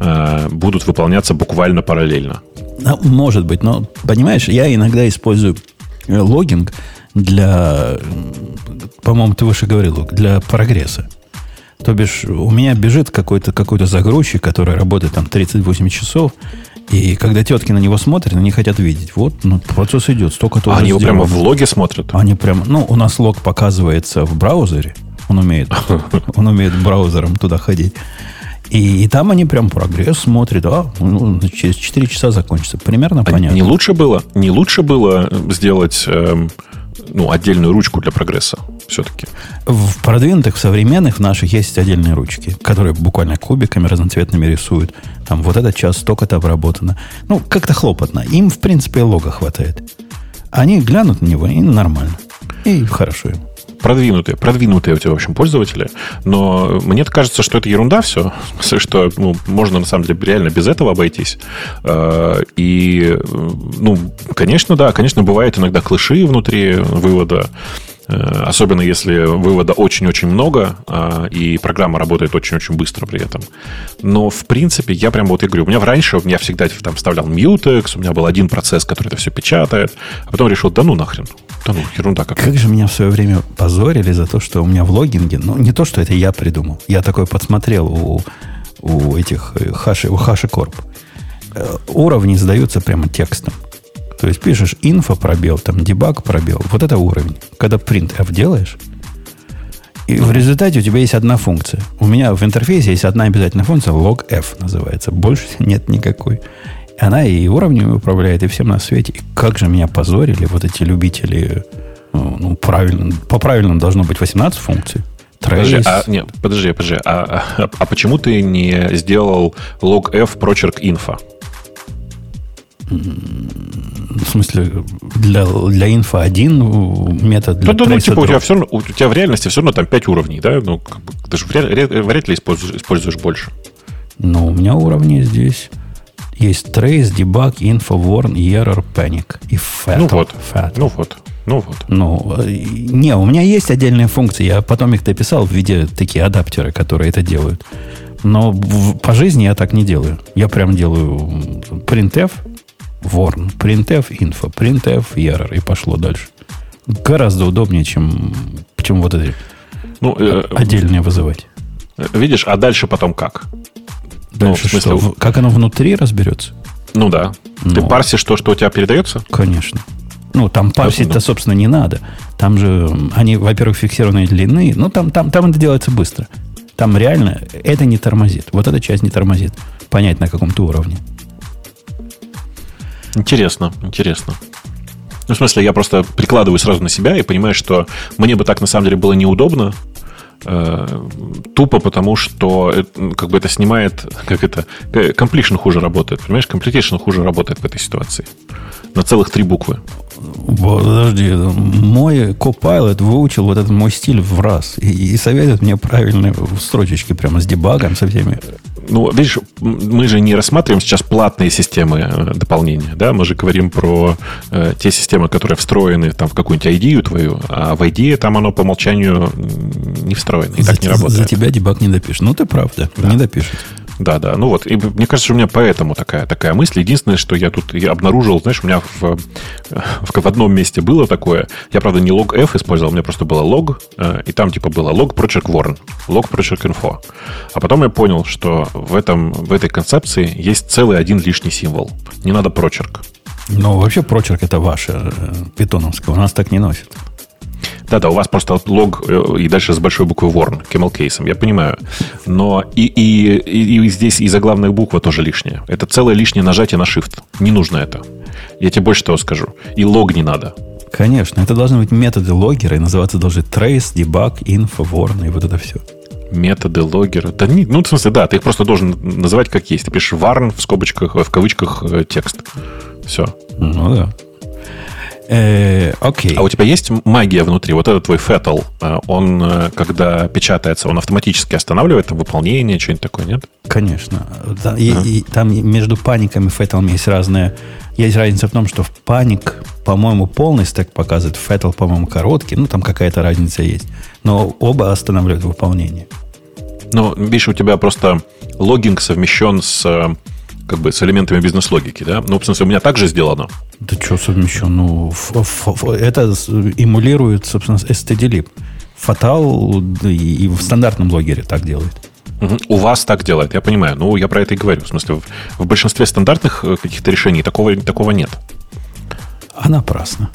э, будут выполняться буквально параллельно? Ну, может быть, но, понимаешь, я иногда использую логинг для, по-моему, ты выше говорил, для прогресса. То бишь, у меня бежит какой-то какой загрузчик, который работает там 38 часов, и когда тетки на него смотрят, они хотят видеть. Вот, ну, процесс идет, столько тоже а Они его прямо в логе смотрят? Они прямо, ну, у нас лог показывается в браузере. Он умеет, он умеет браузером туда ходить. И, и там они прям прогресс смотрят, а, ну, через 4 часа закончится. Примерно а понятно. Не лучше было, не лучше было сделать эм, ну, отдельную ручку для прогресса все-таки. В продвинутых, в современных в наших есть отдельные ручки, которые буквально кубиками разноцветными рисуют. Там вот этот час столько-то обработано. Ну, как-то хлопотно. Им, в принципе, лога хватает. Они глянут на него, и нормально. И хорошо им продвинутые, продвинутые у тебя, в общем, пользователи. Но мне кажется, что это ерунда все. Что ну, можно, на самом деле, реально без этого обойтись. Э, и, ну, конечно, да, конечно, бывает иногда клыши внутри вывода. Э, особенно если вывода очень-очень много, а, и программа работает очень-очень быстро при этом. Но, в принципе, я прям вот и говорю, у меня раньше, меня всегда там вставлял Mutex, у меня был один процесс, который это все печатает, а потом решил, да ну нахрен, да ну, ерунда какая. Как же меня в свое время позорили за то, что у меня в логинге, ну, не то, что это я придумал, я такой подсмотрел у, у этих э, хаши, у HashiCorp. Э, уровни сдаются прямо текстом. То есть пишешь инфо пробел, там дебаг пробел. Вот это уровень. Когда print f делаешь, и в результате у тебя есть одна функция. У меня в интерфейсе есть одна обязательная функция, log f называется. Больше нет никакой. Она и уровнями управляет, и всем на свете. И как же меня позорили вот эти любители. Ну, ну правильно, по правильному должно быть 18 функций. Подожди, а, нет, подожди, подожди. А, а, а почему ты не сделал log f прочерк инфо? В смысле, для, для инфа один метод для Ну, ну, типа, у тебя, все равно, у тебя в реальности все равно там 5 уровней, да? Ну, как бы, ты же вряд ли используешь, используешь больше. Ну, у меня уровни здесь есть trace, debug, info, warn, error, panic и fatal. Ну вот, fatal. ну вот. Ну вот. Ну, не, у меня есть отдельные функции. Я потом их дописал в виде такие адаптеры, которые это делают. Но в, по жизни я так не делаю. Я прям делаю printf, warn, printf, info, printf, error, и пошло дальше. Гораздо удобнее, чем, чем вот эти ну, э, отдельные вызывать. Видишь, а дальше потом как? Дальше ну, в смысле, что? Как оно внутри разберется? Ну да. Ну, Ты парсишь то, что у тебя передается? Конечно. Ну, там парсить-то, собственно, не надо. Там же они, во-первых, фиксированные длины. Ну, там, там, там это делается быстро. Там реально это не тормозит. Вот эта часть не тормозит. Понять на каком-то уровне. Интересно, интересно. Ну, в смысле, я просто прикладываю сразу на себя и понимаю, что мне бы так на самом деле было неудобно, Э, тупо потому, что как бы это снимает, как это, completion хуже работает, понимаешь, completion хуже работает в этой ситуации. На целых три буквы. Подожди, мой Copilot выучил вот этот мой стиль в раз и, и советует мне правильные строчечки прямо с дебагом, со всеми. Ну, видишь, мы же не рассматриваем сейчас платные системы э, дополнения, да, мы же говорим про э, те системы, которые встроены там в какую-нибудь ID твою, а в ID там оно по умолчанию не встроено, и за, так не работает. За тебя дебаг не допишет. Ну, ты прав, да, да. не допишет. Да, да. Ну вот, и мне кажется, у меня поэтому такая, такая мысль. Единственное, что я тут я обнаружил, знаешь, у меня в, в, в одном месте было такое. Я, правда, не лог F использовал, у меня просто было лог, э, и там типа было лог Project Warn, лог Project Info. А потом я понял, что в, этом, в этой концепции есть целый один лишний символ. Не надо прочерк. Ну, вообще прочерк это ваше, э, питоновское. У нас так не носит. Да-да, у вас просто лог э, и дальше с большой буквы Warn, camel кейсом, я понимаю. Но и, и, и, и здесь и заглавная буква тоже лишняя. Это целое лишнее нажатие на Shift. Не нужно это. Я тебе больше того скажу. И лог не надо. Конечно, это должны быть методы логера, и называться должны trace, debug, info, warn, и вот это все. Методы логера. Да не, ну, в смысле, да, ты их просто должен называть как есть. Ты пишешь warn в скобочках, в кавычках э, текст. Все. Ну да. Э, окей. А у тебя есть магия внутри? Вот этот твой фетл, э, он, э, когда печатается, он автоматически останавливает там выполнение, что-нибудь такое, нет? Конечно. Да, и, и, там между паниками и фетлом есть разные... Есть разница в том, что в паник, по-моему, полный стек показывает, фетл, по-моему, короткий. Ну, там какая-то разница есть. Но оба останавливают выполнение. Ну, видишь, у тебя просто логинг совмещен с как бы с элементами бизнес-логики, да? Ну, в смысле, у меня так же сделано. Да что совмещено? Ну, это эмулирует, собственно, stdlib. Фатал и в стандартном логере так делает. У вас так делает, я понимаю. Ну, я про это и говорю. В смысле, в, в большинстве стандартных э, каких-то решений такого, такого нет. А напрасно.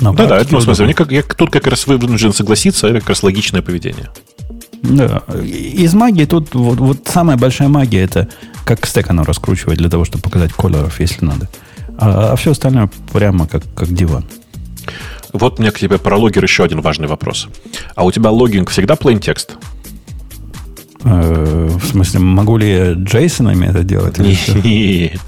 На да, да, ну, в смысле, мне как, я тут как раз вынужден согласиться, это как раз логичное поведение. Да. Из магии тут вот, вот самая большая магия это как стек оно раскручивать для того, чтобы показать колоров, если надо. А, а все остальное прямо как, как диван. Вот у меня к тебе про логер еще один важный вопрос. А у тебя логинг всегда plain текст? Э, в смысле, могу ли я джейсонами это делать?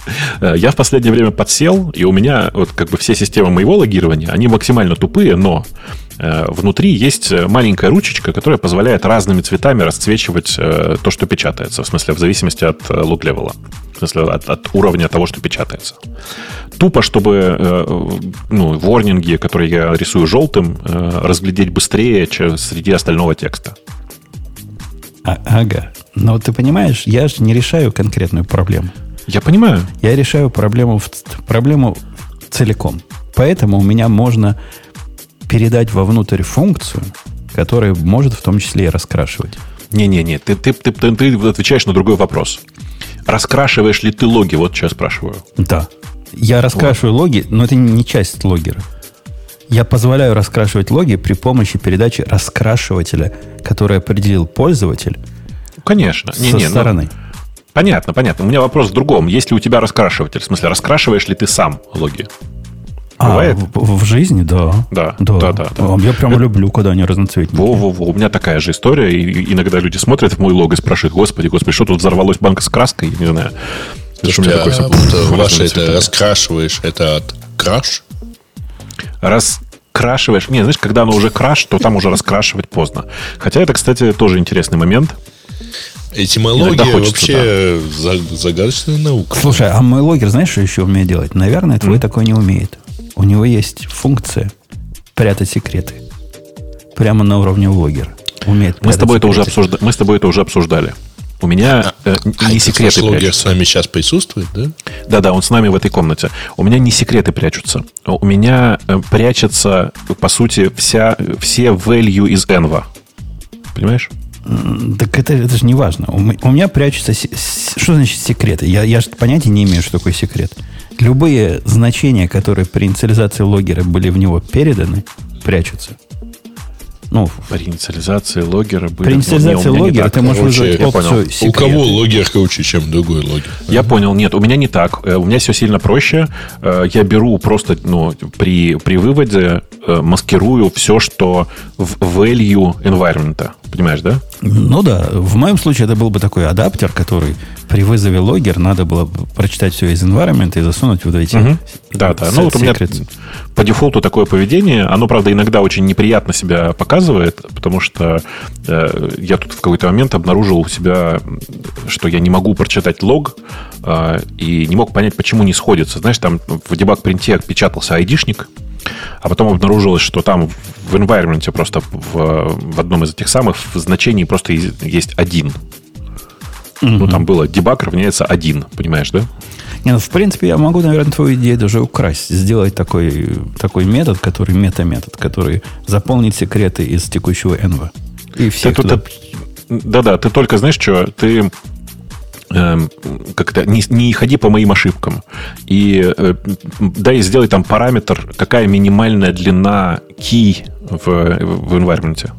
Я в последнее время подсел, и у меня вот как бы все системы моего логирования, они максимально тупые, но э, внутри есть маленькая ручечка, которая позволяет разными цветами расцвечивать э, то, что печатается. В смысле, в зависимости от лог-левела. В смысле, от, от уровня того, что печатается. Тупо, чтобы ну, ворнинги, которые я рисую желтым, разглядеть быстрее, чем среди остального текста. А, ага. Но ты понимаешь, я же не решаю конкретную проблему. Я понимаю. Я решаю проблему, в, проблему целиком. Поэтому у меня можно передать вовнутрь функцию, которая может в том числе и раскрашивать. Не-не-не, ты, ты, ты, ты, ты отвечаешь на другой вопрос. Раскрашиваешь ли ты логи? Вот сейчас спрашиваю. Да. Я раскрашиваю вот. логи, но это не часть логера. Я позволяю раскрашивать логи при помощи передачи раскрашивателя, который определил пользователь. Конечно. Не, со не, ну, стороны. Ну, понятно, понятно. У меня вопрос в другом. Есть ли у тебя раскрашиватель? В смысле, раскрашиваешь ли ты сам логи? А, Бывает? В, в жизни, да. Да, да, да. да, да. Я прямо Это... люблю, когда они разноцветные. Во-во-во, у меня такая же история. И иногда люди смотрят в мой лог и спрашивают, господи, господи, что тут взорвалось банка с краской? Не знаю. Слушай, а, такой, вот, ваше это раскрашиваешь, это от краш? раскрашиваешь. Не, знаешь, когда оно уже краш, то там уже раскрашивать поздно. Хотя это, кстати, тоже интересный момент. Этимология вообще да. загадочная наука. Слушай, а мой логер, знаешь, что еще умеет делать? Наверное, твой mm. такой не умеет. У него есть функция прятать секреты. Прямо на уровне логера. Умеет мы с тобой это уже обсужда... Мы с тобой это уже обсуждали. У меня э, а не секреты прячутся. с нами сейчас присутствует, да? Да-да, он с нами в этой комнате. У меня не секреты прячутся. У меня э, прячется, по сути, вся, все value из Enva. Понимаешь? Так это, это же не важно. У, у меня прячутся... Что значит секреты? Я, я же понятия не имею, что такое секрет. Любые значения, которые при инициализации логера были в него переданы, прячутся. Ну, при инициализации логера были... При инициализации ну, логера ты можешь вызвать опцию. У кого логер круче, чем другой логер? Я ага. понял. Нет, у меня не так. Э, у меня все сильно проще. Э, я беру просто, ну, при, при выводе э, маскирую все, что в value environment. Понимаешь, да? Ну да. В моем случае это был бы такой адаптер, который при вызове логер надо было прочитать все из environment и засунуть вот эти угу. Да, да. Ну, вот у меня по дефолту такое поведение, оно, правда, иногда очень неприятно себя показывает, потому что э, я тут в какой-то момент обнаружил у себя, что я не могу прочитать лог э, и не мог понять, почему не сходится. Знаешь, там в дебаг-принте печатался айдишник, а потом обнаружилось, что там в environment просто в, в одном из этих самых значений просто есть один. Угу. Ну, там было дебаг равняется один, понимаешь, да? Не, ну, в принципе, я могу, наверное, твою идею даже украсть. Сделать такой, такой метод, который мета-метод, который заполнит секреты из текущего env. И все. Да-да, ты только, знаешь что, ты как-то не, не ходи по моим ошибкам. И э, дай сделай там параметр, какая минимальная длина key в, в environment.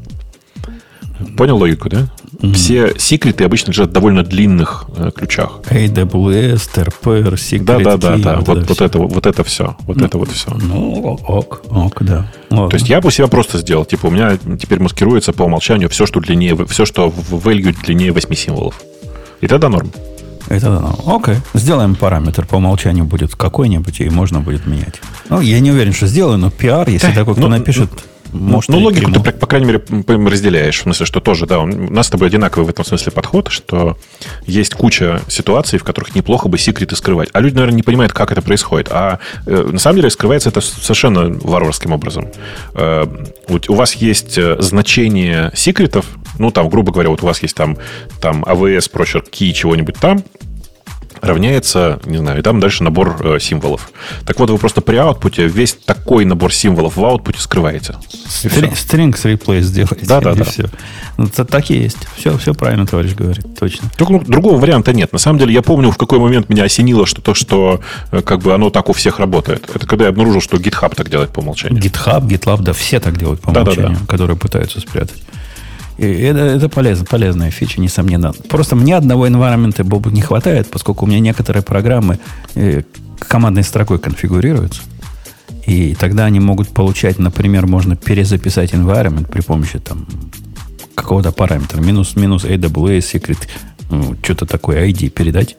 Понял логику, да? Mm-hmm. Все секреты обычно лежат в довольно длинных э, ключах. AWS, TRPR, secret Да, да, да, да. Вот, вот, это, вот это все. Вот ну, это вот все. Ну, ок, ок, да. Ладно. То есть я бы себя просто сделал. Типа, у меня теперь маскируется по умолчанию все, что длиннее, все, что в value длиннее 8 символов. И тогда норм. Это да. Окей. Сделаем параметр. По умолчанию будет какой-нибудь, и можно будет менять. Ну, я не уверен, что сделаю, но PR, если да, такой кто ну, напишет, может, ну, логику ты, по крайней мере, разделяешь. В смысле, что тоже, да, у нас с тобой одинаковый в этом смысле подход, что есть куча ситуаций, в которых неплохо бы секреты скрывать. А люди, наверное, не понимают, как это происходит. А э, на самом деле скрывается это совершенно варварским образом. Э, у вас есть э, значение секретов, ну, там, грубо говоря, вот у вас есть там, там AWS, прочерк, key, чего-нибудь там, равняется, не знаю, и там дальше набор э, символов. Так вот, вы просто при аутпуте весь такой набор символов в аутпуте скрываете. Strings replace сделаете. Да, да, да. Все. Ну, это так и есть. Все, все правильно, товарищ говорит. Точно. Только ну, другого варианта нет. На самом деле, я помню, в какой момент меня осенило, что то, что э, как бы оно так у всех работает. Это когда я обнаружил, что GitHub так делает по умолчанию. GitHub, GitLab, да, все так делают по умолчанию, да, да, да. которые пытаются спрятать. И это, это полезно, полезная фича, несомненно. Просто мне одного environment Бобу не хватает, поскольку у меня некоторые программы э, командной строкой конфигурируются. И тогда они могут получать, например, можно перезаписать environment при помощи там какого-то параметра. Минус, минус AWS, secret, ну, что-то такое, ID передать,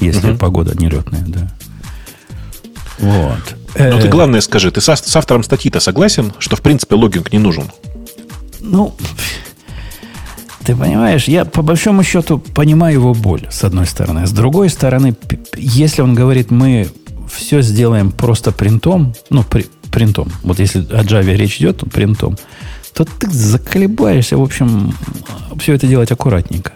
если uh-huh. погода нелетная, да. Вот. Но ты э, главное скажи, ты с, с автором статьи-то согласен, что в принципе логинг не нужен? Ну, ты понимаешь, я по большому счету понимаю его боль, с одной стороны. С другой стороны, если он говорит, мы все сделаем просто принтом, ну, при, принтом, вот если о Java речь идет, то принтом, то ты заколебаешься, в общем, все это делать аккуратненько.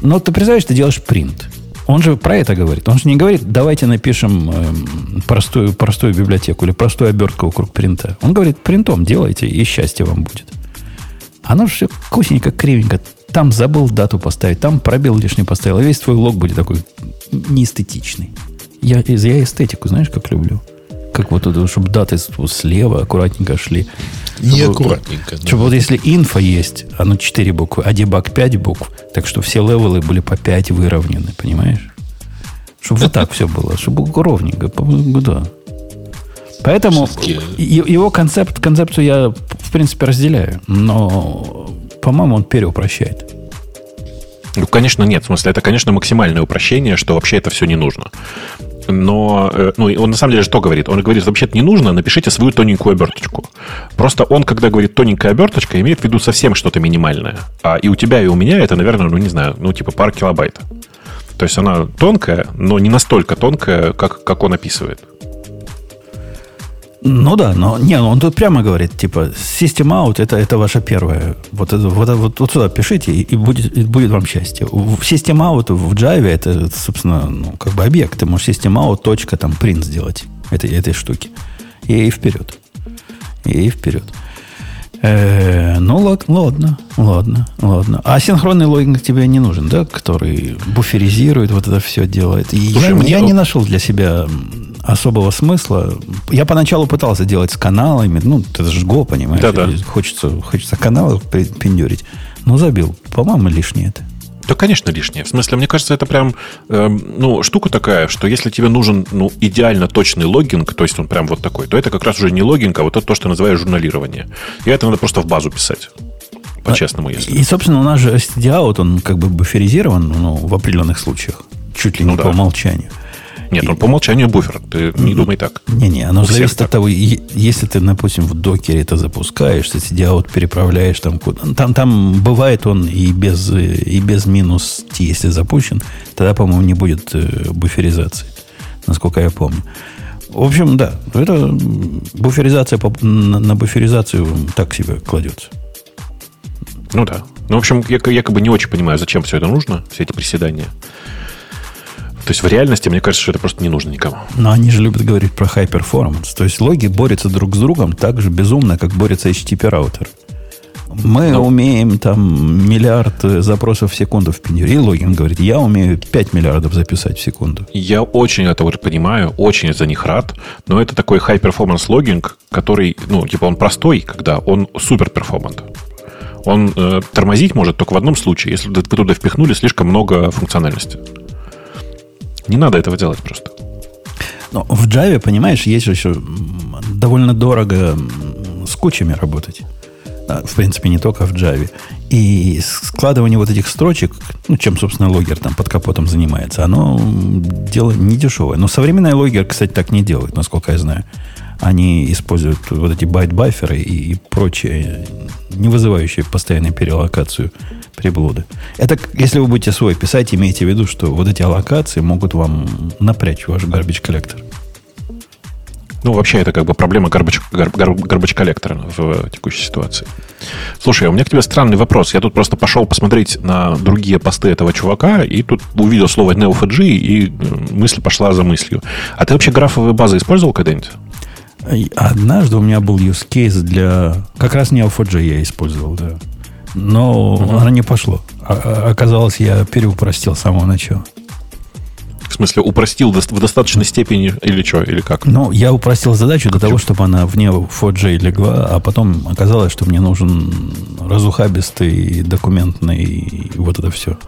Но ты представляешь, ты делаешь принт. Он же про это говорит. Он же не говорит, давайте напишем э, простую, простую библиотеку или простую обертку вокруг принта. Он говорит, принтом делайте, и счастье вам будет. Оно все вкусненько, кривенько. Там забыл дату поставить, там пробел лишний поставил. И весь твой лог будет такой неэстетичный. Я, я эстетику, знаешь, как люблю. Как вот это, чтобы даты слева аккуратненько шли. Не чтобы, аккуратненько. Чтобы вот если инфо есть, оно 4 буквы, а дебаг 5 букв, так что все левелы были по 5 выровнены, понимаешь? Чтобы вот так все было, чтобы ровненько. Да. Поэтому его концепт, концепцию я, в принципе, разделяю. Но, по-моему, он переупрощает. Ну, конечно, нет. В смысле, это, конечно, максимальное упрощение, что вообще это все не нужно. Но, э, ну, он на самом деле что говорит? Он говорит, вообще-то не нужно, напишите свою тоненькую оберточку. Просто он, когда говорит тоненькая оберточка, имеет в виду совсем что-то минимальное. А и у тебя, и у меня это, наверное, ну, не знаю, ну, типа пара килобайт. То есть она тонкая, но не настолько тонкая, как, как он описывает. Ну да, но не, он тут прямо говорит, типа, System Out это, это ваша первая. Вот, вот, вот, вот сюда пишите, и будет, и будет вам счастье. В System Out в Java это, собственно, ну, как бы объект. Ты можешь System Out, точка, там, print сделать этой, этой штуки. И, и вперед. И вперед. Э, ну, ладно, ладно, ладно. А синхронный логинг тебе не нужен, да? Который буферизирует, вот это все делает. И Слушай, я, мне... я не нашел для себя особого смысла. Я поначалу пытался делать с каналами. Ну, это же Go, понимаешь? Да, да. Хочется, хочется каналы пиндюрить. Но забил. По-моему, лишнее это. Да, конечно, лишнее. В смысле, мне кажется, это прям э, ну, штука такая, что если тебе нужен ну, идеально точный логинг, то есть он прям вот такой, то это как раз уже не логинг, а вот это то, что называют журналирование. И это надо просто в базу писать. по-честному, если. И, собственно, у нас же STD-out, он как бы буферизирован ну, в определенных случаях. Чуть ли не Ну да. по умолчанию. Нет, И- он по умолчанию буфер. Ты не думай так. Не-не, оно У зависит так. от того, если ты, допустим, в докере это запускаешь, ты STD-out переправляешь там куда там, там бывает он и без, э, и без минус T, если запущен, тогда, по-моему, не будет э, буферизации, насколько я помню. В общем, да, это буферизация на, на буферизацию так себе кладется. Ну да. Ну, в общем, я я как бы не очень понимаю, зачем все это нужно, все эти приседания. То есть в реальности, мне кажется, что это просто не нужно никому. Но они же любят говорить про high performance. То есть логи борются друг с другом так же безумно, как борется HTTP раутер. Мы Ну. умеем там миллиард э, запросов в секунду в пеньюре. И логин говорит, я умею 5 миллиардов записать в секунду. Я очень это вот понимаю, очень за них рад, но это такой high performance логинг, который, ну, типа он простой, когда он супер перформант. Он э, тормозить может только в одном случае, если вы туда впихнули слишком много функциональности. Не надо этого делать просто. Но в Java, понимаешь, есть еще довольно дорого с кучами работать. А, В принципе, не только в Java. И складывание вот этих строчек, ну, чем, собственно, logger там под капотом занимается, оно дело не дешевое. Но современный logger, кстати, так не делает, насколько я знаю. Они используют вот эти byte buffer ы и, прочие, не вызывающие постоянную переаллокацию приблуды. Это, если вы будете свой писать, имейте в виду, что вот эти аллокации могут вам напрячь ваш garbage collector. Ну, вообще, это как бы проблема garbage collector а в текущей ситуации. Слушай, а у меня к тебе странный вопрос. Я тут просто пошел посмотреть на другие посты этого чувака, и тут увидел слово Neo4j, и э, мысль пошла за мыслью. А ты вообще графовые базы использовал когда-нибудь? И Однажды у меня был use case для... Как раз Neo4j я использовал, да. Но оно не пошло. А- а- оказалось, я переупростил с самого начала. В смысле, упростил в достаточной степени или что, или как? Ну, я упростил задачу до того, чтобы она в Neo4j легла, а потом оказалось, что мне нужен разухабистый, документный, вот это все.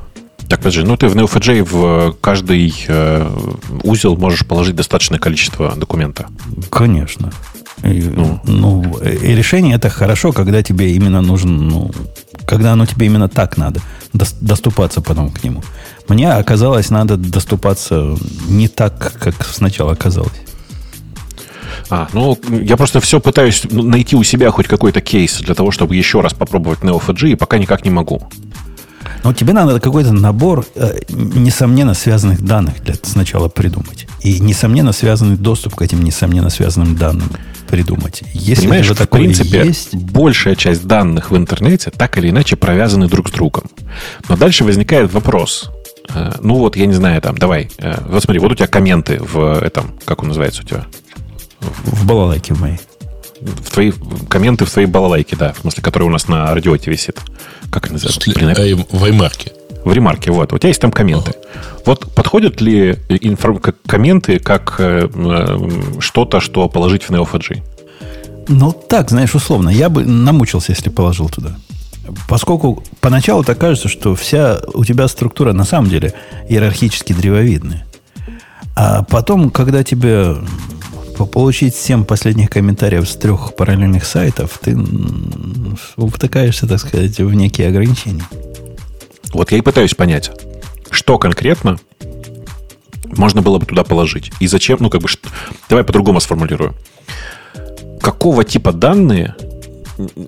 Так, подожди, ну ты в Neo4j в каждый э, узел можешь положить достаточное количество документа. Конечно. И, Ну. ну, и решение это хорошо, когда тебе именно нужен, ну, когда оно тебе именно так надо, дос- доступаться потом к нему. Мне оказалось, надо доступаться не так, как сначала казалось. А, ну, я просто все пытаюсь найти у себя хоть какой-то кейс для того, чтобы еще раз попробовать Neo4j, и пока никак не могу. Но тебе надо какой-то набор, э, несомненно, связанных данных для сначала придумать. И, несомненно, связанный доступ к этим, несомненно, связанным данным придумать. Если Понимаешь, в принципе, есть, большая часть данных в интернете так или иначе провязаны друг с другом. Но дальше возникает вопрос. Э, Ну вот, я не знаю, там, давай. э, Вот смотри, вот у тебя комменты в этом, как он называется у тебя? в балалайке в моей. В твои комменты в твоей балалайке, да, в смысле, который у нас на радиоте висит. Как это называется? Блин, А, в Аймарке. В ремарке, вот. У тебя есть там комменты. Вот подходят ли информ- комменты как э, что-то, что положить в Neo4j? Ну, так, знаешь, условно. Я бы намучился, если положил туда. Поскольку поначалу так кажется, что вся у тебя структура на самом деле иерархически древовидная. А потом, когда тебе по- получить 7 последних комментариев с трех параллельных сайтов, ты втыкаешься, так сказать, в некие ограничения. Вот я и пытаюсь понять, что конкретно можно было бы туда положить. И зачем, ну, как бы, что- давай по-другому сформулирую. Какого типа данные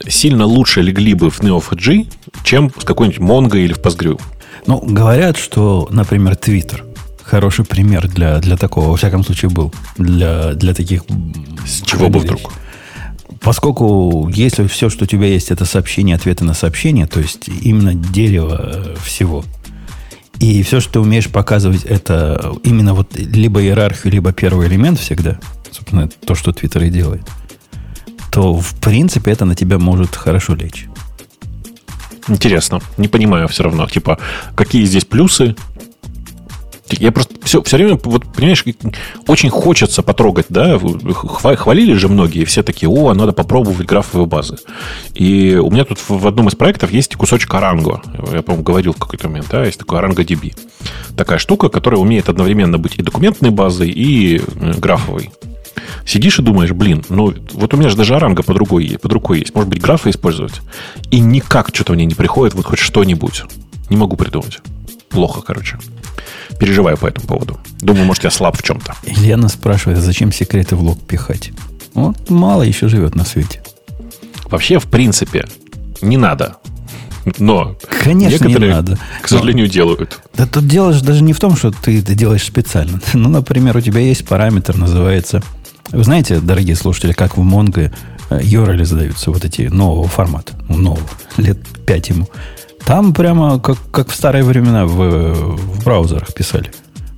сильно лучше легли бы в Neo4j, чем с какой-нибудь Mongo или в Postgre? Ну, говорят, что, например, Twitter хороший пример для, для такого, во всяком случае, был. Для, для таких... С чего бы вдруг? Поскольку если все, что у тебя есть, это сообщение, ответы на сообщение, то есть именно дерево э, всего, и все, что ты умеешь показывать, это именно вот либо иерархию, либо первый элемент всегда, собственно, то, что Твиттер и делает, то, в принципе, это на тебя может хорошо лечь. Интересно. Не понимаю все равно. Типа, какие здесь плюсы? Я просто все, все время, вот, понимаешь, очень хочется потрогать, да, Хва- хвалили же многие, все такие, о, надо попробовать графовые базы. И у меня тут в одном из проектов есть кусочек Аранго. Я, по-моему, говорил в какой-то момент, да, есть такой Аранго DB. Такая штука, которая умеет одновременно быть и документной базой, и э, графовой. Сидишь и думаешь, блин, ну вот у меня же даже оранга под рукой, под рукой есть. Может быть, графа использовать? И никак что-то мне не приходит, вот хоть что-нибудь. Не могу придумать. Плохо, короче. Переживаю по этому поводу. Думаю, может, я слаб в чем-то. Елена спрашивает, а зачем секреты в лог пихать? Вот мало еще живет на свете. Вообще, в принципе, не надо. Но Конечно, некоторые, не надо. к сожалению, делают. Да тут дело же даже не в том, что ты это делаешь специально. Ну, например, у тебя есть параметр, называется... Вы знаете, дорогие слушатели, как в Mongo URL задаются вот эти нового формата. Ну, нового. Лет пять ему. Там прямо как, как в старые времена в, в браузерах писали.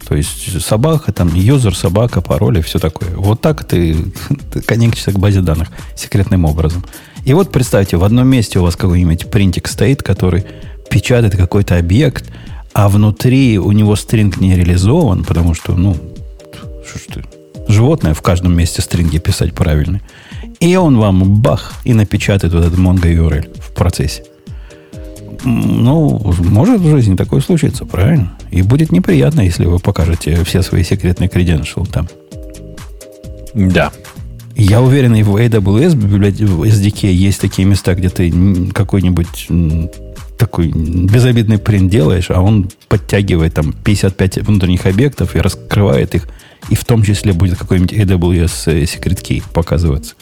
То есть собака, там юзер, собака, пароли, все такое. Вот так ты, ты коннектишься к базе данных секретным образом. И вот представьте, в одном месте у вас какой-нибудь принтик стоит, который печатает какой-то объект, а внутри у него стринг не реализован, потому что, ну, что ж ты, животное в каждом месте стринги писать правильно. И он вам бах и напечатает вот этот Mongo URL в процессе. Ну, может в жизни такое случиться, правильно? И будет неприятно, если вы покажете все свои секретные credentials там. Да. Я уверен, и в AWS в SDK есть такие места, где ты какой-нибудь такой безобидный принт делаешь, а он подтягивает там 55 внутренних объектов и раскрывает их, и в том числе будет какой-нибудь AWS Secret Key показываться.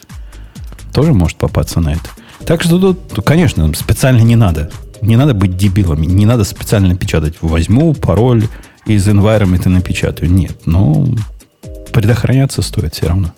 Тоже может попасться на это. Так что тут, конечно, специально не надо. Не надо быть дебилами. Не надо специально печатать. Возьму пароль из environment и напечатаю. Нет. Но предохраняться стоит все равно.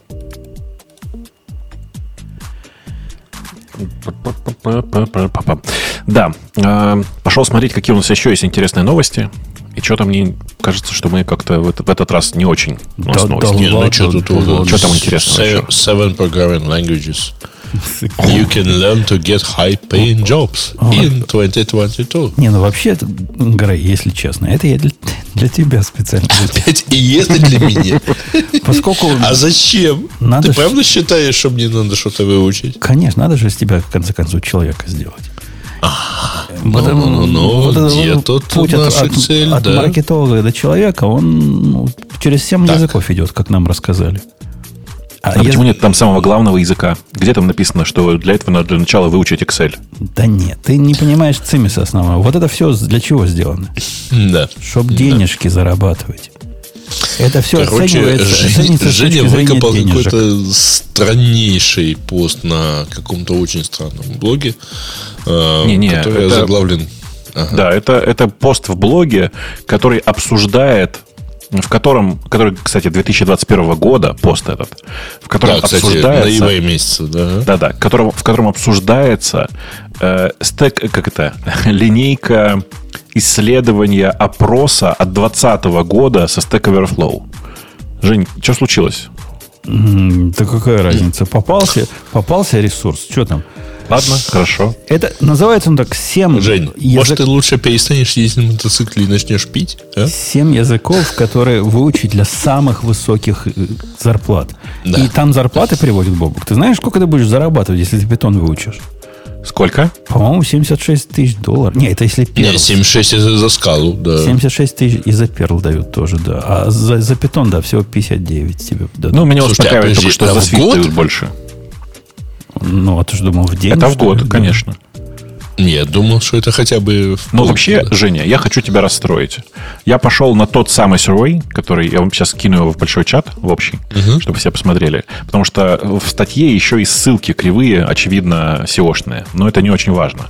Да. Э, пошел смотреть, какие у нас еще есть интересные новости. И что-то мне кажется, что мы как-то в, в этот раз не очень у нас Да, новости. да Не, ну что тут? Что там интересного еще? Seven programming languages. You can learn to get high-paying jobs in 2022. Не, ну вообще, Грей, если честно, это я для, для тебя специально. Опять и если для меня. Поскольку, А зачем? Надо Ты правда считаешь, что мне надо что-то выучить? конечно, надо же из тебя, в конце концов, человека сделать. Вот это- ну, ну, ну, вот это где вот тут путь от, наша от- цель, от да? маркетолога до человека, он ну, через 7 Так. языков идет, как нам рассказали. А А если- почему нет там самого главного языка? Где там написано, что для этого надо для начала выучить Excel? Да нет, ты не понимаешь цимиса основного. Вот это все для чего сделано? Да. Чтобы денежки зарабатывать. Это все Короче, оценивается, Женя выкопал какой-то страннейший пост на каком-то очень странном блоге, э, Не-не, который это- заглавлен... Ага. Да, это, это пост в блоге, который обсуждает в котором, который, кстати, 2021 года, пост этот, в котором Да, кстати, обсуждается... ноября месяца, да. Да-да, котором, в котором обсуждается э, стек, как это, линейка исследования опроса от 2020 года со Stack Overflow. Жень, что случилось? Да какая разница? Попался, попался ресурс. Что там? Ладно, хорошо. Это называется он так 7 Жень, может, ты лучше перестанешь ездить на мотоцикле и начнешь пить? а? Семь языков, которые выучить для самых высоких э, зарплат. Да. И там зарплаты приводит Бобук. Ты знаешь, сколько ты будешь зарабатывать, если ты питон выучишь? Сколько? По-моему, 76 тысяч долларов. Не, это если Не, перл. 76 это за скалу, да. 76 тысяч и за перл дают тоже, да. А за, за питон, да, всего 59 тебе дадут. Ну, меня Слушайте, а успокаивает подожди, только, что а за год? дают больше. Ну, а ты же думал в день? Это в что ли? год, конечно. Нет, думал, что это хотя бы... в Но полгода. вообще, Женя, я хочу тебя расстроить. Я пошел на тот самый survey, который я вам сейчас скину его в большой чат, в общий, чтобы все посмотрели. Потому что в статье еще и ссылки кривые, очевидно, SEO-шные. Но это не очень важно.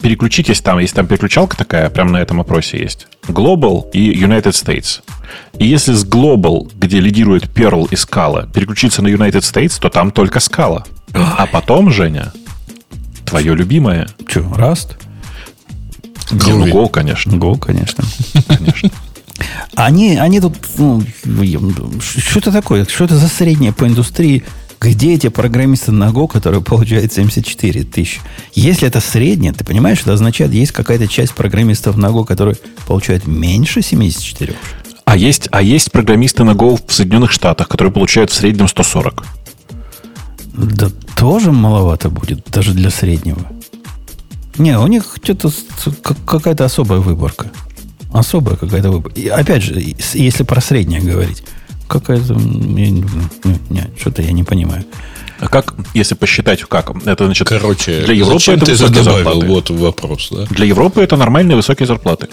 Переключитесь там, если там переключалка такая, прямо на этом опросе есть. Global и United States. И если с Global, где лидирует Perl и Scala, переключиться на United States, то там только Scala. А потом, Женя, твое любимое. Что, Раст? Ну, Groovy. Go, конечно. Go, конечно. конечно. Они, они тут, ну, что это такое? Что это за среднее по индустрии? Где эти программисты на Go, которые получают 74 тысячи? Если это среднее, ты понимаешь, это означает, есть какая-то часть программистов на Go, которые получают меньше 74. А есть, а есть программисты на Go в Соединенных Штатах, которые получают в среднем 140. Да тоже маловато будет, даже для среднего. Не, у них что-то какая-то особая выборка. Особая какая-то выборка. И опять же, если про среднее говорить. Какая-то... Не, не, что-то я не понимаю. А как, если посчитать, как? Это значит, Короче, для Европы зачем это ты высокие добавил? зарплаты. Вот вопрос, да? Для Европы это нормальные высокие зарплаты.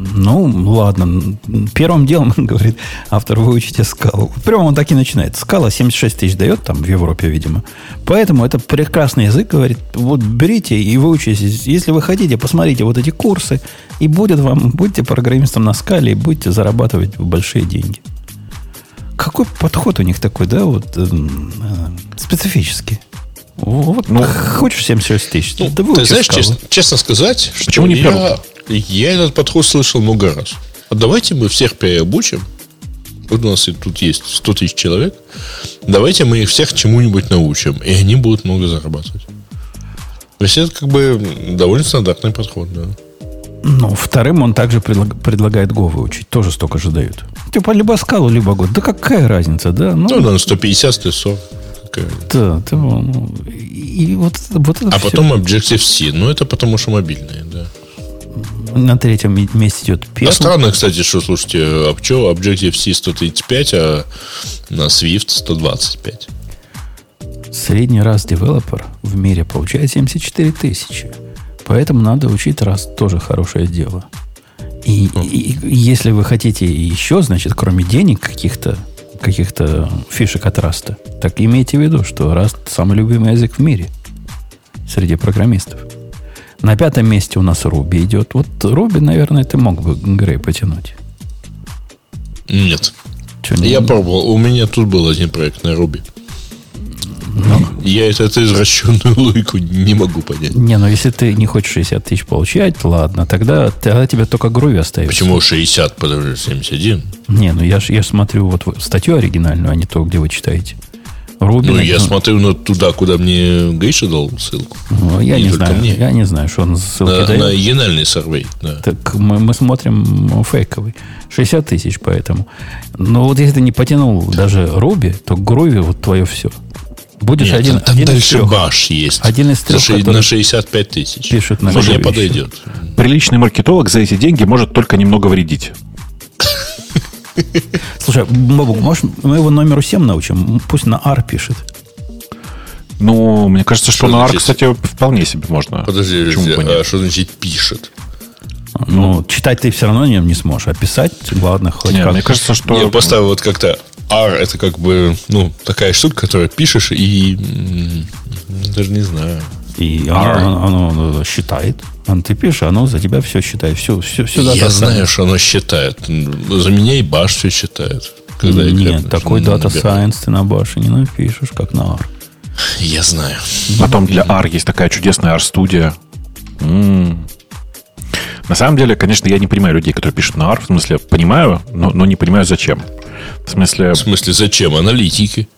Ну, ладно. Первым делом, говорит автор, вы учите скалу. Прямо он так и начинает. Скала 76 тысяч дает там в Европе, видимо. Поэтому это прекрасный язык, говорит. Вот берите и выучитесь. Если вы хотите, посмотрите вот эти курсы, и будет вам, будьте программистом на скале, и будете зарабатывать большие деньги. Какой подход у них такой, да, вот э, э, специфический. Вот Ну, хочешь 76 тысяч? Ну, да ты знаешь, честно, честно сказать, что Почему не я, я этот подход слышал много раз. А давайте мы всех переобучим. Вот у нас и тут есть 100 тысяч человек. Давайте мы их всех чему-нибудь научим. И они будут много зарабатывать. То есть это как бы довольно стандартный подход, да. Ну, вторым он также предлаг- предлагает Go выучить. Тоже столько же дают. Типа либо скалу, либо Go. Да какая разница, да? Ну, Ну, да, 150, 140. Какая- да, да, ну, и вот, вот это А всё. потом Objective-C. Ну, это потому что мобильные, да. на третьем ме- месте идет А Perl. странно, кстати, что, слушайте, а Objective-C 135, а на Swift 125. Средний раз девелопер в мире получает 74 тысячи. Поэтому надо учить раз тоже хорошее дело. И, и- и если вы хотите еще, значит, кроме денег каких-то каких-то фишек от Rust а, так имейте в виду, что Rust самый любимый язык в мире среди программистов. На пятом месте у нас Ruby идет. Вот Ruby, наверное, ты мог бы Грей потянуть. Нет. Чё, не- Я пробовал. У меня тут был один проект на Ruby. Я это, эту извращенную логику не могу понять. Не, ну если ты не хочешь 60 тысяч получать, ладно, тогда, тогда тебе только Groovy остается. Почему 60, подожди, 71? Не, ну я ж, я смотрю вот статью оригинальную, а не то, где вы читаете. Руби. Ну, я смотрю на туда, куда мне Гейша дал ссылку. Ну, я не не знаю. мне. Я не знаю, что он ссылки На, дает. на енальный сервей, да. Так мы, мы смотрим фейковый. 60 тысяч поэтому. Но вот если ты не потянул даже Руби, то Груви вот твое все. Будешь Нет, один, там, один из дальше трех. баш есть. Один из За трех, который на 65 тысяч. пишет на Мне Groovy подойдет. Приличный маркетолог за эти деньги может только немного вредить. Слушай, Бобук, может, мы его номеру 7 научим? Пусть на R пишет. Ну, мне кажется, что Что на значит? кстати, вполне себе можно. Подожди, а что значит пишет? Ну, читать ты все равно нем не сможешь, а писать, ладно, хоть Не, как. мне кажется, что... Я поставил вот как-то R это как бы, ну, такая штука, которую пишешь и даже не знаю. И R. оно, оно- оно считает. Он ты пишешь, оно за тебя все считает. Все, все, все я знаю, что оно считает. За меня и баш все считает. Когда я Нет, крепко такой. Data Science ты на баше не напишешь, как на R. Я знаю. Потом для R есть такая чудесная R-студия. На самом деле, конечно, я не понимаю людей, которые пишут на R. В смысле, понимаю, но, но не понимаю, зачем. В смысле, В смысле, зачем? Аналитики.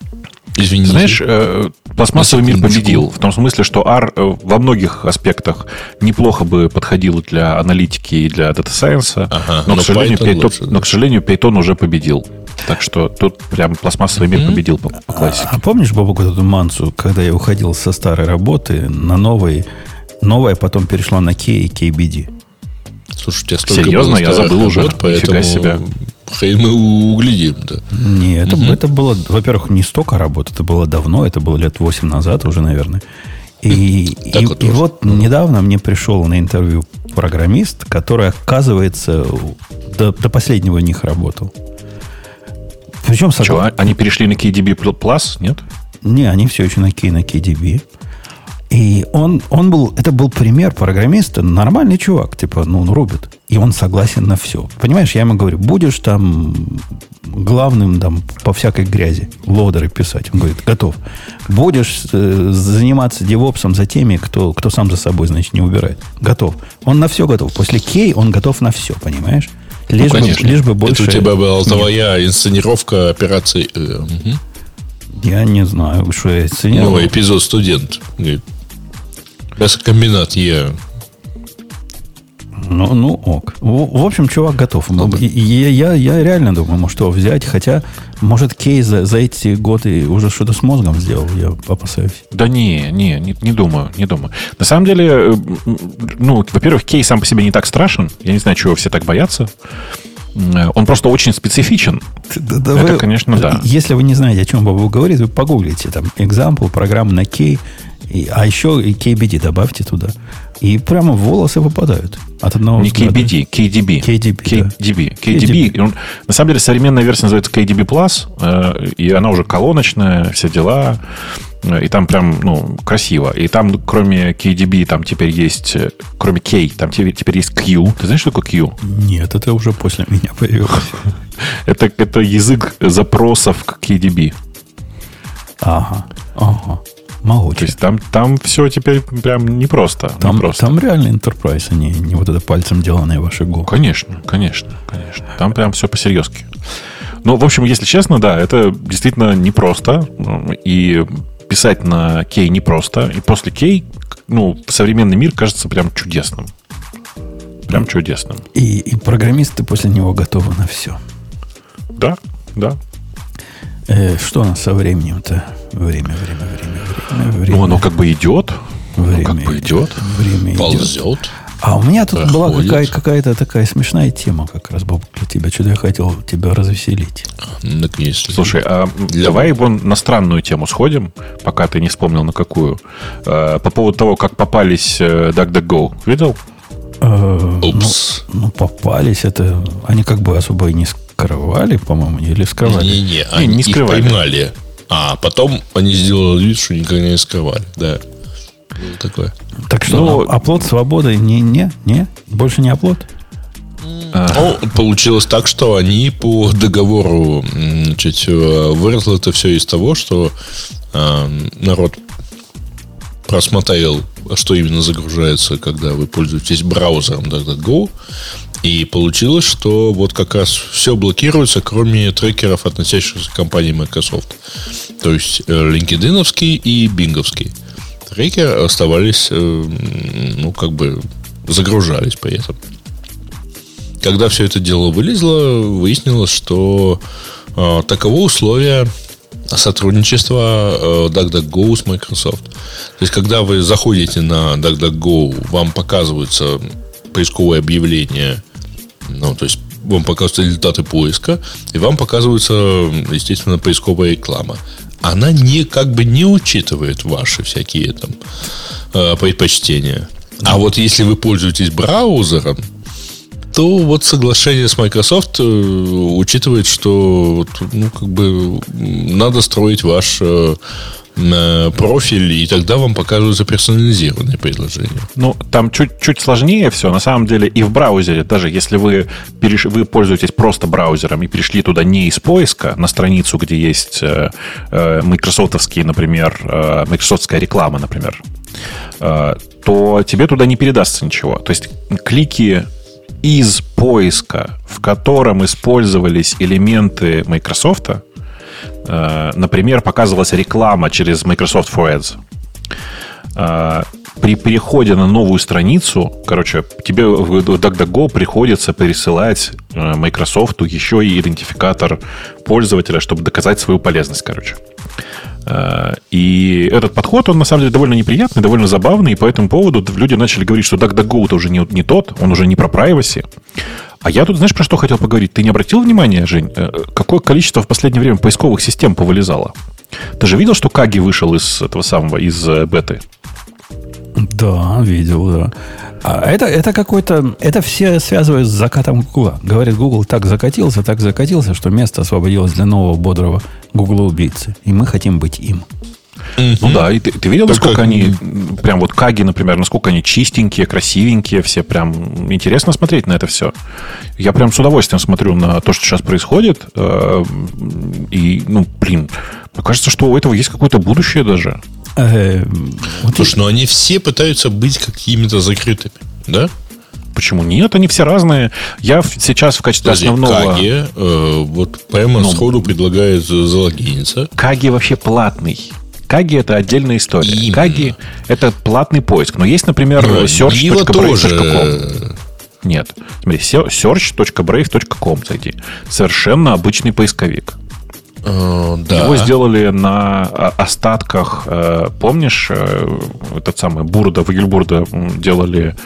Извините. знаешь, э, пластмассовый мир победил. В том смысле, что R э, во многих аспектах неплохо бы подходил для аналитики и для дата сайенса, Ага, но, но к сожалению, Python Python, лучше, да. но, к сожалению, Python уже победил. Так что тут прям пластмассовый мир победил по, по классике. А помнишь, Бобок, эту мансу, когда я уходил со старой работы на новый, новая потом перешла на K и KBD? Слушай, у тебя столько Серьезно? было Я забыл уже. работ, Нифига поэтому себе. Хрен мы углядим, да. Не, это, это было, во-первых, не столько работы, это было давно, это было лет 8 назад уже, наверное. И, и- вот и вот недавно мне пришел на интервью программист, который, оказывается, до, до последнего у них работал. Причем Что, а- они перешли на KDB Plus, нет? Не, они все еще на Key, на KDB. И он, он был, это был пример программиста, нормальный чувак, типа, ну, он рубит. И он согласен на все. Понимаешь, я ему говорю, будешь там главным там по всякой грязи лоудеры писать. Он говорит, готов. Будешь э, заниматься девопсом за теми, кто, кто сам за собой, значит, не убирает. Готов. Он на все готов. После кей он готов на все, понимаешь? Лишь, бы, конечно. лишь бы больше... Это у тебя была нет. твоя инсценировка операции. мгм. Я не знаю, что я оценил. Ну, эпизод студент. Говорит, Мясокомбинат я. Ну, ну ок. В, в общем, чувак готов. И я, я, я реально думаю, может его взять. Хотя, может, Кей за, за эти годы уже что-то с мозгом сделал. Я опасаюсь. Да не, не, не, не думаю, не думаю. На самом деле, э, ну, во-первых, Кей сам по себе не так страшен. Я не знаю, чего все так боятся. Э, он просто очень специфичен. Да, да Это, вы- конечно, да. Если вы не знаете, о чем Бобу говорит, вы погуглите там example, программа на K, и- а еще и KBD добавьте туда. И прямо волосы выпадают от одного Не взгляда. KBD, KDB. KDB, да. KDB. KDB. Он- на самом деле современная версия называется KDB Plus, э, и она уже колоночная, все дела. Э, И там прям, ну, красиво. И там, кроме KDB, там теперь есть, э, кроме K, там теперь, теперь есть Q. Ты знаешь, что такое Q? Нет, это уже после меня появилось. Это, это язык запросов к KDB. Ага, ага. То Могуче. есть там, там все теперь прям непросто. Там, непросто. там реальный enterprise, а не, не вот это пальцем деланное ваше го. Конечно, конечно, конечно. Там прям все по-серьезки. Ну, в общем, если честно, да, это действительно непросто. И писать на кей непросто. И после кей, ну, современный мир кажется прям чудесным. Прям чудесным. И, и программисты после него готовы на все. Да, да. Э, что у нас со временем-то? Время, время, время, время, время. Ну, оно как бы идет. Ну, время как бы идет. Время идет. Ползет. А у меня тут была Проходит. какая- какая-то такая смешная тема как раз, Боб, для тебя. Что-то я хотел тебя развеселить. Так если- Слушай, а Для- давай вон на странную тему сходим, пока ты не вспомнил на какую. Э, По поводу того, как попались э, DuckDuckGo. Видел? Э, Упс. Ну, ну, попались. Это они как бы особо и не скрывали, по-моему, или скрывали. Не-не, они не их скрывали. поймали. А потом они сделали вид, что никогда не скрывали. Да. Было такое. Так что, Ну, а- оплот свободы не, не, не, больше не оплот. Ну, получилось так, что они по договору значит, э, выросло это все из того, что э, народ просмотрел, что именно загружается, когда вы пользуетесь браузером DuckDuckGo, и получилось, что вот как раз все блокируется, кроме трекеров, относящихся к компании Microsoft. То есть э, LinkedIn и Бинговский. Трекеры оставались, э, ну, как бы загружались при этом. Когда все это дело вылезло, выяснилось, что э, таково условие сотрудничества э, DuckDuckGo с Microsoft. То есть, когда вы заходите на DuckDuckGo, вам показываются поисковые объявления, ну, то есть, вам показываются результаты поиска, и вам показывается, естественно, поисковая реклама. Она не, как бы не учитывает ваши всякие там э, предпочтения. А вот если вы пользуетесь браузером, то вот соглашение с Microsoft э, учитывает, что ну, как бы надо строить ваш э, э, профиль, и тогда вам показываются персонализированные предложения. Ну, там чуть-чуть сложнее все. На самом деле и в браузере, даже если вы, переш... вы пользуетесь просто браузером и перешли туда не из поиска на страницу, где есть э, э, майкрософтовские, например, э, майкрософтская реклама, например, э, то тебе туда не передастся ничего. То есть клики из поиска, в котором использовались элементы Microsoft, э, например, показывалась реклама через Microsoft for Ads, э, при переходе на новую страницу, короче, тебе в DuckDuckGo приходится пересылать э, Microsoft еще и идентификатор пользователя, чтобы доказать свою полезность, короче. Э, И этот подход, он на самом деле довольно неприятный, довольно забавный, и по этому поводу люди начали говорить, что DuckDuckGo это уже не, не тот, он уже не про privacy. А я тут, знаешь, про что хотел поговорить? Ты не обратил внимания, Жень, э, какое количество в последнее время поисковых систем повылезало? Ты же видел, что Каги вышел из этого самого, из э, беты? Да, видел, да. А это, это какой-то... Это все связывают с закатом Гугла. Говорит, Google так закатился, так закатился, что место освободилось для нового бодрого Гугла-убийцы. И мы хотим быть им. Ну да, и ты, ты видел, Только- насколько они, прям вот Каги, например, насколько они чистенькие, красивенькие, все прям интересно смотреть на это все. Я прям с удовольствием смотрю на то, что сейчас происходит. э, И, ну, блин, мне кажется, что у этого есть какое-то будущее даже. Э, вот Слушай, но они все пытаются быть какими-то закрытыми, да? Почему нет? Они все разные. Я сейчас в качестве Подожди, основного... Каги, э, вот прямо Ну, сходу предлагает за- залогиниться. Каги вообще платный. Каги это отдельная история. Именно. Каги это платный поиск. Но есть, например, Ну, Нива тоже. search.brave.com. Нет. Смотри, se- search.brave.com зайди. Совершенно обычный поисковик. Э, да. Его сделали на а, остатках, э, помнишь, э, этот самый Бурда, Вагельбурда делали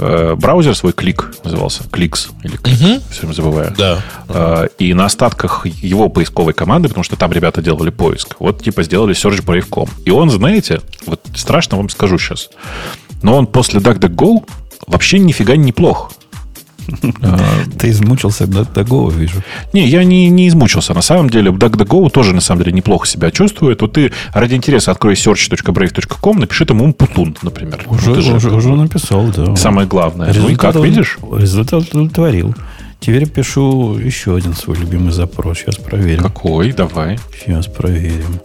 э, браузер свой Клик назывался, Кликс, или Клик, Мгм. все время забываю. Да. Э, И на остатках его поисковой команды, потому что там ребята делали поиск, вот типа сделали Search Brave.com. И он, знаете, вот страшно вам скажу сейчас, но он после DuckDuckGo вообще нифига неплох. Ты измучился того, вижу. Не, я не, не измучился. На самом деле, DuckDuckGo тоже, на самом деле, неплохо себя чувствует. Вот ты ради интереса открой search.brave.com, напиши там Умпутун, например. Уже, Ну, уже, уже написал, да. Самое главное. Ну Результат как, он- видишь? Результат удовлетворил. Теперь пишу еще один свой любимый запрос. Сейчас проверим. Какой? Давай. Сейчас проверим.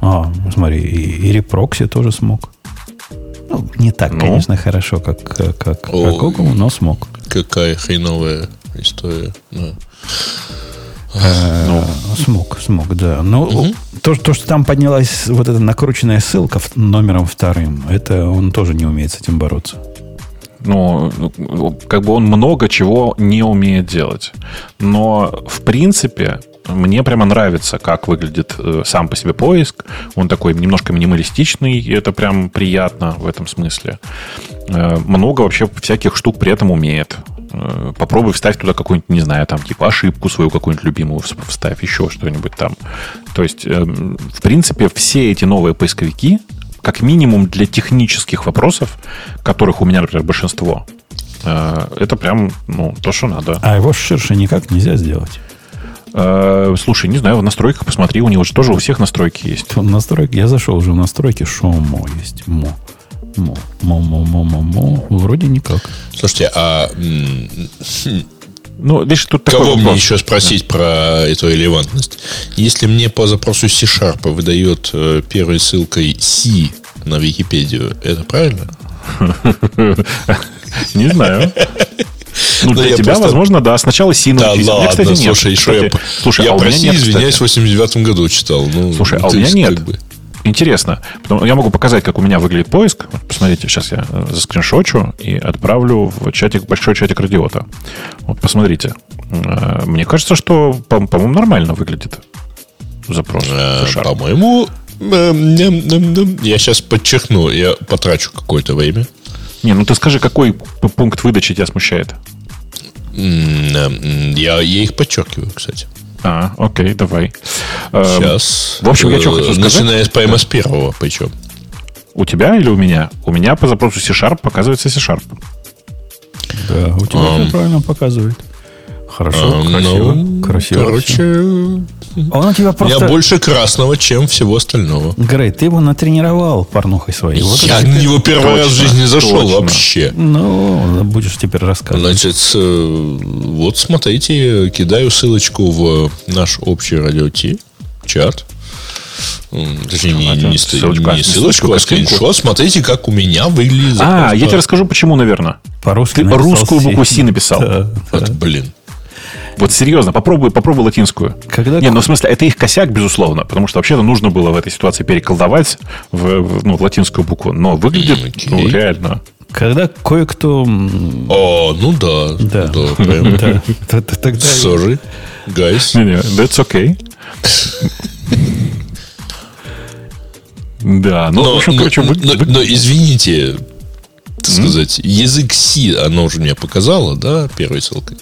А, смотри, и, и репрокси тоже смог. Ну, не так, Ну? конечно, хорошо, как, как, как, как Google, но смог. Какая хреновая история. Да. Э, Ну. Смог, смог, да. Но то, что- то, что там поднялась вот эта накрученная ссылка номером вторым, это он тоже не умеет с этим бороться. Ну, ну, как бы он много чего не умеет делать. Но, в принципе, мне прямо нравится, как выглядит э, сам по себе поиск. Он такой немножко минималистичный, и это прям приятно в этом смысле. Э, много вообще всяких штук при этом умеет. Э, Попробуй вставь туда какую-нибудь, не знаю, там, типа ошибку свою какую-нибудь любимую вс- вставь, еще что-нибудь там. То есть, в принципе, все эти новые поисковики, как минимум для технических вопросов, которых у меня, например, большинство, это прям, ну, то, что надо. А его ширше никак нельзя сделать. Э, Слушай, не знаю, в настройках посмотри, у него же тоже у всех настройки есть. В настройки, я зашел уже в настройки, шоу-мо есть. Мо. Мо. Мо, мо, мо, мо, мо. Вроде никак. Слушайте, а Ну, видишь, тут такой кого мне вопрос. еще спросить про эту релевантность? Если мне по запросу C-Sharp выдает э, первой ссылкой C на Википедию, это правильно? Не знаю. Ну, Ну, для я тебя, просто- возможно, да. Сначала си Да ладно, кстати, нет. слушай, что я... Кстати, Слушай, я а у меня прости, нет, извиняюсь, кстати. в 89 году читал. Ну, Слушай, а у меня нет. как бы, Интересно. Я могу показать, как у меня выглядит поиск. Посмотрите, сейчас я э, заскриншочу и отправлю в чатик, большой чатик радиота. Вот посмотрите. Э, Мне кажется, что, по- по-моему, нормально выглядит запрос. э. По-моему, э, ням. я сейчас подчеркну, я потрачу какое-то время. Не, ну ты скажи, какой пункт выдачи тебя смущает? Я, я их подчеркиваю, кстати. А, окей, давай. Эм, Сейчас. в общем, я что хочу сказать? Начиная с с первого, причем. У тебя или у меня? У меня по запросу C-Sharp показывается C-Sharp. Да, у тебя всё правильно показывает. Хорошо, А, красиво. ну, красиво. Короче, всё. А Он у тебя просто... больше красного, чем всего остального. Грей, ты его натренировал порнухой своей. Вот я на него первый раз в Точно, жизни зашел точно. вообще. Ну, будешь теперь рассказывать. Значит, э, вот смотрите, кидаю ссылочку в наш общий радио Ти чат. Точнее, не, не ст- ссылочку, а не не ссылочку, а скриншот. Смотрите, как у меня выглядит А, я тебе расскажу, почему, наверное. По-русски Ты русскую «си». букву «си» написал. Да, Вот, да. блин. Вот серьезно, попробуй, попробуй латинскую. Когда Не, ну в смысле, это их косяк, безусловно, потому что вообще-то нужно было в этой ситуации переколдовать в, в, ну, в латинскую букву. Но выглядит, окей. ну, реально. Когда кое-кто... О, ну да. Да, Да, прям. да, т- т- тогда... Sorry, guys. Не-не, that's okay. Да, ну, в общем, но, короче, вы- но- но извините, так сказать, язык Си, оно уже мне показало, да, первой ссылкой?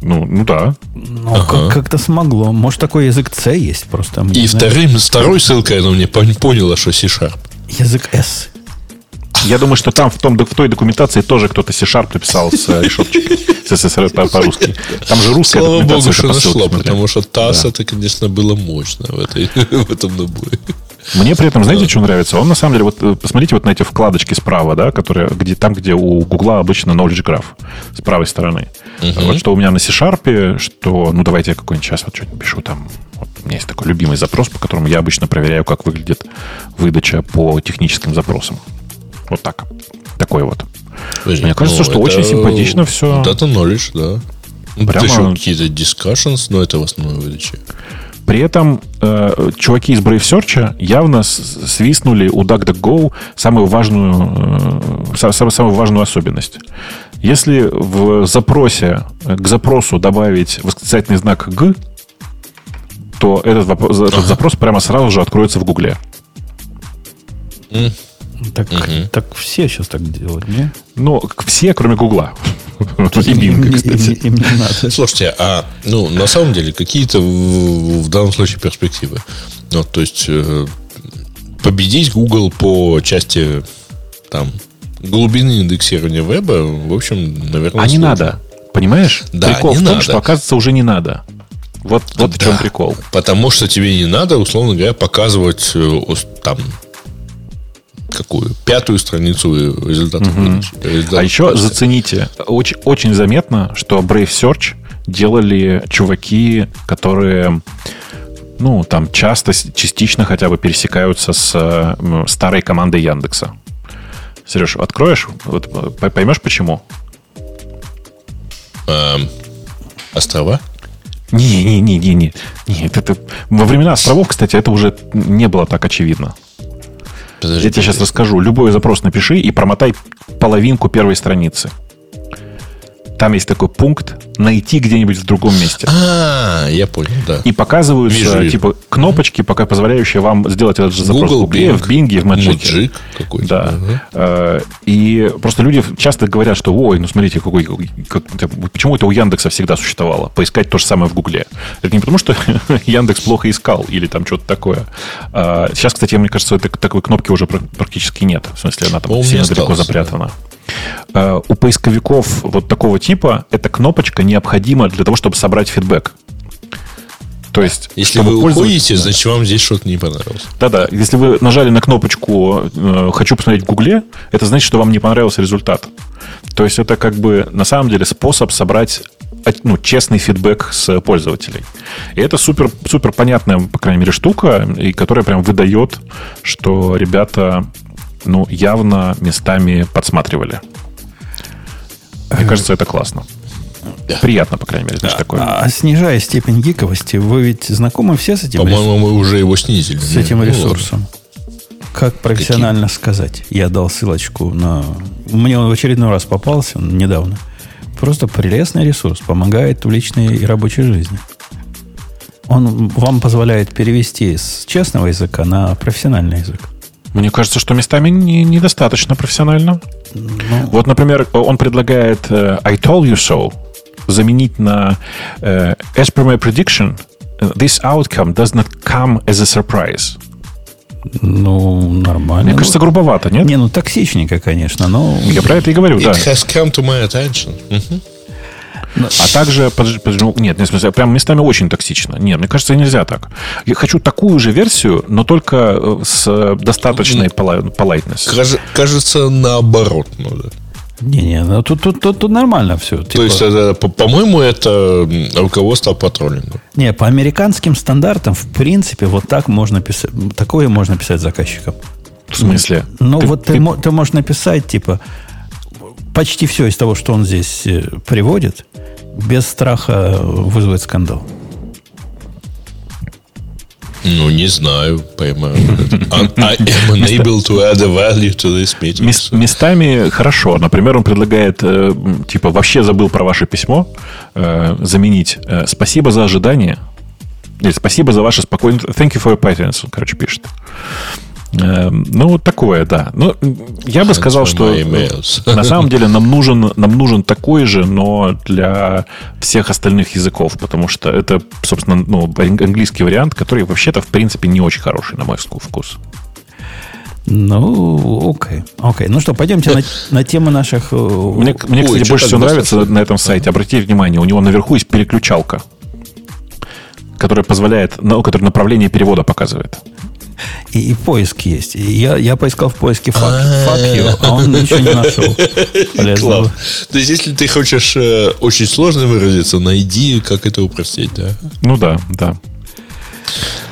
Ну, ну да. Ну, как- как-то смогло. Может, такой язык C есть просто. И вторым, второй ссылкой оно мне пон- поняло, что C-Sharp. Язык S. Я думаю, что там в, том, в той документации тоже кто-то C-Sharp написал с э, решеточкой. С СССР по- по-русски. Там же русская Слава богу, что смотря. потому что ТАСС это, конечно, было мощно в, этой, в этом наборе. Мне при этом, знаете, что нравится? Он на самом деле, вот э, посмотрите вот на эти вкладочки справа, да, которые, где, там, где у Гугла обычно knowledge graph с правой стороны. Вот что у меня на C-Sharp, что, ну давайте я какой-нибудь сейчас вот что-нибудь пишу там. Вот у меня есть такой любимый запрос, по которому я обычно проверяю, как выглядит выдача по техническим запросам. Вот так. Такой вот. Подожди, Мне кажется, что это- очень симпатично всё. Вот это knowledge, да. Ну, Прямо- еще какие-то discussions, но это в основной выдаче. При этом э, чуваки из Brave Search явно свистнули у DuckDuckGo самую важную, э, са- самую, самую важную особенность. Если в запросе, э, к запросу добавить восклицательный знак «г», то этот, вопрос, этот запрос прямо сразу же откроется в Гугле. Так, так все сейчас так делают, не? Ну, все, кроме Гугла. И Им- Бинга, им- кстати. им не надо. Слушайте, а ну на самом деле какие-то в, в данном случае перспективы. Ну, то есть э, победить Google по части там глубины индексирования веба, в общем, наверное, А не сложно. надо. Понимаешь? Да, Прикол не в том, надо. что, оказывается, уже не надо. Вот, вот в чем Да, прикол. Потому что тебе не надо, условно говоря, показывать э, там какую пятую страницу результатов. результатов А еще зацените, очень, очень заметно, что Brave Search делали чуваки, которые, ну, там часто, частично хотя бы пересекаются с э, старой командой Яндекса. Сереж, откроешь, вот, э, поймешь почему? Эм, острова. Не-не-не-не-не. Нет, это, во времена островов, кстати, это уже не было так очевидно. Подожди, Я тебе сейчас расскажу. Любой запрос напиши и промотай половинку первой страницы. Там есть такой пункт «Найти где-нибудь в другом месте». А, я понял, да. И показываются Вижу, вижу. типа кнопочки, пока позволяющие вам сделать этот же запрос Google в Гугле, Bing, в Бинге, в какой-то. Да. Ага. Э, И просто люди часто говорят, что ой, ну смотрите, какой, какой- как- почему это у Яндекса всегда существовало? Поискать то же самое в Гугле. Это не потому, что Яндекс плохо искал или там что-то такое. А, Сейчас, кстати, мне кажется, такой кнопки уже пр- практически нет. В смысле, она там меня сильно далеко запрятана. Э, У поисковиков вот такого типа эта кнопочка необходима для того, чтобы собрать фидбэк. То есть, Если вы уходите, значит, вам здесь что-то не понравилось. да-да, если вы нажали на кнопочку э, «Хочу посмотреть в Гугле», это значит, что вам не понравился результат. То есть это как бы на самом деле способ собрать э, ну, честный фидбэк с пользователей. И это супер, супер понятная, по крайней мере, штука, и которая прям выдает, что ребята ну, явно местами подсматривали. Мне кажется, это классно. Приятно, по крайней мере, значит, такое. А снижая степень гиковости, вы ведь знакомы все с этим, По-моему, мы уже его снизили. с этим Ну, ресурсом? Как профессионально сказать? Я дал ссылочку на... Мне он в очередной раз попался недавно. Просто прелестный ресурс. Помогает в личной и рабочей жизни. Он вам позволяет перевести с честного языка на профессиональный язык. Мне кажется, что местами не- недостаточно профессионально. Ну, Вот, например, он предлагает э, I told you so заменить на э, As per my prediction, this outcome does not come as a surprise. ну, нормально. Мне Ну, кажется, грубовато, нет? не, ну, токсичненько, конечно, но... Я про это и говорю, да. It has come to my attention. А также, подожди, подожди, ну, нет, не в смысле, прям местами очень токсично. Нет, мне кажется, нельзя так. Я хочу такую же версию, но только э, с достаточной пола- politeness. Каж- Кажется, наоборот надо. Не-не, ну, тут, тут, тут, тут нормально все. То есть, это, по- по-моему, это руководство по троллингу. Не, по американским стандартам, в принципе, вот так можно писать, такое можно писать заказчикам. В смысле? Ну, Ты- вот ты, ты- мо- ты можешь написать, типа, почти все из того, что он здесь э, приводит, без страха вызвать скандал. Ну, не знаю, поймаю. I, I am unable to add a value to this meeting. Мес- местами хорошо. Например, он предлагает, э, типа, вообще забыл про ваше письмо, э, заменить э, «спасибо за ожидание». Или «спасибо за ваше спокойное...» «Thank you for your patience», он, короче, пишет. Э, ну, вот такое, да. Ну, я бы сказал, что на самом деле нам нужен, нам нужен такой же, но для всех остальных языков, потому что это, собственно, ну, ан- английский вариант, который вообще-то, в принципе, не очень хороший, на мой вку- вкус. Ну, окей. Окей. Ну что, пойдемте на, на тему наших... э, Мне, мне Ой, кстати, чё больше всего нравится достаточно? на этом сайте. Обратите внимание, у него наверху есть переключалка, которая позволяет, ну, которая направление перевода показывает. И, и поиск есть. И я, я поискал в поиске fuck, fuck you, а он ничего не нашел. полезного. То есть, если ты хочешь э, очень сложно выразиться, найди, как это упростить, да? Ну да, да,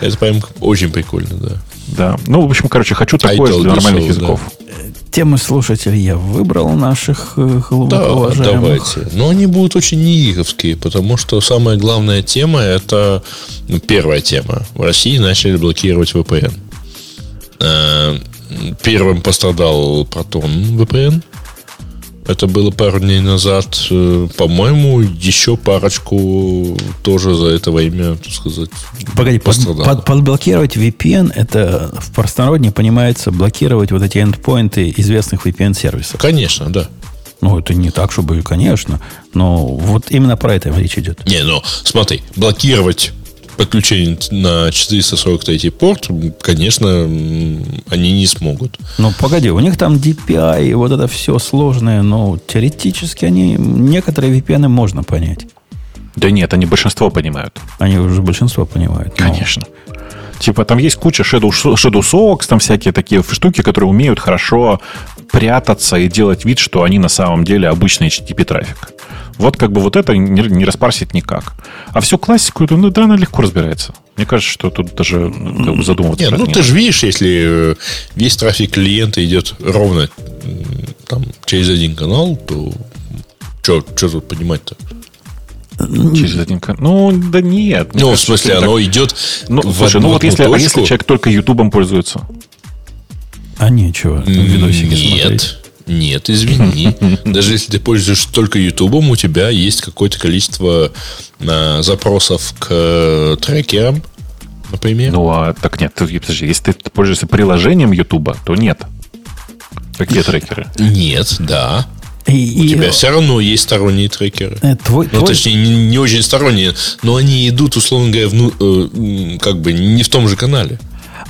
Это прям очень прикольно, да. да. Ну, в общем, короче, хочу такое для нормальных языков. Темы слушателей я выбрал наших э, Да, уважаемых. давайте. Но они будут очень неиговские, потому что самая главная тема это ну, первая тема. В России начали блокировать VPN. Э, Первым пострадал Proton VPN. Это было пару дней назад. Э, по-моему, еще парочку тоже за это время, так сказать, Погоди, под, под, подблокировать VPN, это в простонародне понимается блокировать вот эти эндпоинты известных VPN-сервисов. Конечно, да. Ну, это не так, чтобы, конечно, но вот именно про это речь идет. Не, ну, смотри, блокировать подключение на 443 порт, конечно, они не смогут. Ну, погоди, у них там DPI, и вот это все сложное, но теоретически они, некоторые VPN можно понять. Да нет, они большинство понимают. Они уже большинство понимают. Конечно. Типа там есть куча Shadow, Shadow Socks, там всякие такие штуки, которые умеют хорошо прятаться и делать вид, что они на самом деле обычный HTTP трафик. Вот как бы вот это не, не распарсить никак. А всю классику, ну да, она легко разбирается. Мне кажется, что тут даже как бы, задумываться Нет, ну нет. ты же видишь, если э, весь трафик клиента идет ровно там, через один канал, то что тут понимать-то? Через один канал. Ну, да нет. Ну, кажется, в смысле, оно так... идет ну, в слушай, ну вот если, а если человек только Ютубом пользуется? А нечего, видосики Нет. смотреть. Нет, извини. Даже если ты пользуешься только Ютубом, у тебя есть какое-то количество а, запросов к э, трекерам, например. Ну, а так нет, подожди, если ты пользуешься приложением Ютуба, то нет. Какие трекеры? Нет, да. И, у и, тебя все равно есть сторонние трекеры. Э, твой, ну, твой... точнее, не, не очень сторонние, но они идут, условно говоря, вну, э, как бы не в том же канале.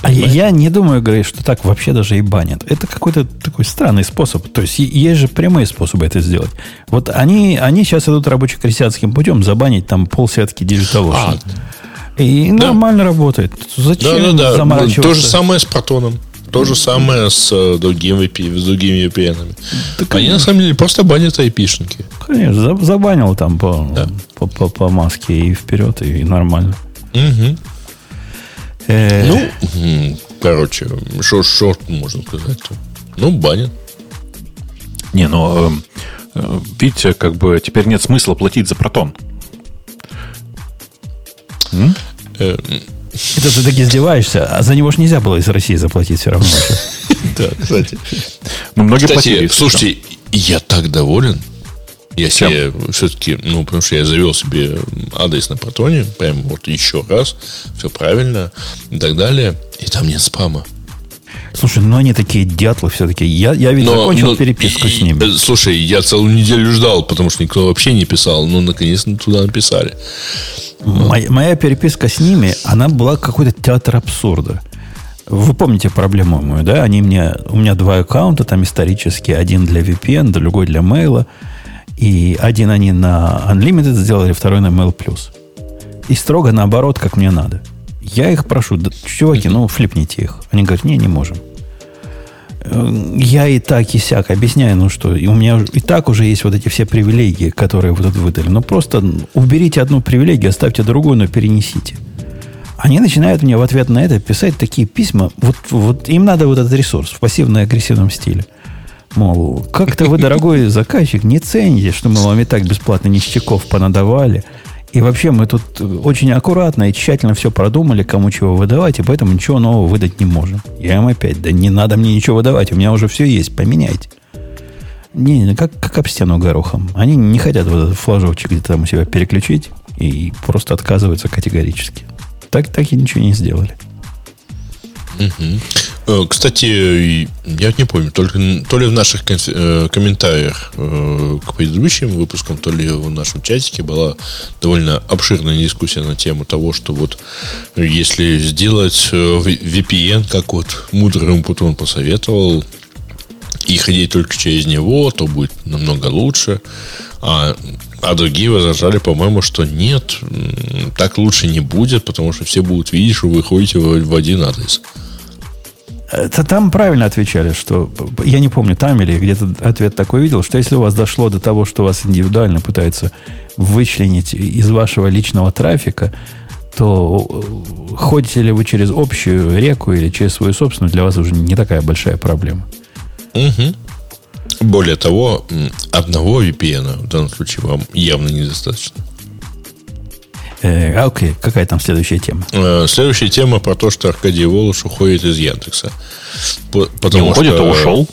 А я не думаю, Грей, что так вообще даже и банят. Это какой-то такой странный способ. То есть есть же прямые способы это сделать. Вот они, они сейчас идут рабоче-крестьянским путем забанить там полсетки Ocean. А, и да. нормально работает. Зачем да, да, да. заморачиваться? То же самое с протоном. То же самое с э, другими, с другими VPN. Так, Они на самом деле просто банят айпишники. Конечно, забанил там по, да. по, по, по маске и вперед, и нормально. Угу. Э... Ну, короче, что можно сказать? Ну, банят. Не, ну, э, видите, как бы теперь нет смысла платить за протон. Э, это ты так издеваешься, а за него же нельзя было из России заплатить все равно. Да, кстати. Ну, многие Кстати, слушайте, я так доволен. Я себе все-таки, ну, потому что я завел себе адрес на Протоне, прям вот еще раз, все правильно и так далее, и там нет спама. Слушай, ну они такие дятлы все-таки. Я, я ведь но, закончил но, переписку с ними. Э, слушай, я целую неделю ждал, потому что никто вообще не писал. Ну, наконец-то туда написали. Моя, моя переписка с ними, она была какой-то театр абсурда. Вы помните проблему мою, да? Они мне, у меня два аккаунта там исторические. Один для VPN, другой для мейла. И один они на Unlimited сделали, второй на Mail. И строго наоборот, как мне надо. Я их прошу, да, чуваки, ну флипните их. Они говорят, не, не можем. Э, я и так, и сяк объясняю, ну что, у меня и так уже есть вот эти все привилегии, которые вы тут выдали. Ну просто уберите одну привилегию, оставьте другую, но перенесите. Они начинают мне в ответ на это писать такие письма. Вот, вот им надо вот этот ресурс в пассивно-агрессивном стиле. Мол, как-то вы, дорогой заказчик, не цените, что мы вам и так бесплатно ништяков понадавали. И вообще мы тут очень аккуратно и тщательно все продумали, кому чего выдавать, и поэтому ничего нового выдать не можем. Я им опять, да не надо мне ничего выдавать, у меня уже все есть, поменяйте. Не, как, как об стену горохом. Они не хотят вот этот флажочек где-то там у себя переключить и просто отказываются категорически. Так, так и ничего не сделали. Угу. Кстати, я не помню, только то ли в наших э, комментариях э, к предыдущим выпускам, то ли в нашем чатике была довольно обширная дискуссия на тему того, что вот если сделать VPN, как вот мудрый Умпутон посоветовал, и ходить только через него, то будет намного лучше. А, а другие возражали, по-моему, что нет, так лучше не будет, потому что все будут видеть, что вы ходите в один адрес. Это там правильно отвечали, что я не помню, там или где-то ответ такой видел, что если у вас дошло до того, что вас индивидуально пытаются вычленить из вашего личного трафика, то э, ходите ли вы через общую реку или через свою собственную, для вас уже не такая большая проблема. Угу. Более того, одного VPN в данном случае вам явно недостаточно. Э, а, окей, какая там следующая тема? Э, следующая тема про то, что Аркадий Волош уходит из Яндекса. Потому не уходит, что... а ушел.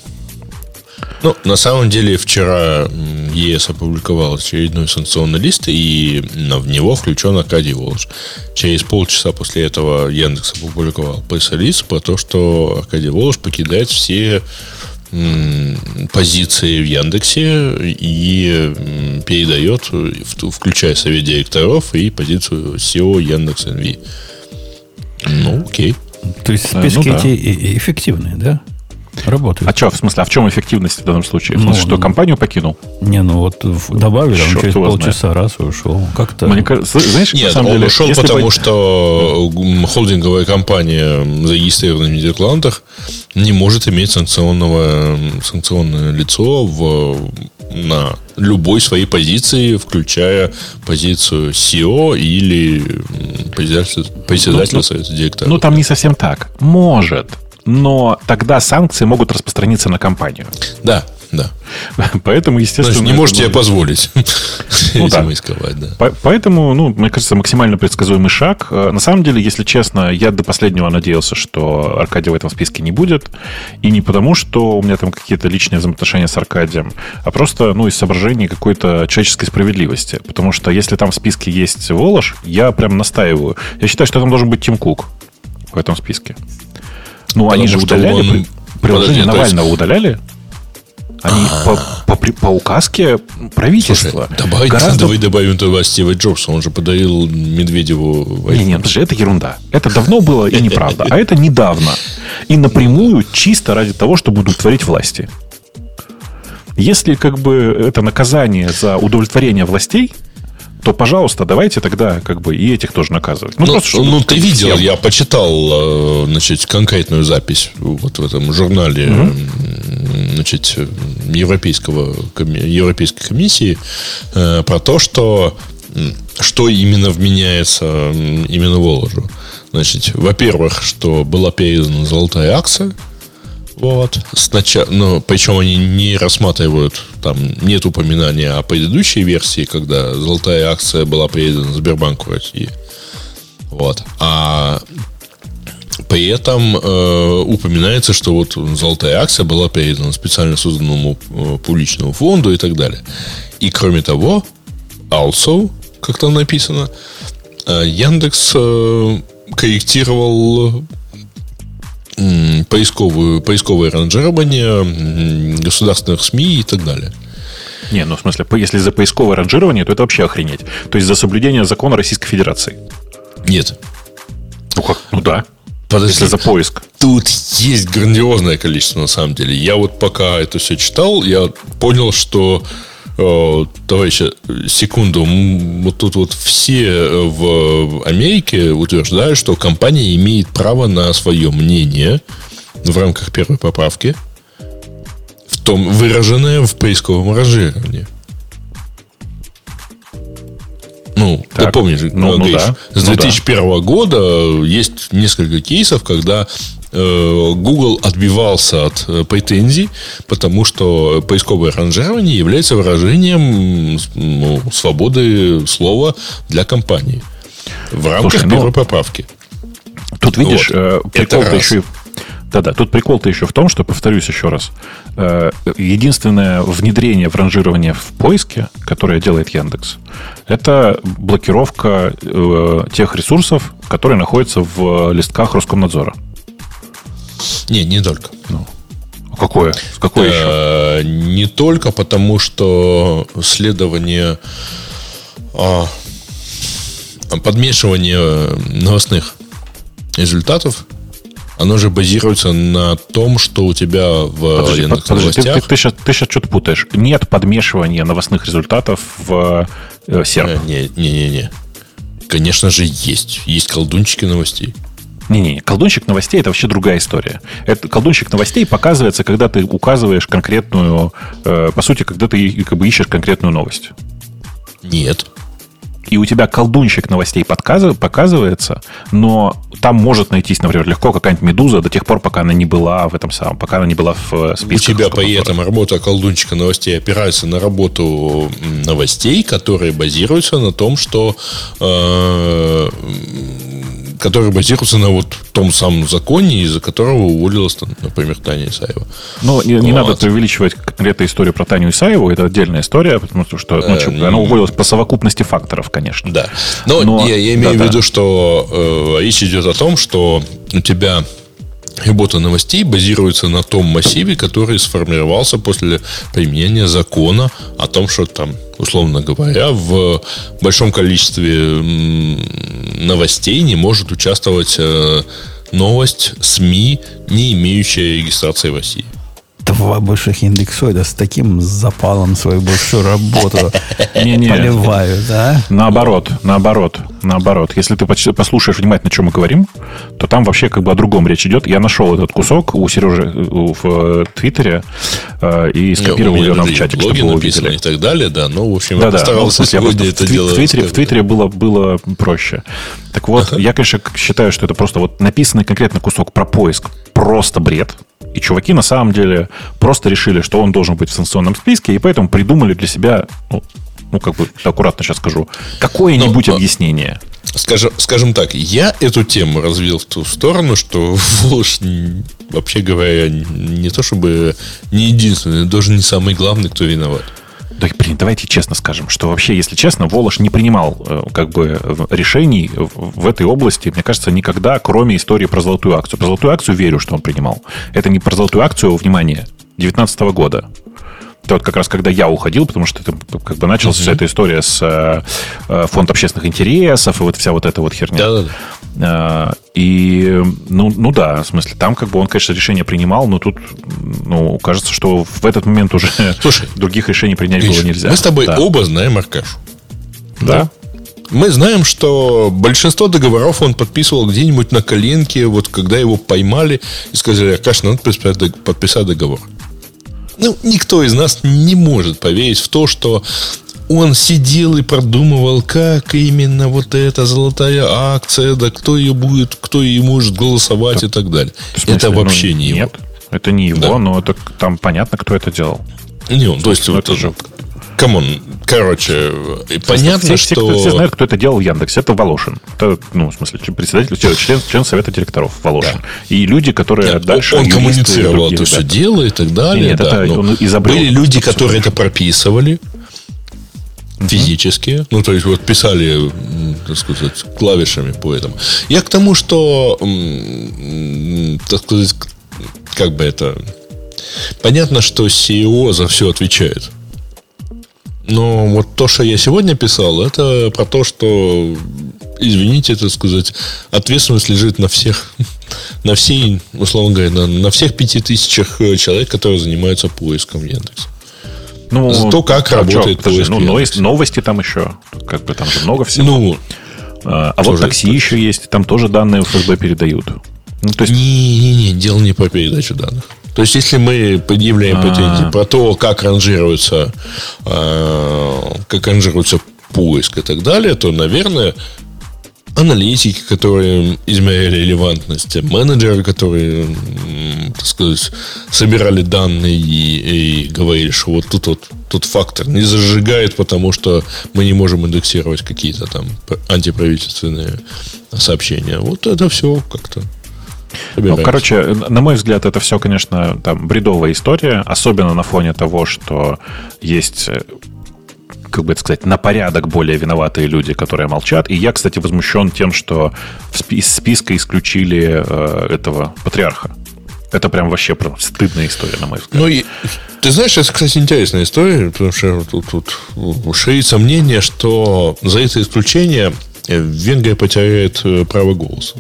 Ну, на самом деле, вчера ЕС опубликовал очередной санкционный лист, и в него включен Аркадий Волож. Через полчаса после этого Яндекс опубликовал пресс-релиз про то, что Аркадий Волож покидает все позиции в Яндексе и передает, включая совет директоров и позицию SEO Яндекс НВ. Ну, окей. То есть списки ну, да. эти эффективные, да? Работают. А что, в смысле, а в чем эффективность в данном случае? В смысле, ну, что компанию покинул? Не, ну вот добавили, он через полчаса знает. раз и ушел. Как-то... Мне кажется, знаешь, Нет, на самом он деле, ушел, потому бы... что холдинговая компания, зарегистрированная в Нидерландах, не может иметь санкционного, санкционное лицо в, на любой своей позиции, включая позицию SEO или председателя, председателя ну, совета директоров. Ну, там не совсем так. Может но тогда санкции могут распространиться на компанию. Да, да. Поэтому, естественно... Значит, не можете себе позволить ну, да. рисковать, да. Поэтому, ну, мне кажется, максимально предсказуемый шаг. Э, на самом деле, если честно, я до последнего надеялся, что Аркадия в этом списке не будет. И не потому, что у меня там какие-то личные взаимоотношения с Аркадием, а просто, ну, из соображений какой-то человеческой справедливости. Потому что если там в списке есть Волош, я прям настаиваю. Я считаю, что там должен быть Тим Кук в этом списке. Ну, они же удаляли он... приложение Подожди, Навального есть... удаляли. Они по, по, по указке правительства. Слушай, добавить, гораздо... Давай добавим туда Стива Джобса. Он же подарил Медведеву... Нет, нет, же это ерунда. Это давно было и неправда. А это недавно. И напрямую чисто ради того, чтобы удовлетворить власти. Если как бы это наказание за удовлетворение властей, то, пожалуйста, давайте тогда как бы и этих тоже наказывать. Ну, ну, просто, ну ты видел, всем... я почитал, э, значит, конкретную запись вот в этом журнале, угу. значит, Европейского, Европейской комиссии э, про то, что что именно вменяется именно Воложу. Значит, во-первых, что была передана золотая акция – вот. Сначала, ну, причем они не рассматривают, там нет упоминания о предыдущей версии, когда золотая акция была передана Сбербанку России. Вот. А при этом э, упоминается, что вот золотая акция была передана специально созданному э, публичному фонду и так далее. И кроме того, also, как там написано, э, Яндекс э, корректировал поисковую, поисковое ранжирование государственных СМИ и так далее. Не, ну в смысле, если за поисковое ранжирование, то это вообще охренеть. То есть за соблюдение закона Российской Федерации. Нет. Ну как? Ну да. Подожди, если за поиск. Тут есть грандиозное количество, на самом деле. Я вот пока это все читал, я понял, что Э, товарищи, секунду, вот тут вот все э, в Америке утверждают, что компания имеет право на свое мнение в рамках первой поправки, в том выраженное в поисковом ранжировании. Ну, так, ты помнишь, ну, ну, да, с 2001 ну, да. года есть несколько кейсов, когда Э, Google отбивался от э, претензий, потому что поисковое ранжирование является выражением ну, свободы слова для компании в рамках Слушай, ну, первой ну, поправки. Тут видишь, вот. Э, прикол-то еще да-да, тут прикол-то еще в том, что, повторюсь еще раз, единственное внедрение в ранжирование в поиске, которое делает Яндекс, это блокировка тех ресурсов, которые находятся в листках Роскомнадзора. Не, не только. Ну, какое? Какое еще? Не только, потому что следование а, подмешивание новостных результатов оно же базируется на том, что у тебя в подожди, Яндекс подожди, новостях... Ты, ты, ты, сейчас, ты сейчас что-то путаешь. Нет подмешивания новостных результатов в э, серп. Не, не, не, не. Конечно же, есть. Есть колдунчики новостей. Не-не, колдунщик новостей это вообще другая история. Это, колдунщик новостей показывается, когда ты указываешь конкретную, э, по сути, когда ты как бы ищешь конкретную новость. Нет. И у тебя колдунщик новостей подказывает, показывается, но там может найтись, например, легко какая-нибудь медуза до тех пор, пока она не была в этом самом, пока она не была в э, списке. У тебя при этом работа колдунчика новостей опирается на работу новостей, которые базируются на том, что э, который базируется на вот том самом законе, из-за которого уволилась, там, например, Таня Исаева. Ну, не, не надо преувеличивать конкретно историю про Таню Исаеву, это отдельная история, потому что ну, Э, она уволилась по совокупности факторов, конечно. Да. Но, Но- я, я имею да-да. в виду, что э, речь идет о том, что у тебя работа новостей базируется на том массиве, который сформировался после применения закона о том, что там, условно говоря, в большом количестве новостей не может участвовать э, новость СМИ, не имеющая регистрации в России. Два больших индексоида с таким запалом свою большую работу поливают, да? Наоборот, наоборот, наоборот. Если ты послушаешь внимательно, о чем мы говорим, то там вообще как бы о другом речь идет. Я нашел этот кусок у Сережи в э, Твиттере э, и скопировал ее нам в блоге чтобы вы увидели. и так далее, да. Ну, в общем, я Да, да. постарался сегодня это в, дело в, Твиттере, в. Твиттере было, было проще. Так вот, я, конечно, считаю, что это просто вот написанный конкретно кусок про поиск. Просто бред. И чуваки на самом деле просто решили, что он должен быть в санкционном списке, и поэтому придумали для себя, ну, ну как бы аккуратно сейчас скажу, какое-нибудь Ну, а- объяснение. Скажем, скажем так, я эту тему развил в ту сторону, что Волш, вообще говоря, не то чтобы не единственный, даже не самый главный, кто виноват. Да, блин, давайте честно скажем, что вообще, если честно, Волош не принимал э, как бы решений в этой области, мне кажется, никогда, кроме истории про золотую акцию. Про золотую акцию верю, что он принимал. Это не про золотую акцию, внимание, 2019 года. Это вот как раз когда я уходил, потому что это как бы началась вся эта история с э, э, фонд общественных интересов и вот вся вот эта вот херня. Да-да-да. А, И, ну, ну да, в смысле, там как бы он, конечно, решение принимал, но тут, ну, кажется, что в этот момент уже Слушай, других решений принять было Гриш, нельзя. Мы с тобой Да. оба знаем Аркашу. Да. Мы знаем, что большинство договоров он подписывал где-нибудь на коленке, вот когда его поймали и сказали, Аркаш, надо подписать договор. Ну, никто из нас не может поверить в то, что он сидел и продумывал, как именно вот эта золотая акция, да кто ее будет, кто ее может голосовать и так далее. Смысле, это ну, вообще не его. Нет, это не его, Да. но это там понятно, кто это делал. Не он. То есть, Ну, вот, это же- come on, короче, понятно, все, все, что... кто- все знают, кто это делал в Яндексе. Это Волошин. Это, ну, в смысле, председатель, член, член Совета директоров Волошин. И люди, которые Нет, дальше... он коммуницировал это все дело и так далее. Нет, да, это он изобрел Были люди, которые это прописывали физически. Ну, то есть, вот писали, так сказать, клавишами по этому. Я к тому, что, так сказать, как бы это... Понятно, что CEO за все отвечает. Но вот то, что я сегодня писал, это про то, что, извините, так сказать, ответственность лежит на всех, на всей, условно говоря, на, на всех пяти тысячах э, человек, которые занимаются поиском в Яндексе. Ну, За то, как а работает чё, подожди, поиск ну, в но Яндексе. есть новости там еще. Как бы там же много всего. Ну, а а вот тоже такси это- еще есть. Там тоже данные ФСБ передают. Ну, то есть, не-не-не, дело не по передаче данных. То есть, если мы предъявляем А. претензии про то, как ранжируется, э, как ранжируется поиск и так далее, то, наверное, аналитики, которые измеряли релевантность, менеджеры, которые, так сказать, собирали данные и, и говорили, что вот тут вот тут фактор не зажигает, потому что мы не можем индексировать какие-то там антиправительственные сообщения. Вот это все как-то. Ну, короче, на мой взгляд, это все, конечно, там бредовая история, особенно на фоне того, что есть э, как бы это сказать, на порядок более виноватые люди, которые молчат. И я, кстати, возмущен тем, что из списка исключили э, этого патриарха. Это прям вообще прям стыдная история, на мой взгляд. Ну, и, ты знаешь, это, кстати, интересная история, потому что тут, тут ширит сомнение, что за это исключение э, Венгрия потеряет э, право голоса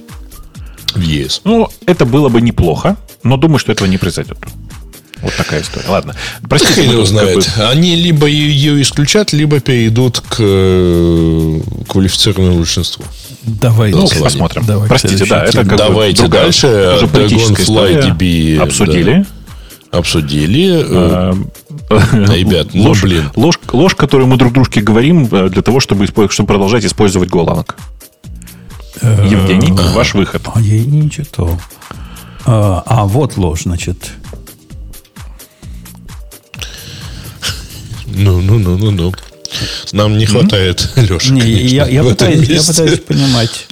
в ЕС. Ну, это было бы неплохо, но думаю, что этого не произойдет. Вот такая история. Ладно. Простите, Хрен мы его тут как бы- знает. Они либо ее исключат, либо перейдут к э, квалифицированному большинству. Давайте. Ну, посмотрим. Давай к Простите, да, это как бы Давайте другая, дальше. уже Dragonfly политическая история. DB, да. Обсудили. Обсудили. э, А, Ребят, ну, ложь, блин. Ложь, ложь, которую мы друг дружке говорим э, для того, чтобы, чтобы продолжать использовать Голанг. Евгений, ваш выход. А я и не читал. А, а, вот ложь, значит. Ну, ну, ну, ну, ну. Нам не хватает, Леша, Не, я, я в этом пытаюсь, я пытаюсь понимать.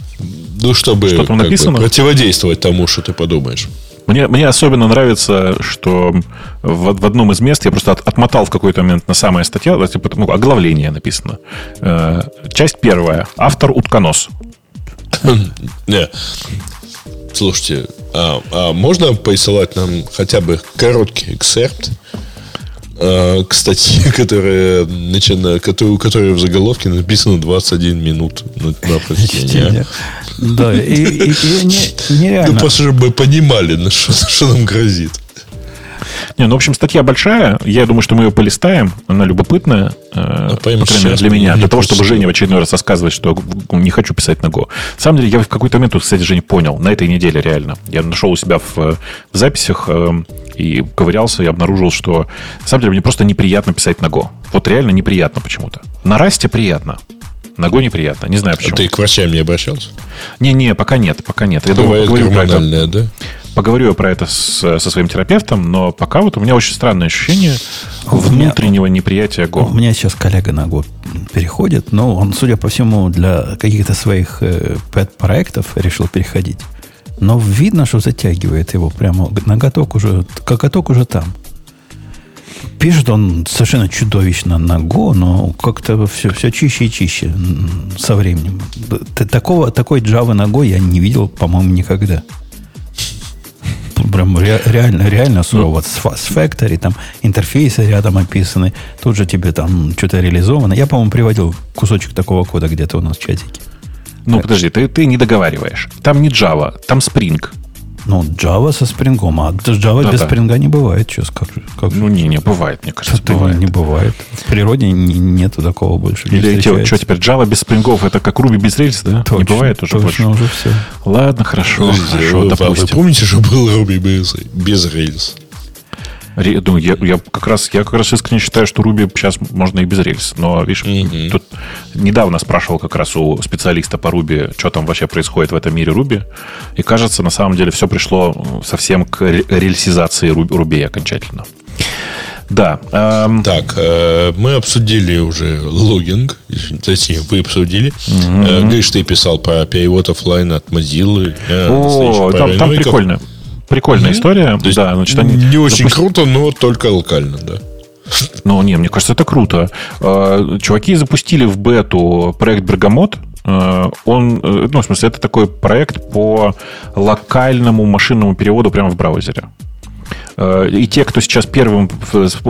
Ну, чтобы Что там как бы, написано? противодействовать тому, что ты подумаешь. Мне, мне особенно нравится, что в, в одном из мест я просто от- отмотал в какой-то момент на самая статья, да, типа, ну, оглавление написано. Э, часть первая. Автор утконос. Не. Слушайте, а, а можно присылать нам хотя бы короткий эксерпт к статье, которая, начина, которая, у которой в заголовке написано 21 минут на, прочтение? Да, и, и- и не- Ну, нереально. просто чтобы мы понимали, на что, что нам грозит. Не, ну, в общем, статья большая. Я думаю, что мы ее полистаем. Она любопытная. э, Ну, по крайней мере, для меня. Для того, чтобы. Женя в очередной раз рассказывать, что не хочу писать на Go. На самом деле, я в какой-то момент, кстати, Женя, понял. На этой неделе реально. Я нашел у себя в, э, в записях э, и ковырялся, и обнаружил, что на самом деле мне просто неприятно писать на Go. Вот реально неприятно почему-то. На Расте приятно. На Go неприятно. Не знаю А почему. ты к врачам не обращался? Не-не, пока нет, пока нет. Я думаю, Бывает про это гормональная, да? Поговорю я про это с- со своим терапевтом, но пока вот у меня очень странное ощущение У меня- внутреннего неприятия У Go. меня сейчас коллега на год переходит, но он, судя по всему, для каких-то своих э, пэт-проектов решил переходить. Но видно, что затягивает его прямо ноготок уже, коготок уже там. Пишет он совершенно чудовищно на Go, но как-то все, все чище и чище со временем. Такого, такой Java на Go я не видел, по-моему, никогда. Прям ре- реально, реально сурово. С, фа- с Factory, там интерфейсы рядом описаны. Тут же тебе там что-то реализовано. Я, по-моему, приводил кусочек такого кода где-то у нас в чатике. Ну, подожди, ты, ты не договариваешь. Там не Java, там Spring. Ну, Java со спрингом. А Java без Да-да. спринга не бывает. Что скажешь? Как же? Ну, не, не, бывает, мне кажется, Что-то бывает. не бывает. В природе не- нету такого больше. не Или что, встречается. теперь Java без спрингов, это как Ruby без рельс, да? Точно, не бывает уже точно больше. уже все. Ладно, хорошо, Подождите, хорошо, вы, а вы допустим. помните, что был Ruby без, без рельс? Ну, я, я как раз, я как раз искренне считаю, что Ruby сейчас можно и без рельс. Но, видишь, Мгм. тут недавно спрашивал как раз у специалиста по Ruby, что там вообще происходит в этом мире Ruby. И кажется, на самом деле все пришло совсем к ре- рельсизации Ruby окончательно. Да. эм, Так, э, мы обсудили уже logging, точнее, вы обсудили. Э, Гриш, ты писал про перевод оффлайн от Mozilla. Я О, там, там прикольно. Прикольная история. То есть да, значит, они не очень запусти- круто, но только локально, да. Ну, не, мне кажется, это круто. Э, Чуваки запустили в бету проект Bergamot. Э, Он, э, ну, в смысле, это такой проект по локальному машинному переводу прямо в браузере. Э, И те, кто сейчас первым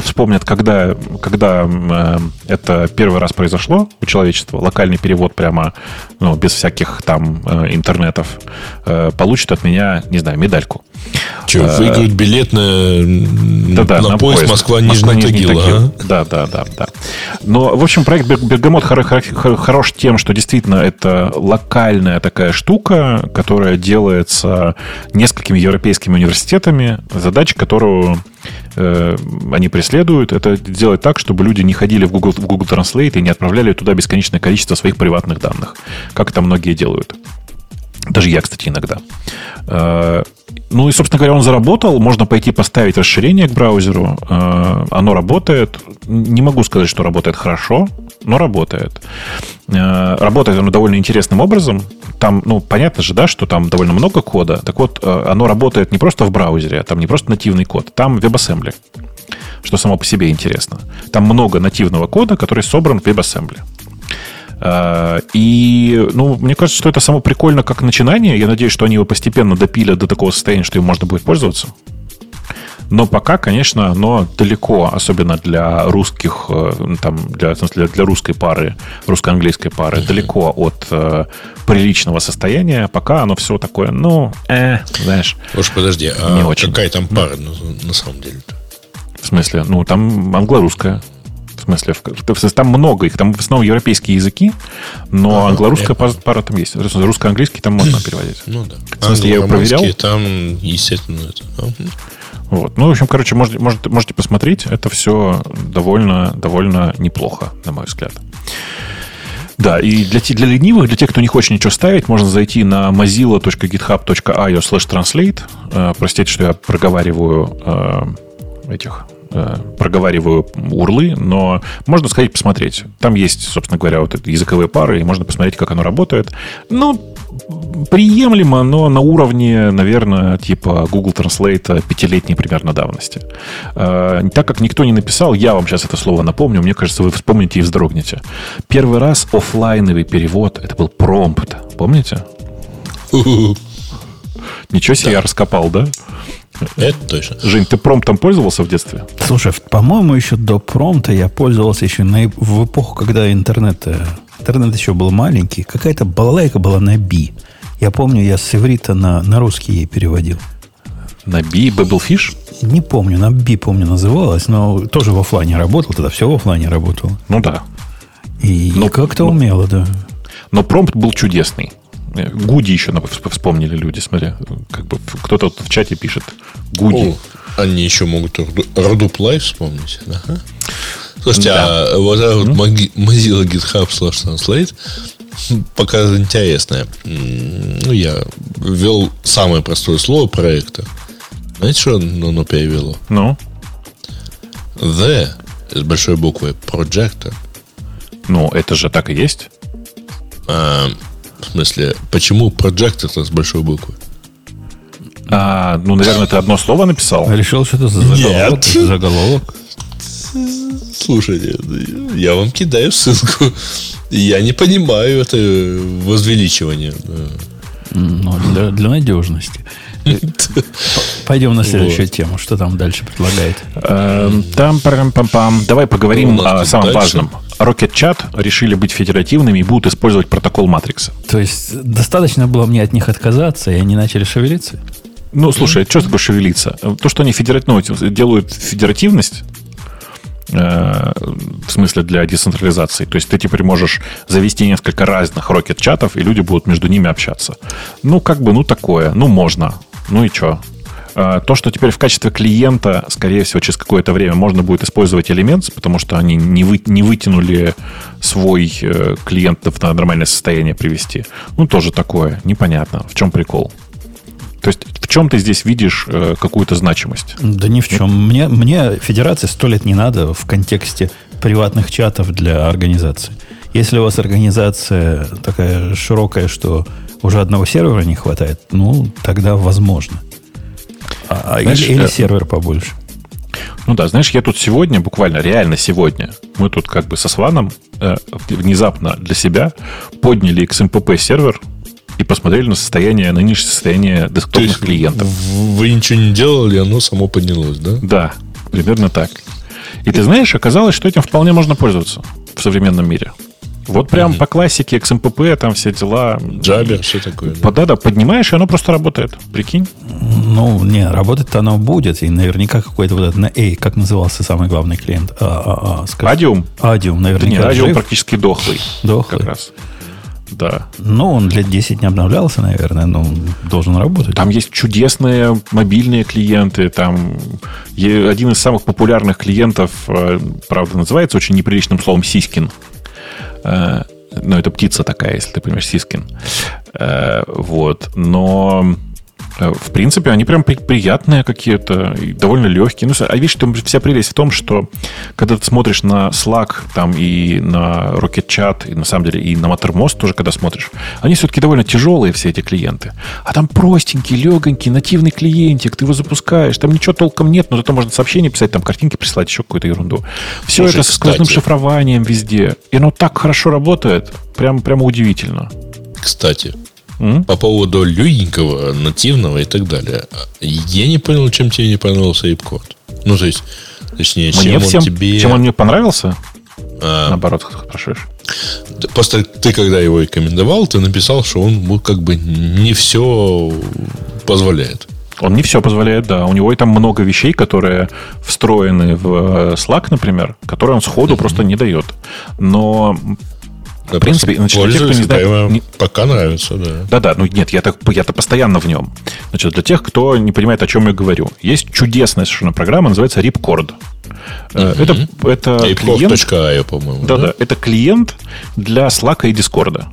вспомнят, когда, когда э, это первый раз произошло у человечества, локальный перевод прямо ну, без всяких там э, интернетов, получат от меня, не знаю, медальку. Че, выиграют билет на, Да-да, на, поезд Москва-Нижний Тагил. ага. Да, да, да, да. Но, в общем, проект Бер- Бергамот хоро- хоро- хорош тем, что действительно это локальная такая штука, которая делается несколькими европейскими университетами. Задача, которую э, они преследуют, это сделать так, чтобы люди не ходили в Google, в Google Translate и не отправляли туда бесконечное количество своих приватных данных, как это многие делают. Даже я, кстати, иногда. Э, Ну и, собственно говоря, он заработал. Можно пойти поставить расширение к браузеру. Э, Оно работает. Не могу сказать, что работает хорошо, но работает. Э, Работает оно довольно интересным образом. Там, ну, понятно же, да, что там довольно много кода. Так вот, оно работает не просто в браузере, а там не просто нативный код, там WebAssembly, что само по себе интересно. Там много нативного кода, который собран в WebAssembly. Э, И, ну, мне кажется, что это само прикольно как начинание. Я надеюсь, что они его постепенно допилят до такого состояния, что им можно будет пользоваться. Но пока, конечно, оно далеко, особенно для русских, э, ну, там, для, в смысле, для русской пары, русско-английской пары, далеко от э, приличного состояния. Пока оно все такое, ну, э, знаешь, Уж подожди, а Не очень. какая там пара на, на самом деле-то? в смысле, ну, там англо-русская. В смысле, в- там много их, там в основном европейские языки, но Ага, англо-русская пара, пара там есть. Русско-английский там можно переводить. Ну да. В смысле, я его проверял? Там, естественно, это. Вот. Ну, в общем, короче, можете, можете, можете посмотреть. Это все довольно, довольно неплохо, на мой взгляд. Да, и для, для ленивых, для тех, кто не хочет ничего ставить, можно зайти на mozilla.github.io slash translate. Э, Простите, что я проговариваю э, этих проговариваю урлы, но можно сходить посмотреть. Там есть, собственно говоря, вот эти языковые пары, и можно посмотреть, как оно работает. Ну, приемлемо, но на уровне, наверное, типа Google Translate пятилетней примерно давности. Э, так как никто не написал, я вам сейчас это слово напомню, мне кажется, вы вспомните и вздрогнете. Первый раз офлайновый перевод, это был промпт, помните? Ничего себе, я раскопал, да? Это точно. Жень, ты промптом пользовался в детстве? Слушай, по-моему, еще до промпта я пользовался еще на, в эпоху, когда интернет, э, интернет еще был маленький. Какая-то балалайка была на Би. Я помню, я с иврита на, на русский ей переводил. На Би Babelfish? Не помню, на Би, помню, называлась, но тоже в офлайне работал, тогда все в офлайне работало. Ну да. И Но- как-то но- умело, да. Но промпт был чудесный. Э, Гуди еще вспомнили люди, смотри. Как бы кто-то в чате пишет. Гуди. О, они еще могут Live вспомнить. Ага. Слушайте, Да. а вот это вот Mogi- Mozilla GitHub slash Translate показывает интересное. М, Ну, я ввел самое простое слово проекта. Знаете, что оно перевело? Ну, The с большой буквы Projector. ну, это же так и есть. А, в смысле, почему Projector с большой буквы? А, ну, наверное, ты одно слово написал. Решил, что это за заголовок. Нет. заголовок. Слушайте, я вам кидаю ссылку. Я не понимаю это возвеличивание. Ну, для, для надежности. Пойдем на следующую тему. Что там дальше предлагает? Эм, Там парам пам пам Давай поговорим Ну, о самом дальше. важном. Rocket Chat решили быть федеративными и будут использовать протокол Матрикса. То есть, достаточно было мне от них отказаться, и они начали шевелиться? Ну, слушай, что такое шевелиться? То, что они федерат... ну, делают федеративность, э, в смысле для децентрализации. То есть ты теперь можешь завести несколько разных рокет-чатов, и люди будут между ними общаться. Ну, как бы, ну, такое. Ну, можно. Ну и что? То, что теперь в качестве клиента, скорее всего, через какое-то время можно будет использовать Elements, потому что они не, вы, не вытянули свой э, клиент в нормальное состояние привести. Ну, тоже такое. Непонятно. В чем прикол? То есть в чем ты здесь видишь э, какую-то значимость? Да ни в чем. Мне, мне федерации сто лет не надо в контексте приватных чатов для организации. Если у вас организация такая широкая, что уже одного сервера не хватает, ну, тогда возможно. А, а Знаешь, или, или э, сервер побольше. Ну да, знаешь, я тут сегодня, буквально реально сегодня, мы тут как бы со Сваном э, внезапно для себя подняли XMPP сервер и посмотрели на состояние, на нынешнее состояние То десктопных есть клиентов. Вы ничего не делали, оно само поднялось, да? Да, примерно так. И ты знаешь, оказалось, что этим вполне можно пользоваться в современном мире. Вот прям по классике XMPP, там все дела. Джабер, все такое. да? По- Да-да, поднимаешь, и оно просто работает. Прикинь. Ну, не, работать-то оно будет, и наверняка какой-то вот этот на A, как назывался самый главный клиент? А, а, а, скажи. Адиум. Адиум, Да нет, наверняка Адиум жив. практически дохлый. Дохлый. Как раз. Да. Ну, он лет 10 не обновлялся, наверное, но должен работать. Там есть чудесные мобильные клиенты. Там один из самых популярных клиентов, э, правда, называется очень неприличным словом Siskin. Э, Ну, это птица такая, если ты понимаешь, Siskin. Э, Вот. Но в принципе, они прям при- приятные какие-то, довольно легкие. Ну, а видишь, там вся прелесть в том, что когда ты смотришь на Slack там, и на Rocket Chat, и на самом деле и на Mattermost тоже, когда смотришь, они все-таки довольно тяжелые, все эти клиенты. А там простенький, легонький, нативный клиентик, ты его запускаешь, там ничего толком нет, но зато можно сообщение писать, там картинки прислать, еще какую-то ерунду. Все Слушай, это с сквозным кстати. шифрованием везде. И оно так хорошо работает, прям, прямо удивительно. Кстати, М? по поводу легенького, нативного и так далее. Я не понял, чем тебе не понравился ApeCode. Ну, то есть, точнее, Мне чем всем, он тебе... чем он мне понравился, а, наоборот, спрашиваешь. Просто ты, когда его рекомендовал, ты написал, что он ну, как бы не все позволяет. Он не все позволяет, да. У него и там много вещей, которые встроены в э, Slack, например, которые он сходу просто не дает. Но, в принципе, значит, для тех, кто не знает... не- Пока нравится, да. Да-да, ну нет, я так, я-то постоянно в нем. Значит, для тех, кто не понимает, о чем я говорю, есть чудесная совершенно программа, называется Ripcord. Э, Это, это клиент... Apecore.io, по-моему. Да-да, это клиент для Slack и Discord.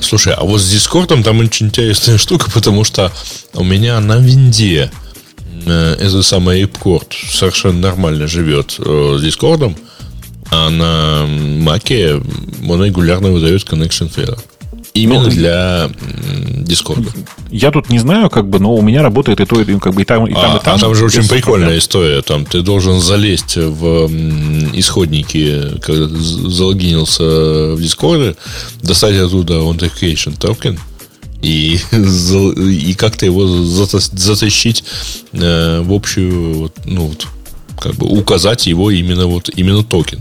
Слушай, а вот с Дискордом там очень интересная штука, потому что у меня на винде э, этот самый ApeCord совершенно нормально живет э, с Дискордом, а на Маке он регулярно выдает connection failure. Именно ну, для Discord. Я тут не знаю, как бы, но у меня работает и то, и, как бы, и там, и там, а, и там. А там же очень прикольная проблем. история. Там ты должен залезть в исходники, когда залогинился в Discord, достать оттуда authentication токен, и, и как-то его затащить э, в общую, ну, вот, как бы указать его именно вот именно токен.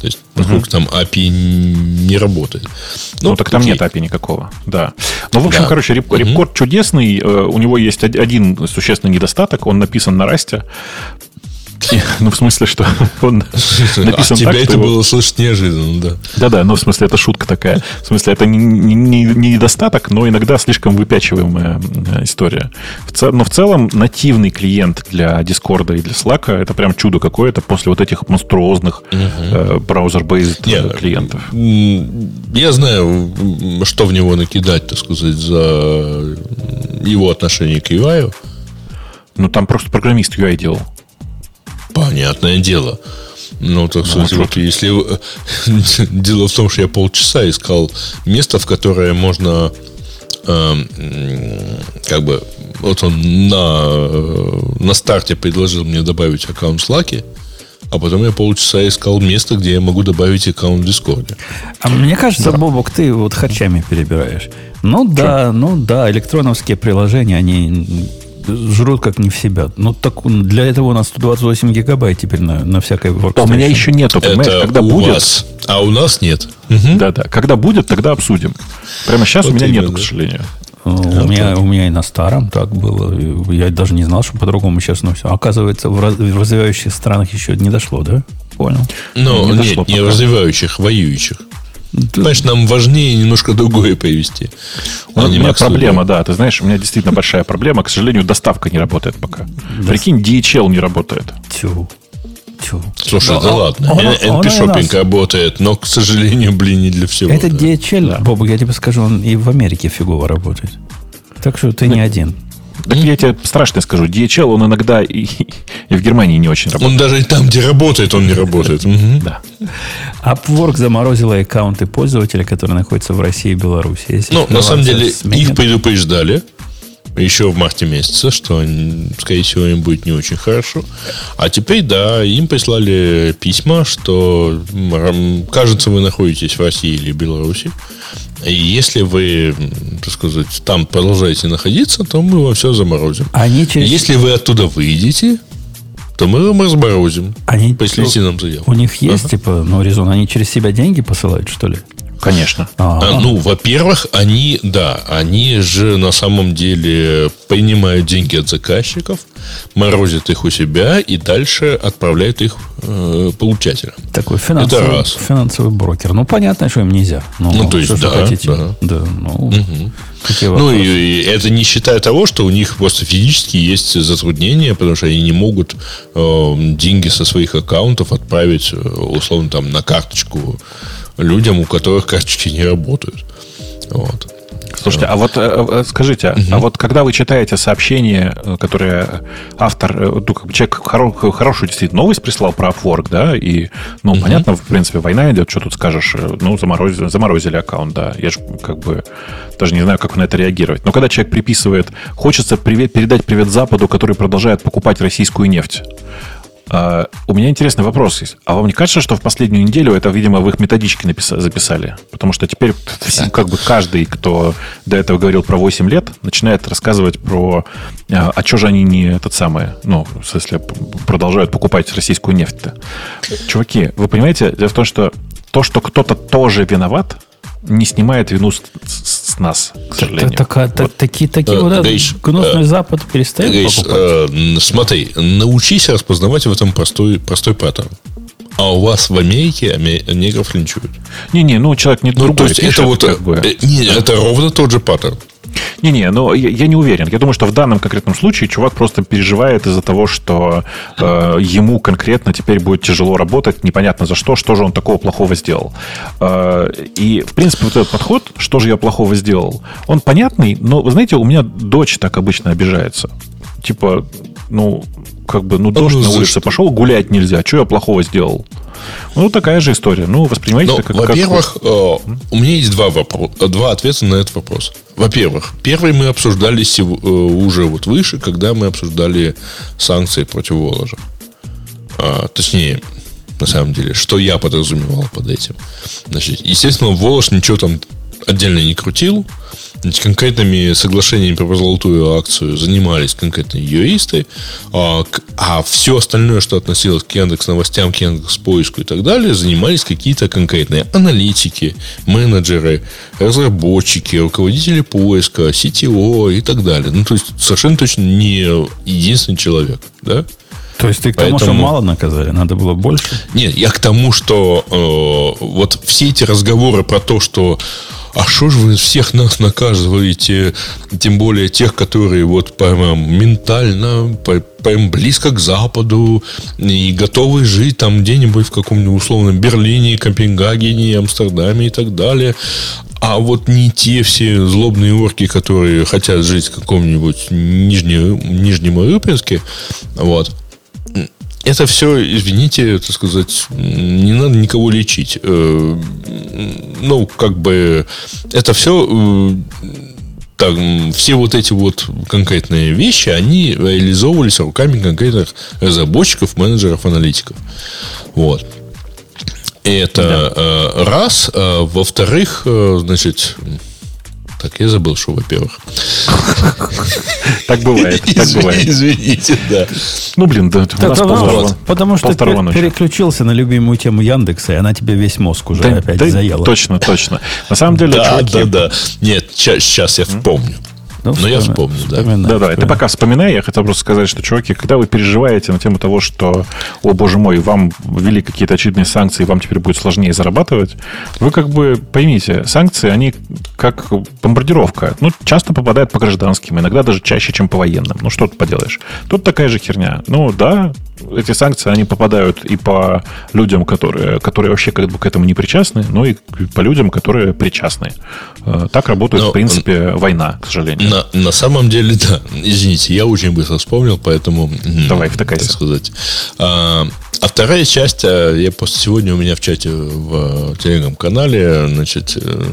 То есть, поскольку uh-huh. там API не работает. Ну, ну так там нет API никакого, да. Ну, в общем, да. короче, реп- uh-huh. чудесный. Э, у него есть один существенный недостаток. Он написан на расте. Ну, в смысле, что он написан а тебя это было слышать неожиданно, да. Да-да, ну, в смысле, это шутка такая. В смысле, это не, не, не недостаток, но иногда слишком выпячиваемая э, история. но в целом нативный клиент для Discord и для Slack это прям чудо какое-то после вот этих монструозных э, браузер-бейзд э, клиентов. Я знаю, что в него накидать, так сказать, за его отношение к UI. Ну, там просто программист UI делал. Понятное дело. Ну, так ну, сказать, вот если... Дело в том, что я полчаса искал место, в которое можно э, как бы... Вот он на, э, на старте предложил мне добавить аккаунт Slack, а потом я полчаса искал место, где я могу добавить аккаунт в Discord. А мне кажется, да. Бобок, ты вот хачами перебираешь. Ну да, Что? ну да, электроновские приложения, они жрут как не в себя. Ну, так для этого у нас 128 гигабайт теперь на, на всякой workstation. У меня еще нету, понимаешь, Это когда у будет. Вас, а у нас нет. Да-да. Когда будет, тогда обсудим. Прямо сейчас вот у меня именно. нету, к сожалению. У, а, меня, у меня и на старом так было. Я даже не знал, что по-другому сейчас, но все. Оказывается, в, раз, в развивающих странах еще не дошло, да? Понял. Ну, не нет, не развивающих, воюющих. Понимаешь, нам важнее немножко другое привести. У меня проблема, да. Ты знаешь, у меня действительно большая проблема. К сожалению, доставка не работает пока. Прикинь, DHL не работает. Тю. Тю. Слушай, да, да ладно. NP-шоппинг работает, но, к сожалению, блин, не для всего. Это DHL, да. Бобу, я тебе скажу, он и в Америке фигово работает. Так что ты не один. Так я тебе страшно скажу, DHL, он иногда и, и в Германии не очень работает. Он даже и там, где работает, он не работает. Да. Upwork заморозила аккаунты пользователя, которые находятся в России и Беларуси. Ну, на самом деле, их предупреждали еще в марте месяце, что, скорее всего, им будет не очень хорошо. А теперь, да, им прислали письма, что, кажется, вы находитесь в России или Беларуси. Если вы, так сказать, там продолжаете находиться, то мы вам все заморозим. Они через... Если вы оттуда выйдете, то мы вам разморозим. Они... Пришлите нам заявку. У них есть, ага. типа, ну, резон, они через себя деньги посылают, что ли? Конечно. А, ну, во-первых, они, да, они же на самом деле принимают деньги от заказчиков, морозят их у себя и дальше отправляют их э, получателям. Такой финансовый, Это раз. финансовый брокер. Ну, понятно, что им нельзя. Ну, ну то есть, да, хотите? да. Да, ну, угу. Ну, и, и это не считая того, что у них просто физически есть затруднения, потому что они не могут э, деньги со своих аккаунтов отправить, э, условно, там, на карточку людям, у которых карточки не работают. Вот. Слушайте, а вот э, э, скажите, угу. а вот когда вы читаете сообщение, э, которое автор, ну, человек хоро, хорошую действительно новость прислал про Upwork, да, и, ну, угу. понятно, в принципе, война идет, что тут скажешь, ну, заморозили, заморозили аккаунт, да, я же как бы даже не знаю, как на это реагировать. Но когда человек приписывает, хочется привет, передать привет Западу, который продолжает покупать российскую нефть, Uh, у меня интересный вопрос есть. А вам не кажется, что в последнюю неделю это, видимо, в их методичке написали, записали? Потому что теперь как бы каждый, кто до этого говорил про 8 лет, начинает рассказывать про... Uh, а что же они не этот самый... Ну, в смысле, продолжают покупать российскую нефть-то? Чуваки, вы понимаете, дело в том, что то, что кто-то тоже виноват, не снимает вину с, с, с нас, к сожалению. Так, так, вот. Такие, такие э, вот Гриш, гнусный э, Запад перестает Гриш, покупать. Э, смотри, научись распознавать в этом простой, простой паттерн. А у вас в Америке негров линчуют. Не-не, ну человек не ну, другой. То есть пишет, это вот... Как бы. Э, не, это ровно тот же паттерн. Не-не, но я, я не уверен. Я думаю, что в данном конкретном случае чувак просто переживает из-за того, что э, ему конкретно теперь будет тяжело работать, непонятно за что, что же он такого плохого сделал. Э, и, в принципе, вот этот подход, что же я плохого сделал, он понятный, но, вы знаете, у меня дочь так обычно обижается. Типа, ну, как бы, ну, дождь ну, на улице что? пошел, гулять нельзя. Что я плохого сделал? Ну, такая же история. Ну, воспринимайте Ну, это как... как- во-первых, э, у меня есть два, вопро- два ответа на этот вопрос. Во-первых, первый мы обсуждали сев- э, уже вот выше, когда мы обсуждали санкции против Воложа. А, точнее, на самом деле, что я подразумевал под этим. Значит, естественно, Волож ничего там отдельно не крутил. Значит, конкретными соглашениями про золотую акцию занимались конкретные юристы, а, а все остальное, что относилось к Яндекс новостям, к Яндекс поиску и так далее, занимались какие-то конкретные аналитики, менеджеры, разработчики, руководители поиска, CTO и так далее. Ну, то есть, совершенно точно не единственный человек, да? То есть ты к тому, что Поэтому- мало наказали, надо было больше? Нет, я к тому, что э, вот все эти разговоры про то, что а что же вы всех нас наказываете, тем более тех, которые вот прямо ментально, прям близко к Западу и готовы жить там где-нибудь в каком-нибудь условном Берлине, Копенгагене, Амстердаме и так далее. А вот не те все злобные орки, которые хотят жить в каком-нибудь Нижне- Нижнем Рыбинске, вот, это все, извините, так сказать, не надо никого лечить. Э, Ну, как бы, это все так, м, все вот эти вот конкретные вещи, они реализовывались руками конкретных разработчиков, менеджеров, аналитиков. Вот. Это э, раз. А, во-вторых, э, значит, так, я забыл, что, во-первых. Так бывает, так бывает. Извините, да. Ну, блин, да, у нас полвторого- потому что переключился на любимую тему Яндекса, и она тебе весь мозг уже опять заела. Точно, точно. На самом деле, Да, да, да. Нет, сейчас я вспомню. Ну, Но я вспомни- вспомню, да. Да, да, ты вспоминай. пока вспоминай, я хотел просто сказать, что, чуваки, когда вы переживаете на тему того, что, о боже мой, вам ввели какие-то очередные санкции, вам теперь будет сложнее зарабатывать, вы как бы поймите, санкции, они как бомбардировка. Ну, часто попадают по гражданским, иногда даже чаще, чем по военным. Ну, что тут поделаешь. Тут такая же херня. Ну, да, эти санкции, они попадают и по людям, которые, которые вообще как бы к этому не причастны, но и по людям, которые причастны. Э, Так работает, Но, в принципе, война, к сожалению. На, на самом деле, да. Извините, я очень быстро вспомнил, поэтому... Давай, втыкайся. Так сказать. А, а вторая часть, а, я просто сегодня у меня в чате в телеграм-канале, значит, э,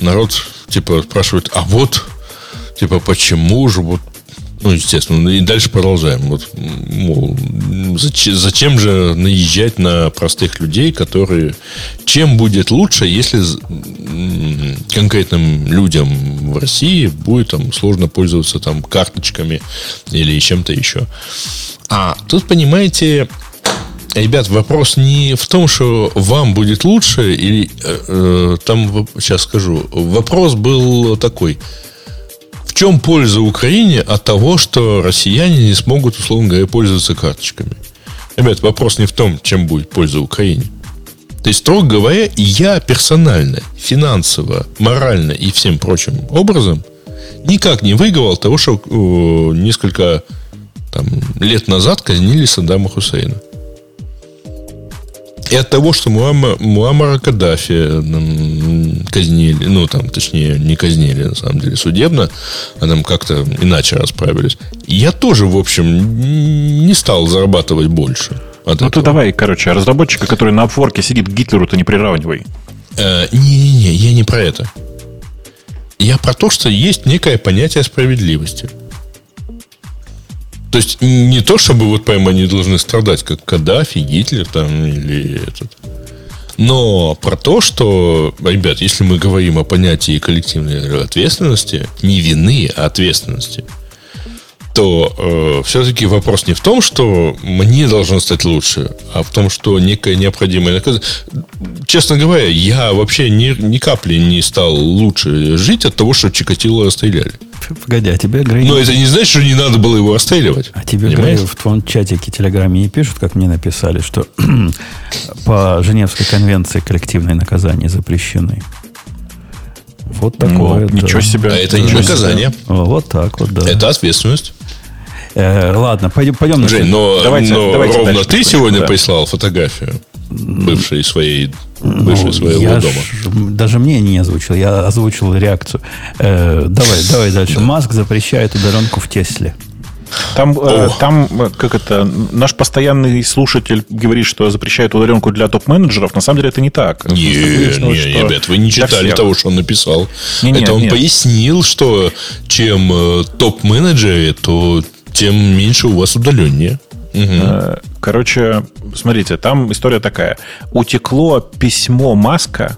народ, типа, спрашивает, а вот, типа, почему же вот ну, естественно, и дальше продолжаем. Вот, мол, зачем, зачем же наезжать на простых людей, которые... Чем будет лучше, если конкретным людям в России будет там сложно пользоваться там карточками или чем-то еще? А тут, понимаете, Ребят, вопрос не в том, что вам будет лучше, или э, э, там, сейчас скажу, вопрос был такой. В чем польза Украине от того, что россияне не смогут, условно говоря, пользоваться карточками? Ребят, вопрос не в том, чем будет польза Украине. То есть, строго говоря, я персонально, финансово, морально и всем прочим образом никак не выигрывал того, что несколько там, лет назад казнили Саддама Хусейна. И от того, что Муамма- Муаммара Каддафи казнили, ну, там, точнее, не казнили, на самом деле, судебно, а там как-то иначе расправились. Я тоже, в общем, не стал зарабатывать больше. Ну ты этого. давай, короче, разработчика, который на обворке сидит к Гитлеру, ты не приравнивай. Э, Не-не-не, я не про это. Я про то, что есть некое понятие справедливости. То есть не то, чтобы вот прямо они должны страдать, как Каддафи, Гитлер там или этот. Но про то, что, ребят, если мы говорим о понятии коллективной ответственности, не вины, а ответственности, то все-таки вопрос не в том, что мне должно стать лучше, а в том, что некое необходимое наказание. Честно говоря, я вообще ни, ни капли не стал лучше жить от того, что Чикатило расстреляли. Погоди, а тебе Грей... Но это не значит, что не надо было его расстреливать. А тебе? Грей, в твоем чатике, телеграме не пишут, как мне написали, что по Женевской конвенции коллективные наказания запрещены. Вот такое. Ну, ничего да. себе. А это не наказание. Вот так вот, да. Это ответственность. Э, ладно, пойдем, пойдем на Жень, но, Давайте- но давайте ровно дальше ты сегодня да. прислал фотографию бывшей своей, Ну, бывшей своего я дома. ж- даже мне не озвучил, я озвучил реакцию. Э, давай, давай дальше. Маск запрещает удаленку в Тесле. Там, э, там, э, как это, наш постоянный слушатель говорит, что запрещает удаленку для топ-менеджеров. На самом деле это не так. Не, не, ребят, вы не читали того, что он написал. Не, не, это он нет. пояснил, что чем э, топ-менеджеры, то тем меньше у вас удаление. Э, Короче, смотрите, там история такая. Утекло письмо Маска,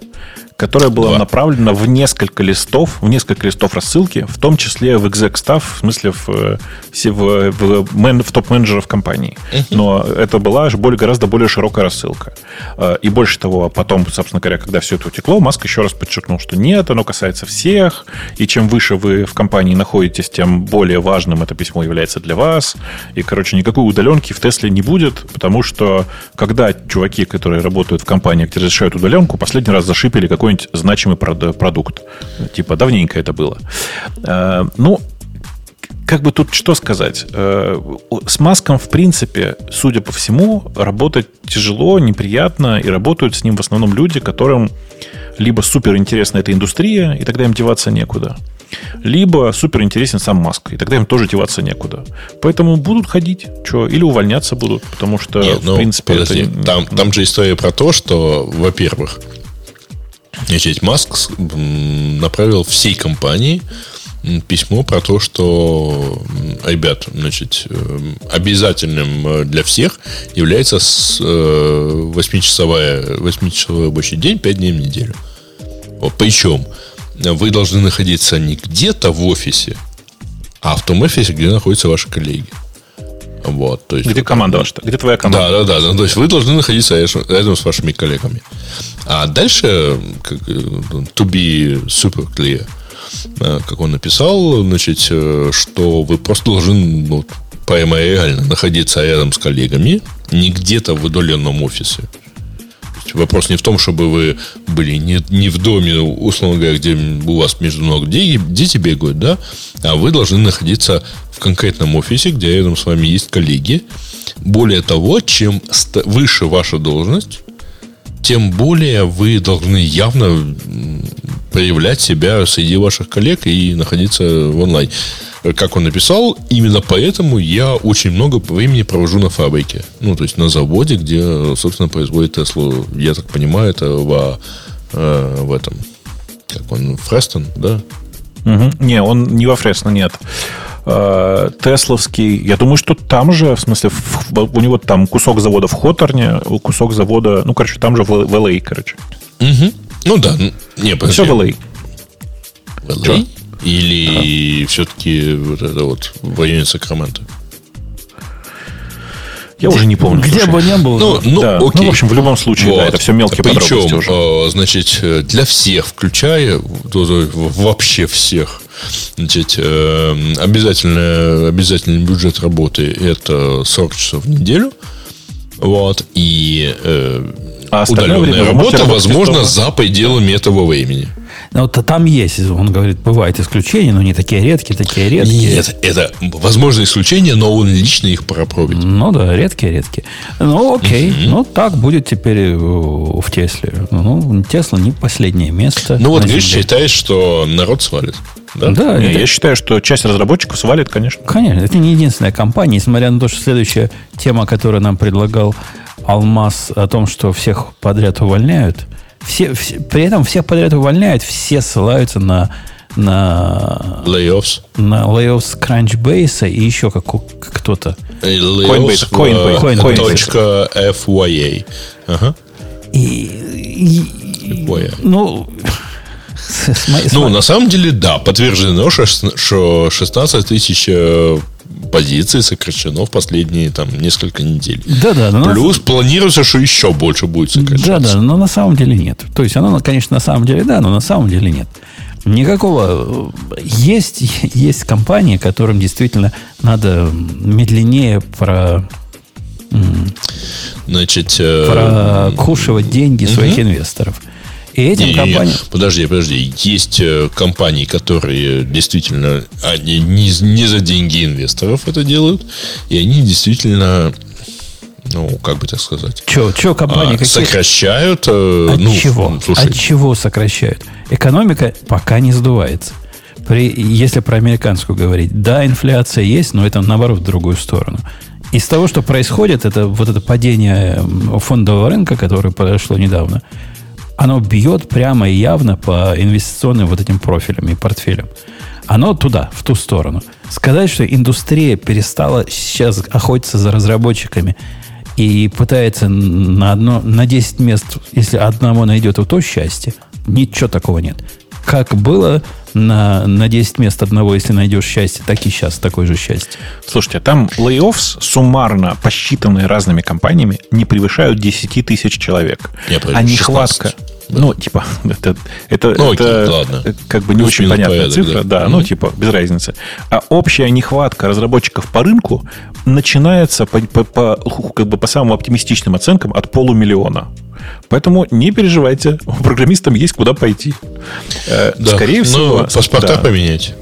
которое было Да. направлено в несколько листов, в несколько листов рассылки, в том числе в exec staff, в смысле в, э, все- в, в, мен- в топ-менеджеров компании. Но это была более, гораздо более широкая рассылка. Э, И больше того, потом, собственно говоря, когда все это утекло, Маск еще раз подчеркнул, что нет, оно касается всех, и чем выше вы в компании находитесь, тем более важным это письмо является для вас. И, короче, никакой удаленки в Тесле не будет, потому что когда чуваки, которые работают в компании, где разрешают удаленку, последний раз зашипели какой-нибудь значимый прод- продукт. Типа, давненько это было. Э, Ну, как бы тут что сказать? Э, С Маском, в принципе, судя по всему, работать тяжело, неприятно, и работают с ним в основном люди, которым либо супер интересна эта индустрия, и тогда им деваться некуда, либо супер интересен сам Маск, и тогда им тоже деваться некуда. Поэтому будут ходить, что, или увольняться будут, потому что, Нет, в ну, принципе, подожди, это... там, там же история про то, что, во-первых, значит, Маск направил всей компании письмо про то, что, ребят, значит, эм, обязательным э, для всех является с, э, 8-часовая, 8-часовой рабочий день, 5 дней в неделю. Причем вы должны находиться не где-то в офисе, а в том офисе, где находятся ваши коллеги. Вот, то есть Где команда ваша? Где твоя команда? да, да, да. Ну, То есть вы должны находиться рядом рядом с вашими коллегами. А дальше, как, э, to be super clear, э, как он написал, значит, э, что вы просто должны ну, прямо реально находиться рядом с коллегами, не где-то в удаленном офисе. Вопрос не в том, чтобы вы были не, не в доме, условно говоря, где у вас между ног дети, дети бегают, да, а вы должны находиться в конкретном офисе, где рядом с вами есть коллеги. Более того, чем выше ваша должность, тем более вы должны явно проявлять себя среди ваших коллег и находиться в онлайн. Как он написал, именно поэтому я очень много времени провожу на фабрике. Ну, то есть на заводе, где, собственно, производит Теслу. Я так понимаю, это в, э, в этом, как он, Фрестон, да? Мгм. Не, он не во Фресно, нет. Э, Тесловский, я думаю, что там же, в смысле, в- в- у него там кусок завода в Хоторне, кусок завода, ну, короче, там же в, в LA, короче. Мгм. Ну да, ну, не, подожди. Все в LA. В LA? Или все-таки вот это вот в районе Сакрамента? Я уже не помню. Где слушай. бы не был. Ну, ну, да. окей. ну, в общем, в любом случае, да, Вот. это все мелкие Причем, подробности уже. э, значит, э, для всех, включая вообще всех, значит, э, обязательно, обязательный бюджет работы это 40 часов в неделю. Вот, и э, А удаленная работа, возможно, за пределами этого времени. Ну, вот там есть, он говорит, бывают исключения, но не такие редкие, такие редкие. Нет, это возможно исключение, но он лично их пропробует. Ну да, редкие, редкие. Ну окей, ну так будет теперь э, в Тесле. Ну, Тесла не последнее место. Ну вот, Земле. считаешь, что народ свалит. Да? Да, Не, это- я считаю, что часть разработчиков свалит, конечно. Конечно, это не единственная компания, несмотря на то, что следующая тема, которую нам предлагал Алмаз, о том, что всех подряд увольняют, все, все- при этом всех подряд увольняют, все ссылаются на, на, Layoffs. на layoffs Crunchbase и еще как, кто-то. Э, Coinbase, Layoffs Coinbase, в, Coinbase. точка FYA. Ага. И, и- Ой. ну, Ну, на самом деле, да, подтверждено, что шест- что 16 тысяч э, позиций сокращено в последние там несколько недель. да-да, но на- Плюс планируется, что еще больше будет сокращаться. Да, да, но на самом деле нет. То есть оно, конечно, на самом деле да, но на самом деле нет. Никакого... э, Есть, есть компании, которым действительно надо медленнее про, Значит, э, прокушивать деньги своих инвесторов. И этим Не-не-не, компаниям... Подожди, подожди. Есть э, компании, которые действительно они не, не за деньги инвесторов это делают, и они действительно, ну, как бы так сказать, Че, че компании а, какие? сокращают. э, От ну, чего? Слушай, От чего сокращают? Экономика пока не сдувается. при, если про американскую говорить, да, инфляция есть, но это наоборот в другую сторону. Из того, что происходит, это вот это падение фондового рынка, которое произошло недавно, оно бьет прямо и явно по инвестиционным вот этим профилям и портфелям. Оно туда, в ту сторону. Сказать, что индустрия перестала сейчас охотиться за разработчиками и пытается на, одно, на 10 мест, если одного найдет, то счастье, ничего такого нет. Как было на, на 10 мест одного, если найдешь счастье, так и сейчас такое же счастье. Слушайте, там лей-оффс суммарно посчитанные разными компаниями не превышают 10 тысяч человек. Я а нехватка... Да. Ну, типа, это, это, ну, окей, это ладно. как бы не Плюс очень понятная порядок, цифра. Да, да. ну, Мгм. типа, без разницы. А общая нехватка разработчиков по рынку начинается по, по- по, как бы по самым оптимистичным оценкам от полумиллиона. Поэтому не переживайте, программистам есть куда пойти. Э, Да. Скорее Ну, всего... паспорта да, поменять.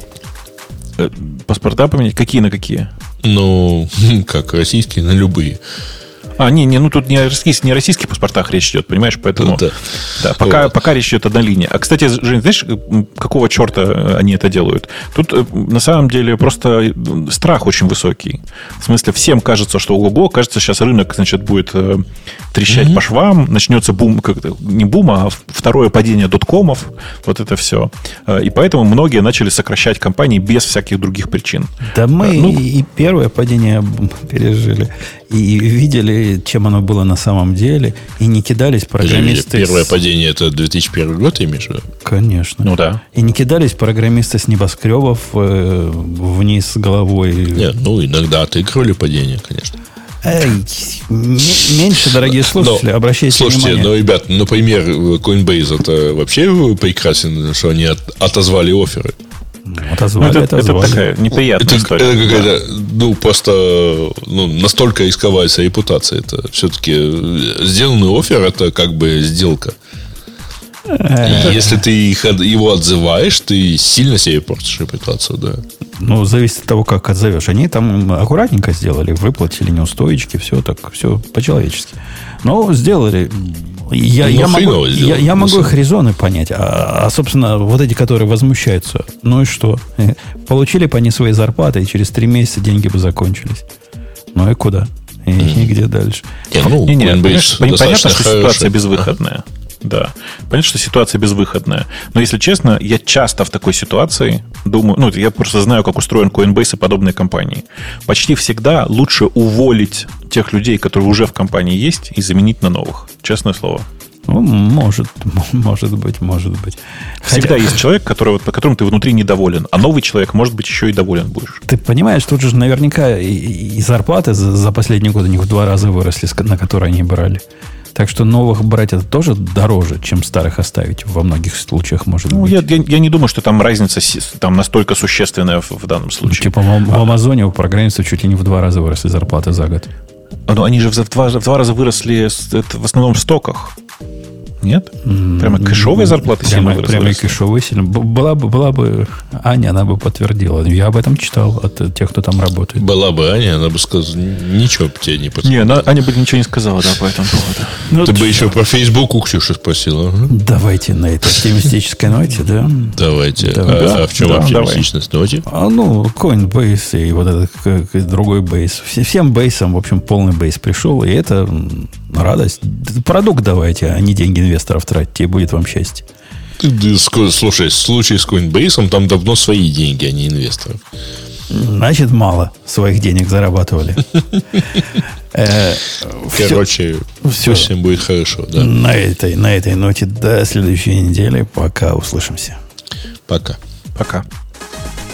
э, Паспорта поменять? Какие на какие? Ну, как российские, на любые. А, не, не, ну тут не о российских, не о российских паспортах речь идет, понимаешь, поэтому... Ну, да. Да, пока, Вот. пока речь идет одна линия. А, кстати, Жень, знаешь, какого черта они это делают? Тут э, на самом деле просто э, страх очень высокий. В смысле, всем кажется, что ого кажется, сейчас рынок, значит, будет э, трещать по швам, начнется бум, как не бум, а второе падение доткомов, вот это все. И поэтому многие начали сокращать компании без всяких других причин. Да мы Ну, и первое падение пережили, и видели, чем оно было на самом деле, и не кидались программисты... Первое с- падение это 2001 год, имеешь в виду? Конечно. Ну да. И не кидались программисты с небоскребов э, вниз головой. Нет, ну, иногда отыгрывали падение, конечно. Эй, меньше, дорогие слушатели, Но, обращайте Слушайте, внимание. ну, ребят, например, Coinbase это вообще прекрасен, что они от- отозвали оферы. Ну, Отозвали, это, это отозвали. такая неприятная Это, история. это какая-то, ну, просто ну, настолько рисковается репутация. Это все-таки сделанный офер это как бы сделка. И если ты их его отзываешь, ты сильно себе портишь репутацию, да. Ну, зависит от того, как отзовешь. Они там аккуратненько сделали, выплатили неустойки, все так, все по-человечески. Но сделали. Я, Ну, я могу, я, я могу самом их резоны понять. А, а, собственно, вот эти, которые возмущаются, ну и что? Э, Получили бы они свои зарплаты, и через три месяца деньги бы закончились. Ну и куда? И, и где дальше? Не, ну, Не, не, понятно, что ситуация безвыходная. Да. Понятно, что ситуация безвыходная. Но если честно, я часто в такой ситуации думаю, ну, я просто знаю, как устроен Coinbase и подобные компании. Почти всегда лучше уволить тех людей, которые уже в компании есть, и заменить на новых. Честное слово. Ну, может, может быть, может быть. Всегда Хотя- есть человек, которого, по которому ты внутри недоволен, а новый человек, может быть, еще и доволен будешь. Ты понимаешь, тут же наверняка и, и зарплаты за, за последний год у них в два раза выросли, на которые они брали. Так что новых брать это тоже дороже, чем старых оставить. Во многих случаях может Ну, быть. я, я, я не думаю, что там разница там настолько существенная в, в данном Ну, случае. Типа в, в Амазоне у программистов чуть ли не в два раза выросли зарплаты за год. А, Ну, они же в два, в два раза выросли в основном в стоках. Нет? Прямо кэшовые зарплаты сильно Прямо, выросли. прямо и кэшовые сильно. Была бы, была бы Аня, она бы подтвердила. Я об этом читал от э, тех, кто там работает. Была бы Аня, она бы сказала, ничего бы тебе не Не, подсказала. она, Аня бы ничего не сказала, да, по этому поводу. Ну, Ты бы еще про Facebook у Ксюши спросила. Давайте на этой оптимистической ноте, да? Давайте. Давай. А, а в чем оптимистичность ноте? А, ну, Coinbase и вот этот другой бейс. Все- Всем бейсам, в общем, полный бейс пришел. И это радость. Продукт давайте, а не деньги инвесторов тратите, и будет вам счастье. Слушай, в случае с Coinbase там давно свои деньги, а не инвесторов. Значит, мало своих денег зарабатывали. Э, Короче, всё. всем будет хорошо. Да. На этой, на этой ноте до следующей недели. Пока услышимся. Пока. Пока.